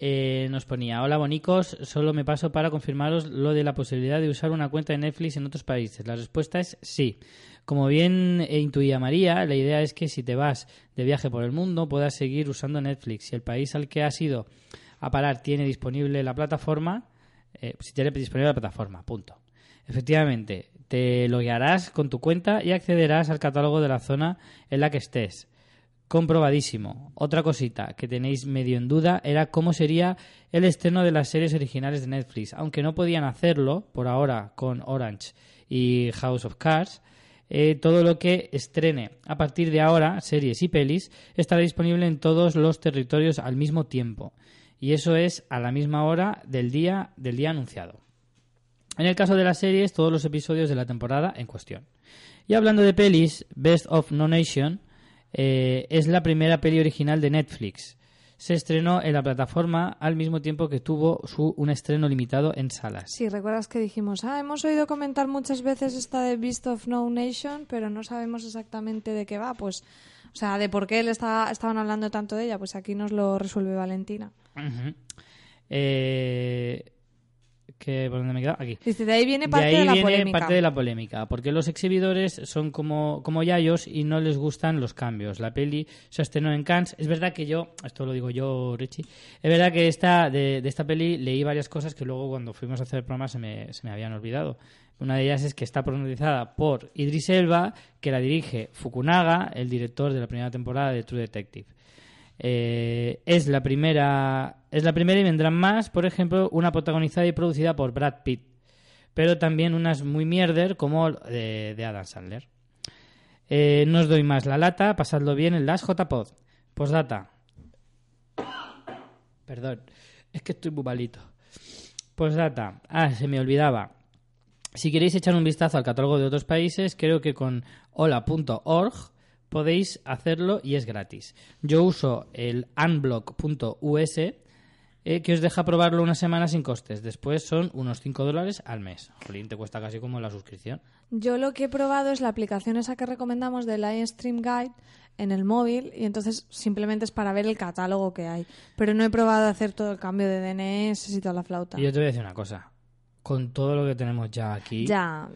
Eh, nos ponía, hola bonicos, solo me paso para confirmaros lo de la posibilidad de usar una cuenta de Netflix en otros países. La respuesta es sí. Como bien eh, intuía María, la idea es que si te vas de viaje por el mundo puedas seguir usando Netflix. Si el país al que has ido a parar tiene disponible la plataforma, eh, si tiene disponible la plataforma, punto. Efectivamente, te loguearás con tu cuenta y accederás al catálogo de la zona en la que estés. Comprobadísimo. Otra cosita que tenéis medio en duda era cómo sería el estreno de las series originales de Netflix. Aunque no podían hacerlo por ahora con Orange y House of Cards, eh, todo lo que estrene a partir de ahora, series y pelis, estará disponible en todos los territorios al mismo tiempo. Y eso es a la misma hora del día, del día anunciado. En el caso de las series, todos los episodios de la temporada en cuestión. Y hablando de pelis, Best of No Nation eh, es la primera peli original de Netflix. Se estrenó en la plataforma al mismo tiempo que tuvo su, un estreno limitado en salas. Sí, recuerdas que dijimos, ah, hemos oído comentar muchas veces esta de Beast of No Nation, pero no sabemos exactamente de qué va. Pues, o sea, de por qué le está- estaban hablando tanto de ella, pues aquí nos lo resuelve Valentina. Eh, que ¿Por dónde me he quedado? Aquí. Dice, de ahí viene parte de de, ahí la viene polémica. parte de la polémica, porque los exhibidores son como, como yayos y no les gustan los cambios. La peli se estrenó en Cannes. Es verdad que yo, esto lo digo yo, Richie, es verdad que esta, de, de esta peli leí varias cosas que luego cuando fuimos a hacer el programa se me, se me habían olvidado. Una de ellas es que está protagonizada por Idris Elba, que la dirige Fukunaga, el director de la primera temporada de True Detective. Eh, es la primera es la primera y vendrán más, por ejemplo, una protagonizada y producida por Brad Pitt, pero también unas muy mierder como de, de Adam Sandler. Eh, no os doy más la lata, pasadlo bien en las JPod. Postdata. Perdón, es que estoy muy malito. Postdata. Ah, se me olvidaba. Si queréis echar un vistazo al catálogo de otros países, creo que con hola.org podéis hacerlo y es gratis. Yo uso el unblock.us eh, que os deja probarlo una semana sin costes. Después son unos 5 dólares al mes. Jolín, te cuesta casi como la suscripción. Yo lo que he probado es la aplicación esa que recomendamos de Lion Stream Guide en el móvil y entonces simplemente es para ver el catálogo que hay. Pero no he probado hacer todo el cambio de DNS y toda la flauta. Y yo te voy a decir una cosa. Con todo lo que tenemos ya aquí, Ya.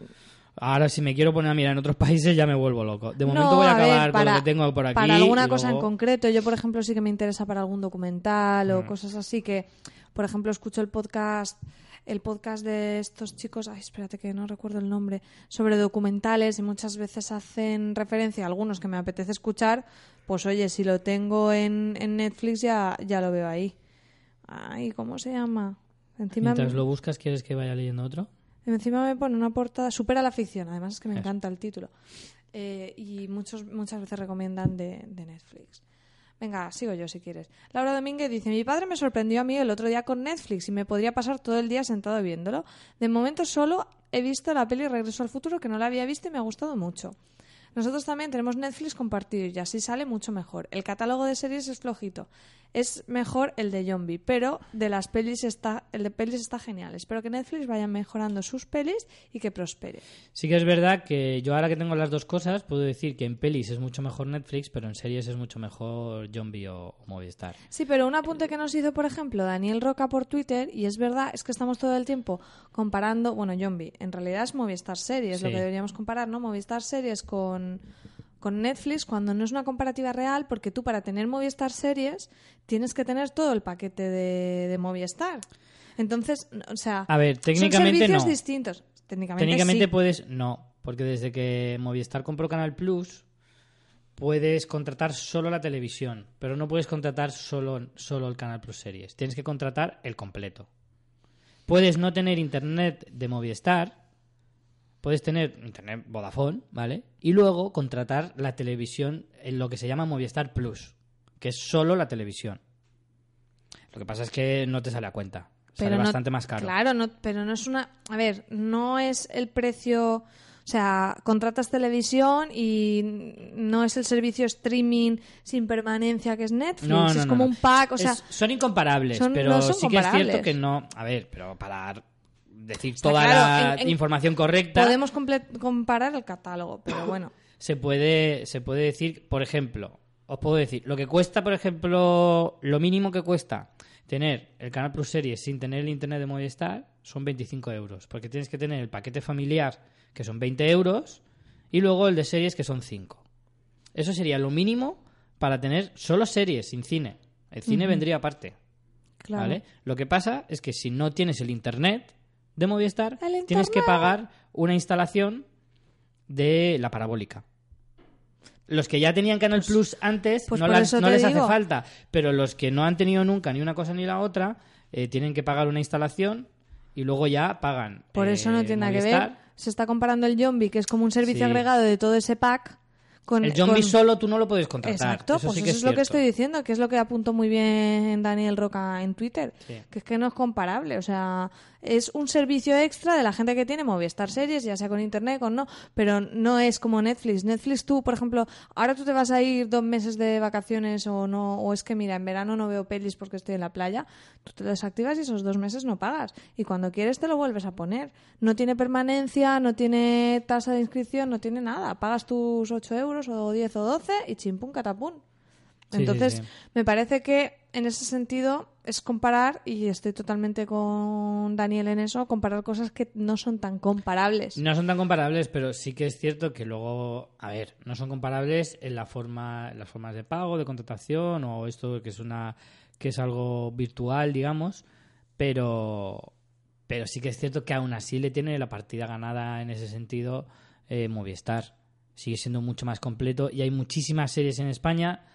Ahora si me quiero poner a mirar en otros países ya me vuelvo loco. De momento No, voy a a ver, acabar con para- lo que tengo por aquí. Para alguna cosa en concreto, yo por ejemplo sí que me interesa para algún documental Mm. o cosas así que, por ejemplo, escucho el podcast, el podcast de estos chicos, ay, espérate que no recuerdo el nombre, sobre documentales y muchas veces hacen referencia a algunos que me apetece escuchar, pues oye, si lo tengo en, en Netflix ya, ya lo veo ahí. Ay, ¿cómo se llama? Encima Mientras lo buscas, ¿quieres que vaya leyendo otro? Encima me pone una portada, supera la ficción, además es que me Eso. encanta el título. Eh, y muchos, muchas veces recomiendan de, de Netflix. Venga, sigo yo si quieres. Laura Domínguez dice, mi padre me sorprendió a mí el otro día con Netflix y me podría pasar todo el día sentado viéndolo. De momento solo he visto la peli Regreso al Futuro, que no la había visto y me ha gustado mucho. Nosotros también tenemos Netflix compartido y así sale mucho mejor. El catálogo de series es flojito. Es mejor el de Zombie, pero de las pelis está, el de pelis está genial. Espero que Netflix vaya mejorando sus pelis y que prospere. Sí que es verdad que yo ahora que tengo las dos cosas, puedo decir que en pelis es mucho mejor Netflix, pero en series es mucho mejor Zombie o, o Movistar. Sí, pero un apunte que nos hizo, por ejemplo, Daniel Roca por Twitter, y es verdad, es que estamos todo el tiempo comparando, bueno, Zombie, en realidad es Movistar Series, lo que deberíamos comparar, ¿no? Movistar Series con, con Netflix, cuando no es una comparativa real, porque tú para tener Movistar Series tienes que tener todo el paquete de, de Movistar. Entonces, o sea, A ver, son servicios no. distintos. Técnicamente, Técnicamente sí. puedes, no, porque desde que Movistar compró Canal Plus, puedes contratar solo la televisión, pero no puedes contratar solo, solo el Canal Plus Series. Tienes que contratar el completo. Puedes no tener internet de Movistar, puedes tener internet Vodafone, ¿vale? Y luego contratar la televisión en lo que se llama Movistar Plus, que es solo la televisión. Lo que pasa es que no te sale a cuenta. Sale no- bastante más caro. Claro, no, pero no es una. A ver, no es el precio. O sea, contratas televisión y no es el servicio streaming sin permanencia que es Netflix. No, no, es como un pack. O sea, Es- son incomparables, son- pero son sí que es cierto que no. A ver, pero para decir Está toda claro, la en- en- información correcta, podemos comparar el catálogo, pero bueno. se puede, se puede decir, por ejemplo, os puedo decir, lo que cuesta, por ejemplo, lo mínimo que cuesta tener el Canal Plus Series sin tener el internet de Movistar son 25 euros, porque tienes que tener el paquete familiar, que son 20 euros, y luego el de series, que son 5. Eso sería lo mínimo para tener solo series, sin cine. El cine vendría aparte. Claro. ¿vale? Lo que pasa es que si no tienes el internet de Movistar, tienes que pagar una instalación de la parabólica. Los que ya tenían Canal Plus antes pues no, las- les hace falta, pero los que no han tenido nunca ni una cosa ni la otra eh, tienen que pagar una instalación y luego ya pagan. Por eso no eh, tiene nada que ver. Se está comparando el Zombie, que es como un servicio Sí. agregado de todo ese pack, con El zombie con- solo tú no lo puedes contratar. Exacto, eso pues sí eso es, es, lo que estoy diciendo, que es lo que apuntó muy bien Daniel Roca en Twitter, Sí. que es que no es comparable, o sea, es un servicio extra de la gente que tiene Movistar Series, ya sea con internet o no, pero no es como Netflix. Netflix tú, por ejemplo, ahora tú te vas a ir dos meses de vacaciones o no, o es que mira, en verano no veo pelis porque estoy en la playa, tú te lo desactivas y esos dos meses no pagas. Y cuando quieres te lo vuelves a poner. No tiene permanencia, no tiene tasa de inscripción, no tiene nada. Pagas tus 8 euros o 10 o 12 y chimpún catapún. Sí, sí, Entonces, sí. me parece que en ese sentido es comparar, y estoy totalmente con Daniel en eso, comparar cosas que no son tan comparables. No son tan comparables, pero sí que es cierto que luego, a ver, no son comparables en la forma, las formas de pago, de contratación o esto que es una que es algo virtual, digamos, pero pero sí que es cierto que aún así le tiene la partida ganada en ese sentido eh, Movistar. Sigue siendo mucho más completo y hay muchísimas series en España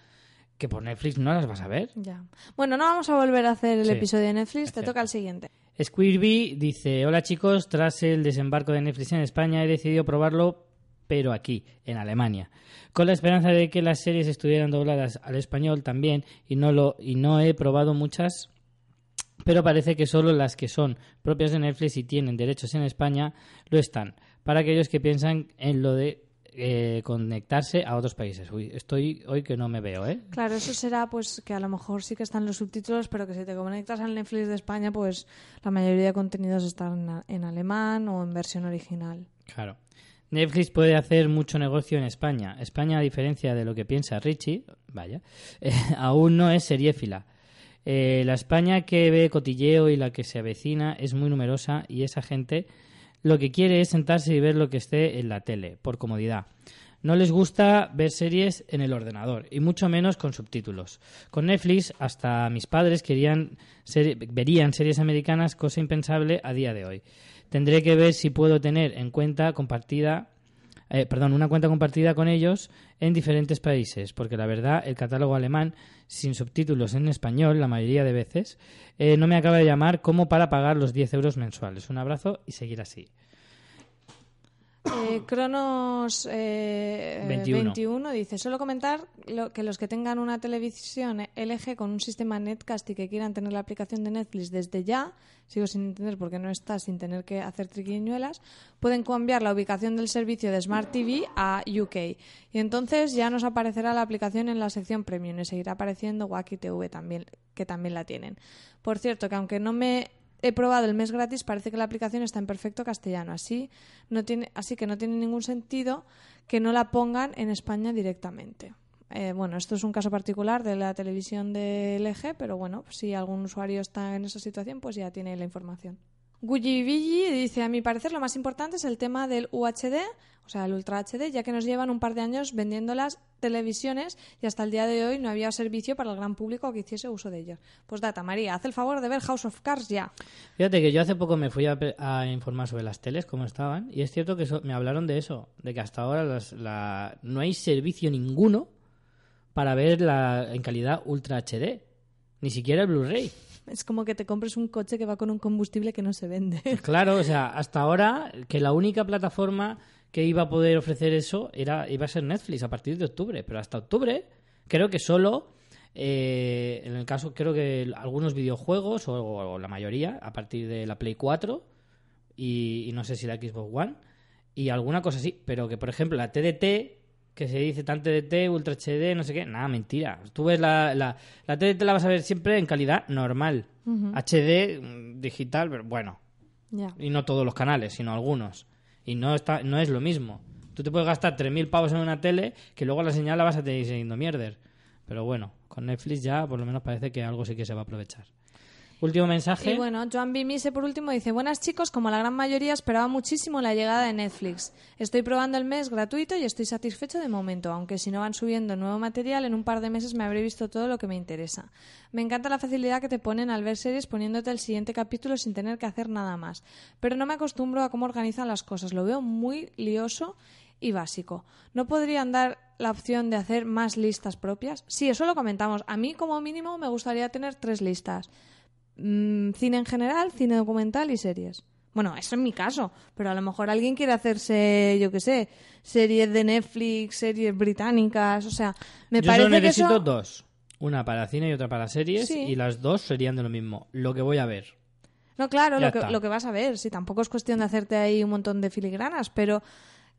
que por Netflix no las vas a ver. Ya. Bueno, no vamos a volver a hacer el Sí, episodio de Netflix, te toca el siguiente. Squirby dice, hola chicos, tras el desembarco de Netflix en España he decidido probarlo, pero aquí, en Alemania, con la esperanza de que las series estuvieran dobladas al español también y no lo y no he probado muchas, pero parece que solo las que son propias de Netflix y tienen derechos en España lo están. Para aquellos que piensan en lo de eh, conectarse a otros países. Uy, estoy hoy que no me veo, ¿eh? Claro, eso será pues que a lo mejor sí que están los subtítulos, pero que si te conectas al Netflix de España, pues la mayoría de contenidos están en alemán o en versión original. Claro. Netflix puede hacer mucho negocio en España. España, a diferencia de lo que piensa Richie, vaya, eh, aún no es seriéfila. Eh, la España que ve cotilleo y la que se avecina es muy numerosa y esa gente lo que quiere es sentarse y ver lo que esté en la tele, por comodidad. No les gusta ver series en el ordenador y mucho menos con subtítulos. Con Netflix hasta mis padres querían ser- verían series americanas, cosa impensable a día de hoy. Tendré que ver si puedo tener en cuenta compartida, eh, perdón, una cuenta compartida con ellos en diferentes países, porque la verdad el catálogo alemán sin subtítulos en español la mayoría de veces eh, no me acaba de llamar como para pagar los 10 euros mensuales. Un abrazo y seguir así. Eh, Cronos eh, 21. 21. dice, solo comentar lo- que los que tengan una televisión LG con un sistema Netcast y que quieran tener la aplicación de Netflix desde ya, sigo sin entender por qué no está sin tener que hacer triquiñuelas, pueden cambiar la ubicación del servicio de Smart TV a UK. Y entonces ya nos aparecerá la aplicación en la sección Premium y seguirá apareciendo Wacky TV también, que también la tienen. Por cierto, que aunque no me he probado el mes gratis, parece que la aplicación está en perfecto castellano. Así, no tiene, así que no tiene ningún sentido que no la pongan en España directamente. Eh, bueno, esto es un caso particular de la televisión de LG, pero bueno, si algún usuario está en esa situación, pues ya tiene la información. Guyi Villi dice, a mi parecer lo más importante es el tema del UHD, o sea, el Ultra HD, ya que nos llevan un par de años vendiendo las televisiones y hasta el día de hoy no había servicio para el gran público que hiciese uso de ellos. Pues data, María, haz el favor de ver House of Cards ya. Fíjate que yo hace poco me fui a, informar sobre las teles, cómo estaban, y es cierto que eso- me hablaron de eso, de que hasta ahora las- la- no hay servicio ninguno para ver la, en calidad Ultra HD, ni siquiera el Blu-ray. Es como que te compres un coche que va con un combustible que no se vende. Claro, o sea, hasta ahora que la única plataforma que iba a poder ofrecer eso era iba a ser Netflix a partir de octubre, pero hasta octubre creo que solo eh, en el caso creo que algunos videojuegos o, o la mayoría a partir de la Play 4 y, y no sé si la Xbox One y alguna cosa así, pero que por ejemplo la TDT que se dice tan TDT, Ultra HD, no sé qué, nada, mentira. Tú ves la, la, la TDT la vas a ver siempre en calidad normal. HD, mm, digital, pero bueno, y no todos los canales, sino algunos. Y no está no es lo mismo. Tú te puedes gastar 3.000 pavos en una tele que luego la señal la vas a tener siendo mierder. Pero bueno, con Netflix ya por lo menos parece que algo sí que se va a aprovechar. Último mensaje. Y bueno, Joan Bimise por último dice, buenas chicos, como la gran mayoría esperaba muchísimo la llegada de Netflix. Estoy probando el mes gratuito y estoy satisfecho de momento, aunque si no van subiendo nuevo material, en un par de meses me habré visto todo lo que me interesa. Me encanta la facilidad que te ponen al ver series poniéndote el siguiente capítulo sin tener que hacer nada más. Pero no me acostumbro a cómo organizan las cosas, lo veo muy lioso y básico. ¿No podrían dar la opción de hacer más listas propias? Sí, eso lo comentamos. A mí como mínimo me gustaría tener tres listas. Mm, cine en general, cine documental y series. Bueno, eso en mi caso, pero a lo mejor alguien quiere hacerse, yo qué sé, series de Netflix, series británicas, o sea, me Yo parece solo que necesito eso... dos. Una para cine y otra para series. Sí. Y las dos serían de lo mismo. Lo que voy a ver. No, claro, lo que, lo que vas a ver, sí, tampoco es cuestión de hacerte ahí un montón de filigranas, pero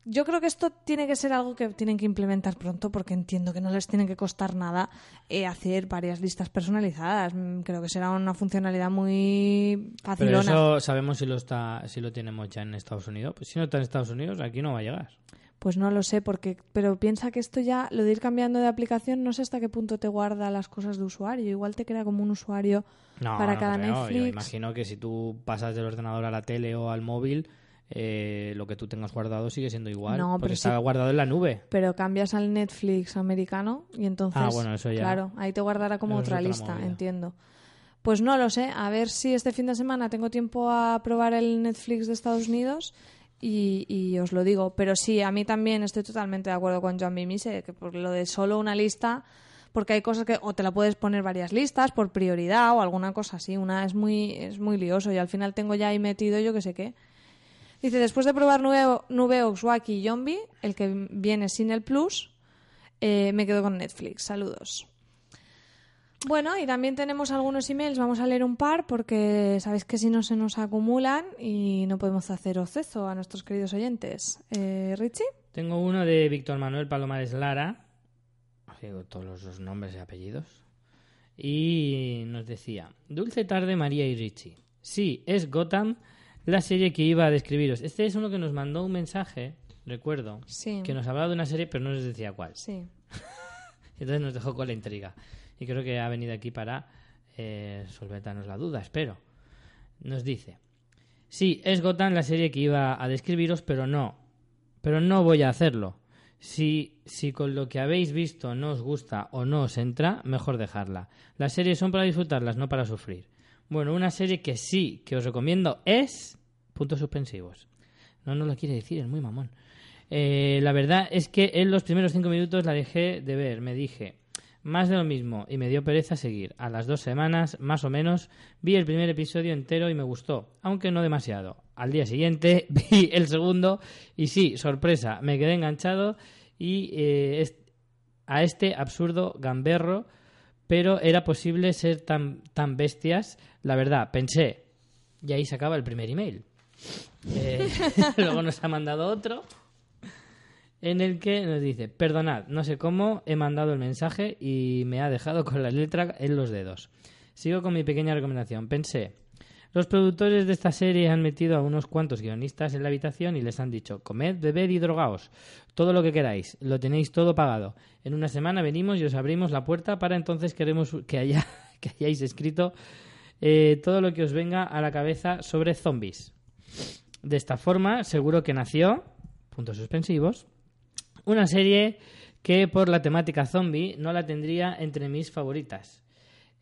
yo creo que esto tiene que ser algo que tienen que implementar pronto porque entiendo que no les tiene que costar nada eh, hacer varias listas personalizadas. Mm, Creo que será una funcionalidad muy Pero facilona. eso sabemos si lo está si lo tenemos ya en Estados Unidos. Pues si no está en Estados Unidos, aquí no va a llegar. Pues no lo sé, porque pero piensa que esto ya, lo de ir cambiando de aplicación, no sé hasta qué punto te guarda las cosas de usuario. Igual te crea como un usuario No, para no cada creo. Yo Netflix. imagino que si tú pasas del ordenador a la tele o al móvil, eh, lo que tú tengas guardado sigue siendo igual. No, porque pero está sí. guardado en la nube. Pero cambias al Netflix americano y entonces, Ah, bueno, eso ya- claro, ahí te guardará como Eso otra otra lista, movida. entiendo. Pues no lo sé, a ver si este fin de semana tengo tiempo a probar el Netflix de Estados Unidos y, y os lo digo. Pero sí, a mí también estoy totalmente de acuerdo con Joan Bimise, que por lo de solo una lista, porque hay cosas que o te la puedes poner varias listas por prioridad o alguna cosa así. Una es muy, es muy lioso y al final tengo ya ahí metido yo que sé qué. Dice, después de probar Nubeo, Nubeox, Wacky y Zombie, el que viene sin el plus, eh, me quedo con Netflix. Saludos. Bueno, y también tenemos algunos emails. Vamos a leer un par porque sabéis que si no se nos acumulan y no podemos hacer acceso a nuestros queridos oyentes. Eh, ¿Richie? Tengo uno de Víctor Manuel Palomares Lara. Digo todos los nombres y apellidos. Y nos decía: Dulce tarde, María y Richie. Sí, es Gotham la serie que iba a describiros. Este es uno que nos mandó un mensaje, recuerdo, Sí. que nos hablaba de una serie, pero no nos decía cuál. Sí. Entonces nos dejó con la intriga. Y creo que ha venido aquí para eh, solventarnos la duda, espero. Nos dice: Sí, es Gotham la serie que iba a describiros, pero no. Pero no voy a hacerlo. Si, si con lo que habéis visto no os gusta o no os entra, mejor dejarla. Las series son para disfrutarlas, no para sufrir. Bueno, una serie que sí que os recomiendo es. Puntos suspensivos. No nos lo quiere decir, es muy mamón. Eh, la verdad es que en los primeros cinco minutos la dejé de ver. Me dije, más de lo mismo, y me dio pereza seguir. A las dos semanas, más o menos, vi el primer episodio entero y me gustó, aunque no demasiado. Al día siguiente vi el segundo y sí, sorpresa, me quedé enganchado y eh, a este absurdo gamberro, pero era posible ser tan, tan bestias. La verdad, pensé, y ahí se acaba el primer email. Eh, luego nos ha mandado otro en el que nos dice, perdonad, no sé cómo he mandado el mensaje y me ha dejado con la letra en los dedos. Sigo con mi pequeña recomendación. Pensé, los productores de esta serie han metido a unos cuantos guionistas en la habitación y les han dicho, comed, bebed y drogaos, todo lo que queráis, lo tenéis todo pagado. En una semana venimos y os abrimos la puerta para entonces queremos que, que hayáis escrito eh, todo lo que os venga a la cabeza sobre zombies. De esta forma, seguro que nació, puntos suspensivos, una serie que por la temática zombie no la tendría entre mis favoritas.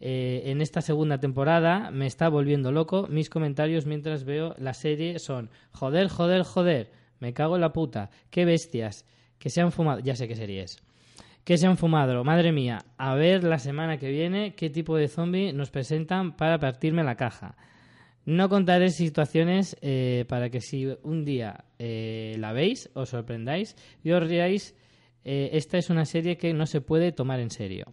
Eh, en esta segunda temporada me está volviendo loco. Mis comentarios mientras veo la serie son joder, joder, joder, me cago en la puta, qué bestias, que se han fumado, ya sé qué serie es, que se han fumado, madre mía, a ver la semana que viene qué tipo de zombie nos presentan para partirme la caja. No contaré situaciones eh, para que si un día eh, la veis, os sorprendáis y os riáis. Esta es una serie que no se puede tomar en serio.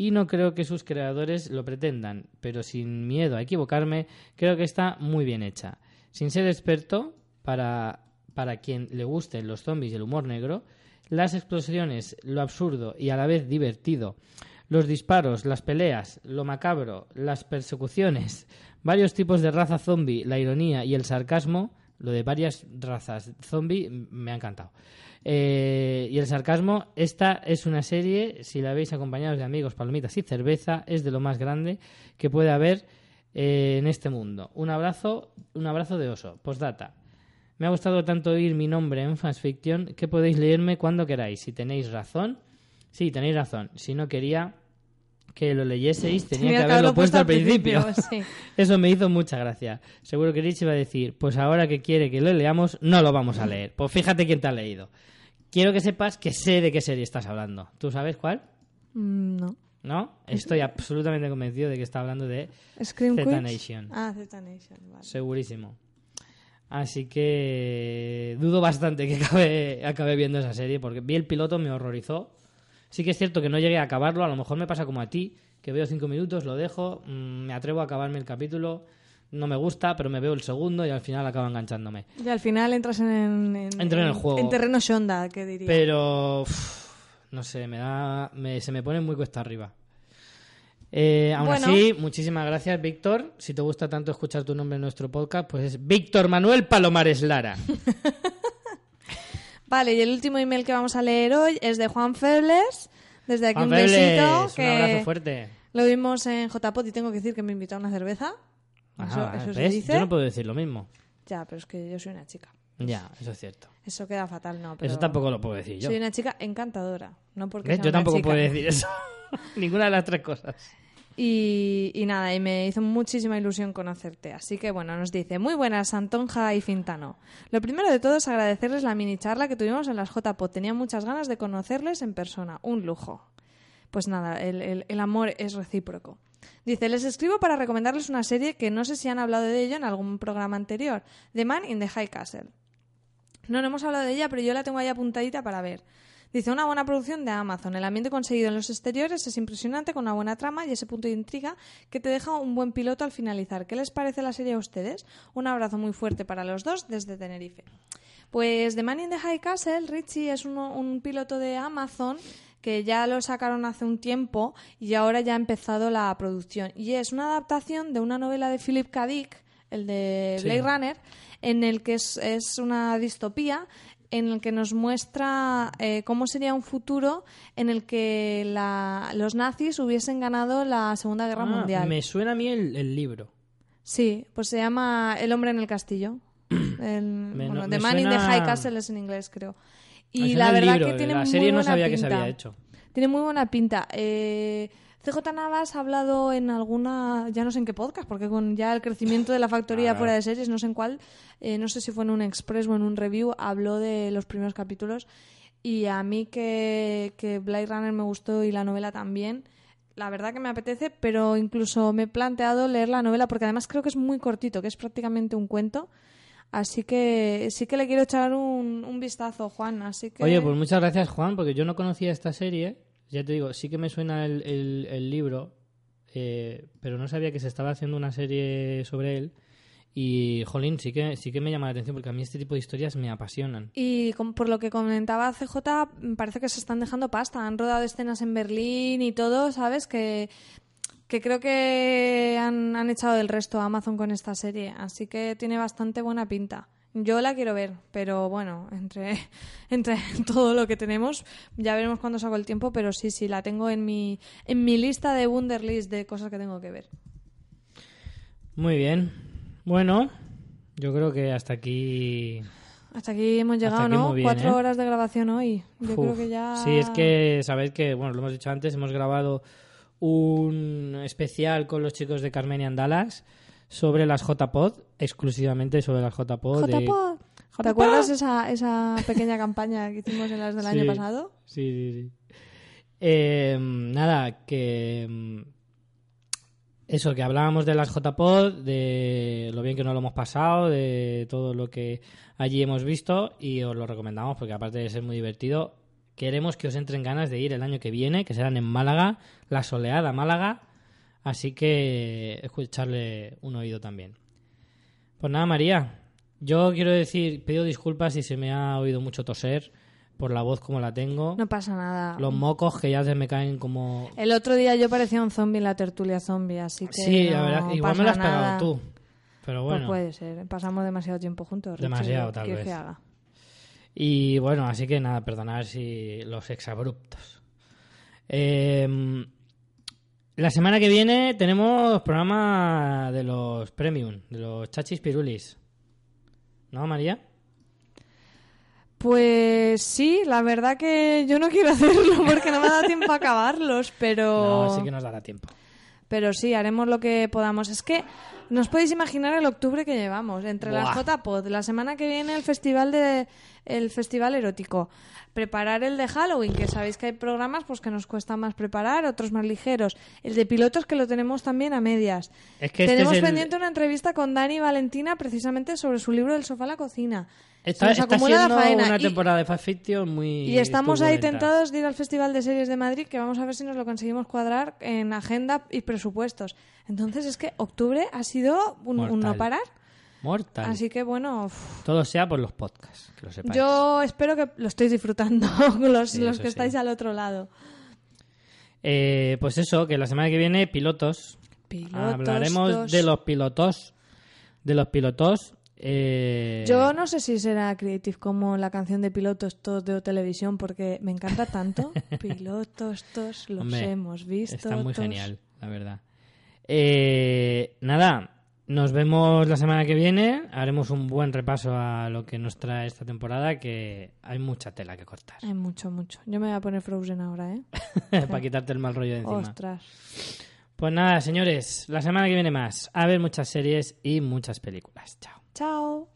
Y no creo que sus creadores lo pretendan, pero sin miedo a equivocarme, creo que está muy bien hecha. Sin ser experto, para, para quien le gusten los zombies y el humor negro, las explosiones, lo absurdo y a la vez divertido, los disparos, las peleas, lo macabro, las persecuciones, varios tipos de raza zombie, la ironía y el sarcasmo, lo de varias razas zombie me ha encantado. Eh, y el sarcasmo, esta es una serie, si la veis acompañados de amigos, palomitas y cerveza, es de lo más grande que puede haber eh, en este mundo. Un abrazo, un abrazo de oso. Postdata. Me ha gustado tanto oír mi nombre en Fansfiction que podéis leerme cuando queráis. Si tenéis razón, sí, tenéis razón. Si no quería que lo leyeseis, tenía, que haberlo puesto al principio. sí. Eso me hizo mucha gracia. Seguro que Rich iba a decir, pues ahora que quiere que lo leamos, no lo vamos a leer. Pues fíjate quién te ha leído. Quiero que sepas que sé de qué serie estás hablando. ¿Tú sabes cuál? Mm, no. ¿No? Estoy absolutamente convencido de que está hablando de Scream Zeta. Nation. Ah, Zeta Nation, vale. Segurísimo. Así que dudo bastante que acabe, acabe viendo esa serie, porque vi el piloto, me horrorizó. Sí que es cierto que no llegué a acabarlo, a lo mejor me pasa como a ti, que veo cinco minutos, lo dejo, mm, me atrevo a acabarme el capítulo, no me gusta, pero me veo el segundo y al final acaba enganchándome. Y al final entras en, en, Entro en el juego. En terreno Shonda, que diría. Pero, no sé, me da, me- se me pone muy cuesta arriba. Eh, aún Bueno. así, muchísimas gracias, Víctor. Si te gusta tanto escuchar tu nombre en nuestro podcast, pues es Víctor Manuel Palomares Lara. Vale, y el último email que vamos a leer hoy es de Juan Febles. Desde aquí Juan un besito. Febles, que un abrazo fuerte. Lo vimos en JPOT y tengo que decir que me invitó a una cerveza. Ajá, eso eso se ¿ves? dice. Yo no puedo decir lo mismo. Ya, pero es que yo soy una chica. Ya, eso es cierto. Eso queda fatal, no. Pero Eso tampoco lo puedo decir yo. Soy una chica encantadora. No porque sea Yo tampoco chica. puedo decir eso. Ninguna de las tres cosas. Y, y nada, y me hizo muchísima ilusión conocerte. Así que bueno, nos dice, muy buenas Antonja y Fintano. Lo primero de todo es agradecerles la mini charla que tuvimos en las JPOT. Tenía muchas ganas de conocerles en persona. Un lujo. Pues nada, el, el- el amor es recíproco. Dice, les escribo para recomendarles una serie que no sé si han hablado de ello en algún programa anterior. The Man in the High Castle. No, no hemos hablado de ella, pero yo la tengo ahí apuntadita para ver. Dice, una buena producción de Amazon. El ambiente conseguido en los exteriores es impresionante, con una buena trama y ese punto de intriga que te deja un buen piloto al finalizar. ¿Qué les parece la serie a ustedes? Un abrazo muy fuerte para los dos desde Tenerife. Pues The Man in the High Castle, Richie, es uno- un piloto de Amazon que ya lo sacaron hace un tiempo y ahora ya ha empezado la producción. Y es una adaptación de una novela de Philip K. Dick, el de Sí. Blade Runner, en el que es, es una distopía en el que nos muestra eh, cómo sería un futuro en el que la- los nazis hubiesen ganado la Segunda Guerra Ah, Mundial. Me suena a mí el, el libro. Sí, pues se llama El hombre en el castillo. El, Me- bueno, no- The Man in the suena- High Castle es en inglés, creo. Y suena la verdad libro, que tiene la muy serie no buena sabía que pinta. se había hecho. Tiene muy buena pinta. Eh, CJ Navas ha hablado en alguna, ya no sé en qué podcast, porque con ya el crecimiento de la factoría Claro. fuera de series, no sé en cuál, eh, no sé si fue en un express o en un review, habló de los primeros capítulos. Y a mí que, que Blade Runner me gustó y la novela también, la verdad que me apetece, pero incluso me he planteado leer la novela, porque además creo que es muy cortito, que es prácticamente un cuento. Así que sí que le quiero echar un, un vistazo, Juan. Así que... Oye, pues muchas gracias, Juan, porque yo no conocía esta serie. Ya te digo, sí que me suena el, el- el libro, eh, pero no sabía que se estaba haciendo una serie sobre él. Y, jolín, sí que, sí que me llama la atención, porque a mí este tipo de historias me apasionan. Y por lo que comentaba CJ, parece que se están dejando pasta. Han rodado escenas en Berlín y todo, ¿sabes? Que, que creo que han, han echado del resto a Amazon con esta serie. Así que tiene bastante buena pinta. Yo la quiero ver, pero bueno, entre, entre todo lo que tenemos, ya veremos cuándo saco el tiempo, pero sí, sí, la tengo en mi, en mi lista de Wunderlist de cosas que tengo que ver. Muy bien. Bueno, yo creo que hasta aquí Hasta aquí hemos llegado, aquí ¿no? bien, Cuatro ¿eh? horas de grabación hoy. Yo creo que ya... Sí, es que sabéis que, bueno, lo hemos dicho antes, hemos grabado un especial con los chicos de Carmenian Dallas sobre las JPod, exclusivamente sobre las JPod. de- JPod. ¿Te JPod. acuerdas esa, esa pequeña campaña que hicimos en las del año pasado? Sí, sí, sí. Eh, nada, que... mm, Eso, que hablábamos de las JPod, de lo bien que nos lo hemos pasado, de todo lo que allí hemos visto y os lo recomendamos porque aparte de ser muy divertido, queremos que os entren ganas de ir el año que viene, que serán en Málaga, la soleada Málaga, así que escucharle un oído también. Pues nada, María, yo quiero decir, pido disculpas si se me ha oído mucho toser por la voz como la tengo. No pasa nada. Los mocos que ya se me caen como... El otro día yo parecía un zombie en la tertulia zombie, así que. Sí, la verdad, igual me lo has pegado tú. Pero Pues bueno. puede ser. Pasamos demasiado tiempo juntos. Demasiado, ¿qué tal vez. que haga? Y bueno, así que nada, perdonar si los exabruptos. Eh, la semana que viene tenemos programa de los premium, de los chachis pirulis. ¿No, María? Pues sí, la verdad que yo no quiero hacerlo porque no me da tiempo a acabarlos, pero. No, sí que nos dará tiempo. Pero sí, haremos lo que podamos. Es que no os podéis imaginar el octubre que llevamos. Entre las. JPod, la semana que viene el festival de el festival erótico, preparar el de Halloween, que sabéis que hay programas pues que nos cuesta más preparar, otros más ligeros. El de pilotos que lo tenemos también a medias. Es que este tenemos es el- pendiente una entrevista con Dani Valentina precisamente sobre su libro del sofá a la cocina. Está, está siendo faena una y- temporada de Fast Fiction muy y estamos ahí tentados de ir al Festival de Series de Madrid, que vamos a ver si nos lo conseguimos cuadrar en agenda y presupuestos. Entonces es que octubre ha sido un, un no parar. Mortal. Así que bueno, Todo sea por los podcasts, que lo sepáis. yo espero que lo estéis disfrutando, los, Sí, los que sí. estáis al otro lado. Eh, pues eso, que la semana que viene, pilotos. Pilotos Hablaremos dos. de los pilotos. De los pilotos. Eh, Yo no sé si será Creative como la canción de pilotos todos de televisión porque me encanta tanto. pilotos todos los Hombre, hemos visto. Está muy genial, la verdad. Eh, nada, nos vemos la semana que viene. Haremos un buen repaso a lo que nos trae esta temporada, que hay mucha tela que cortar. Hay mucho, mucho. Yo me voy a poner Frozen ahora, ¿eh? Para quitarte el mal rollo de encima. Ostras. Pues nada, señores, la semana que viene más. A ver muchas series y muchas películas. Chao. Chao.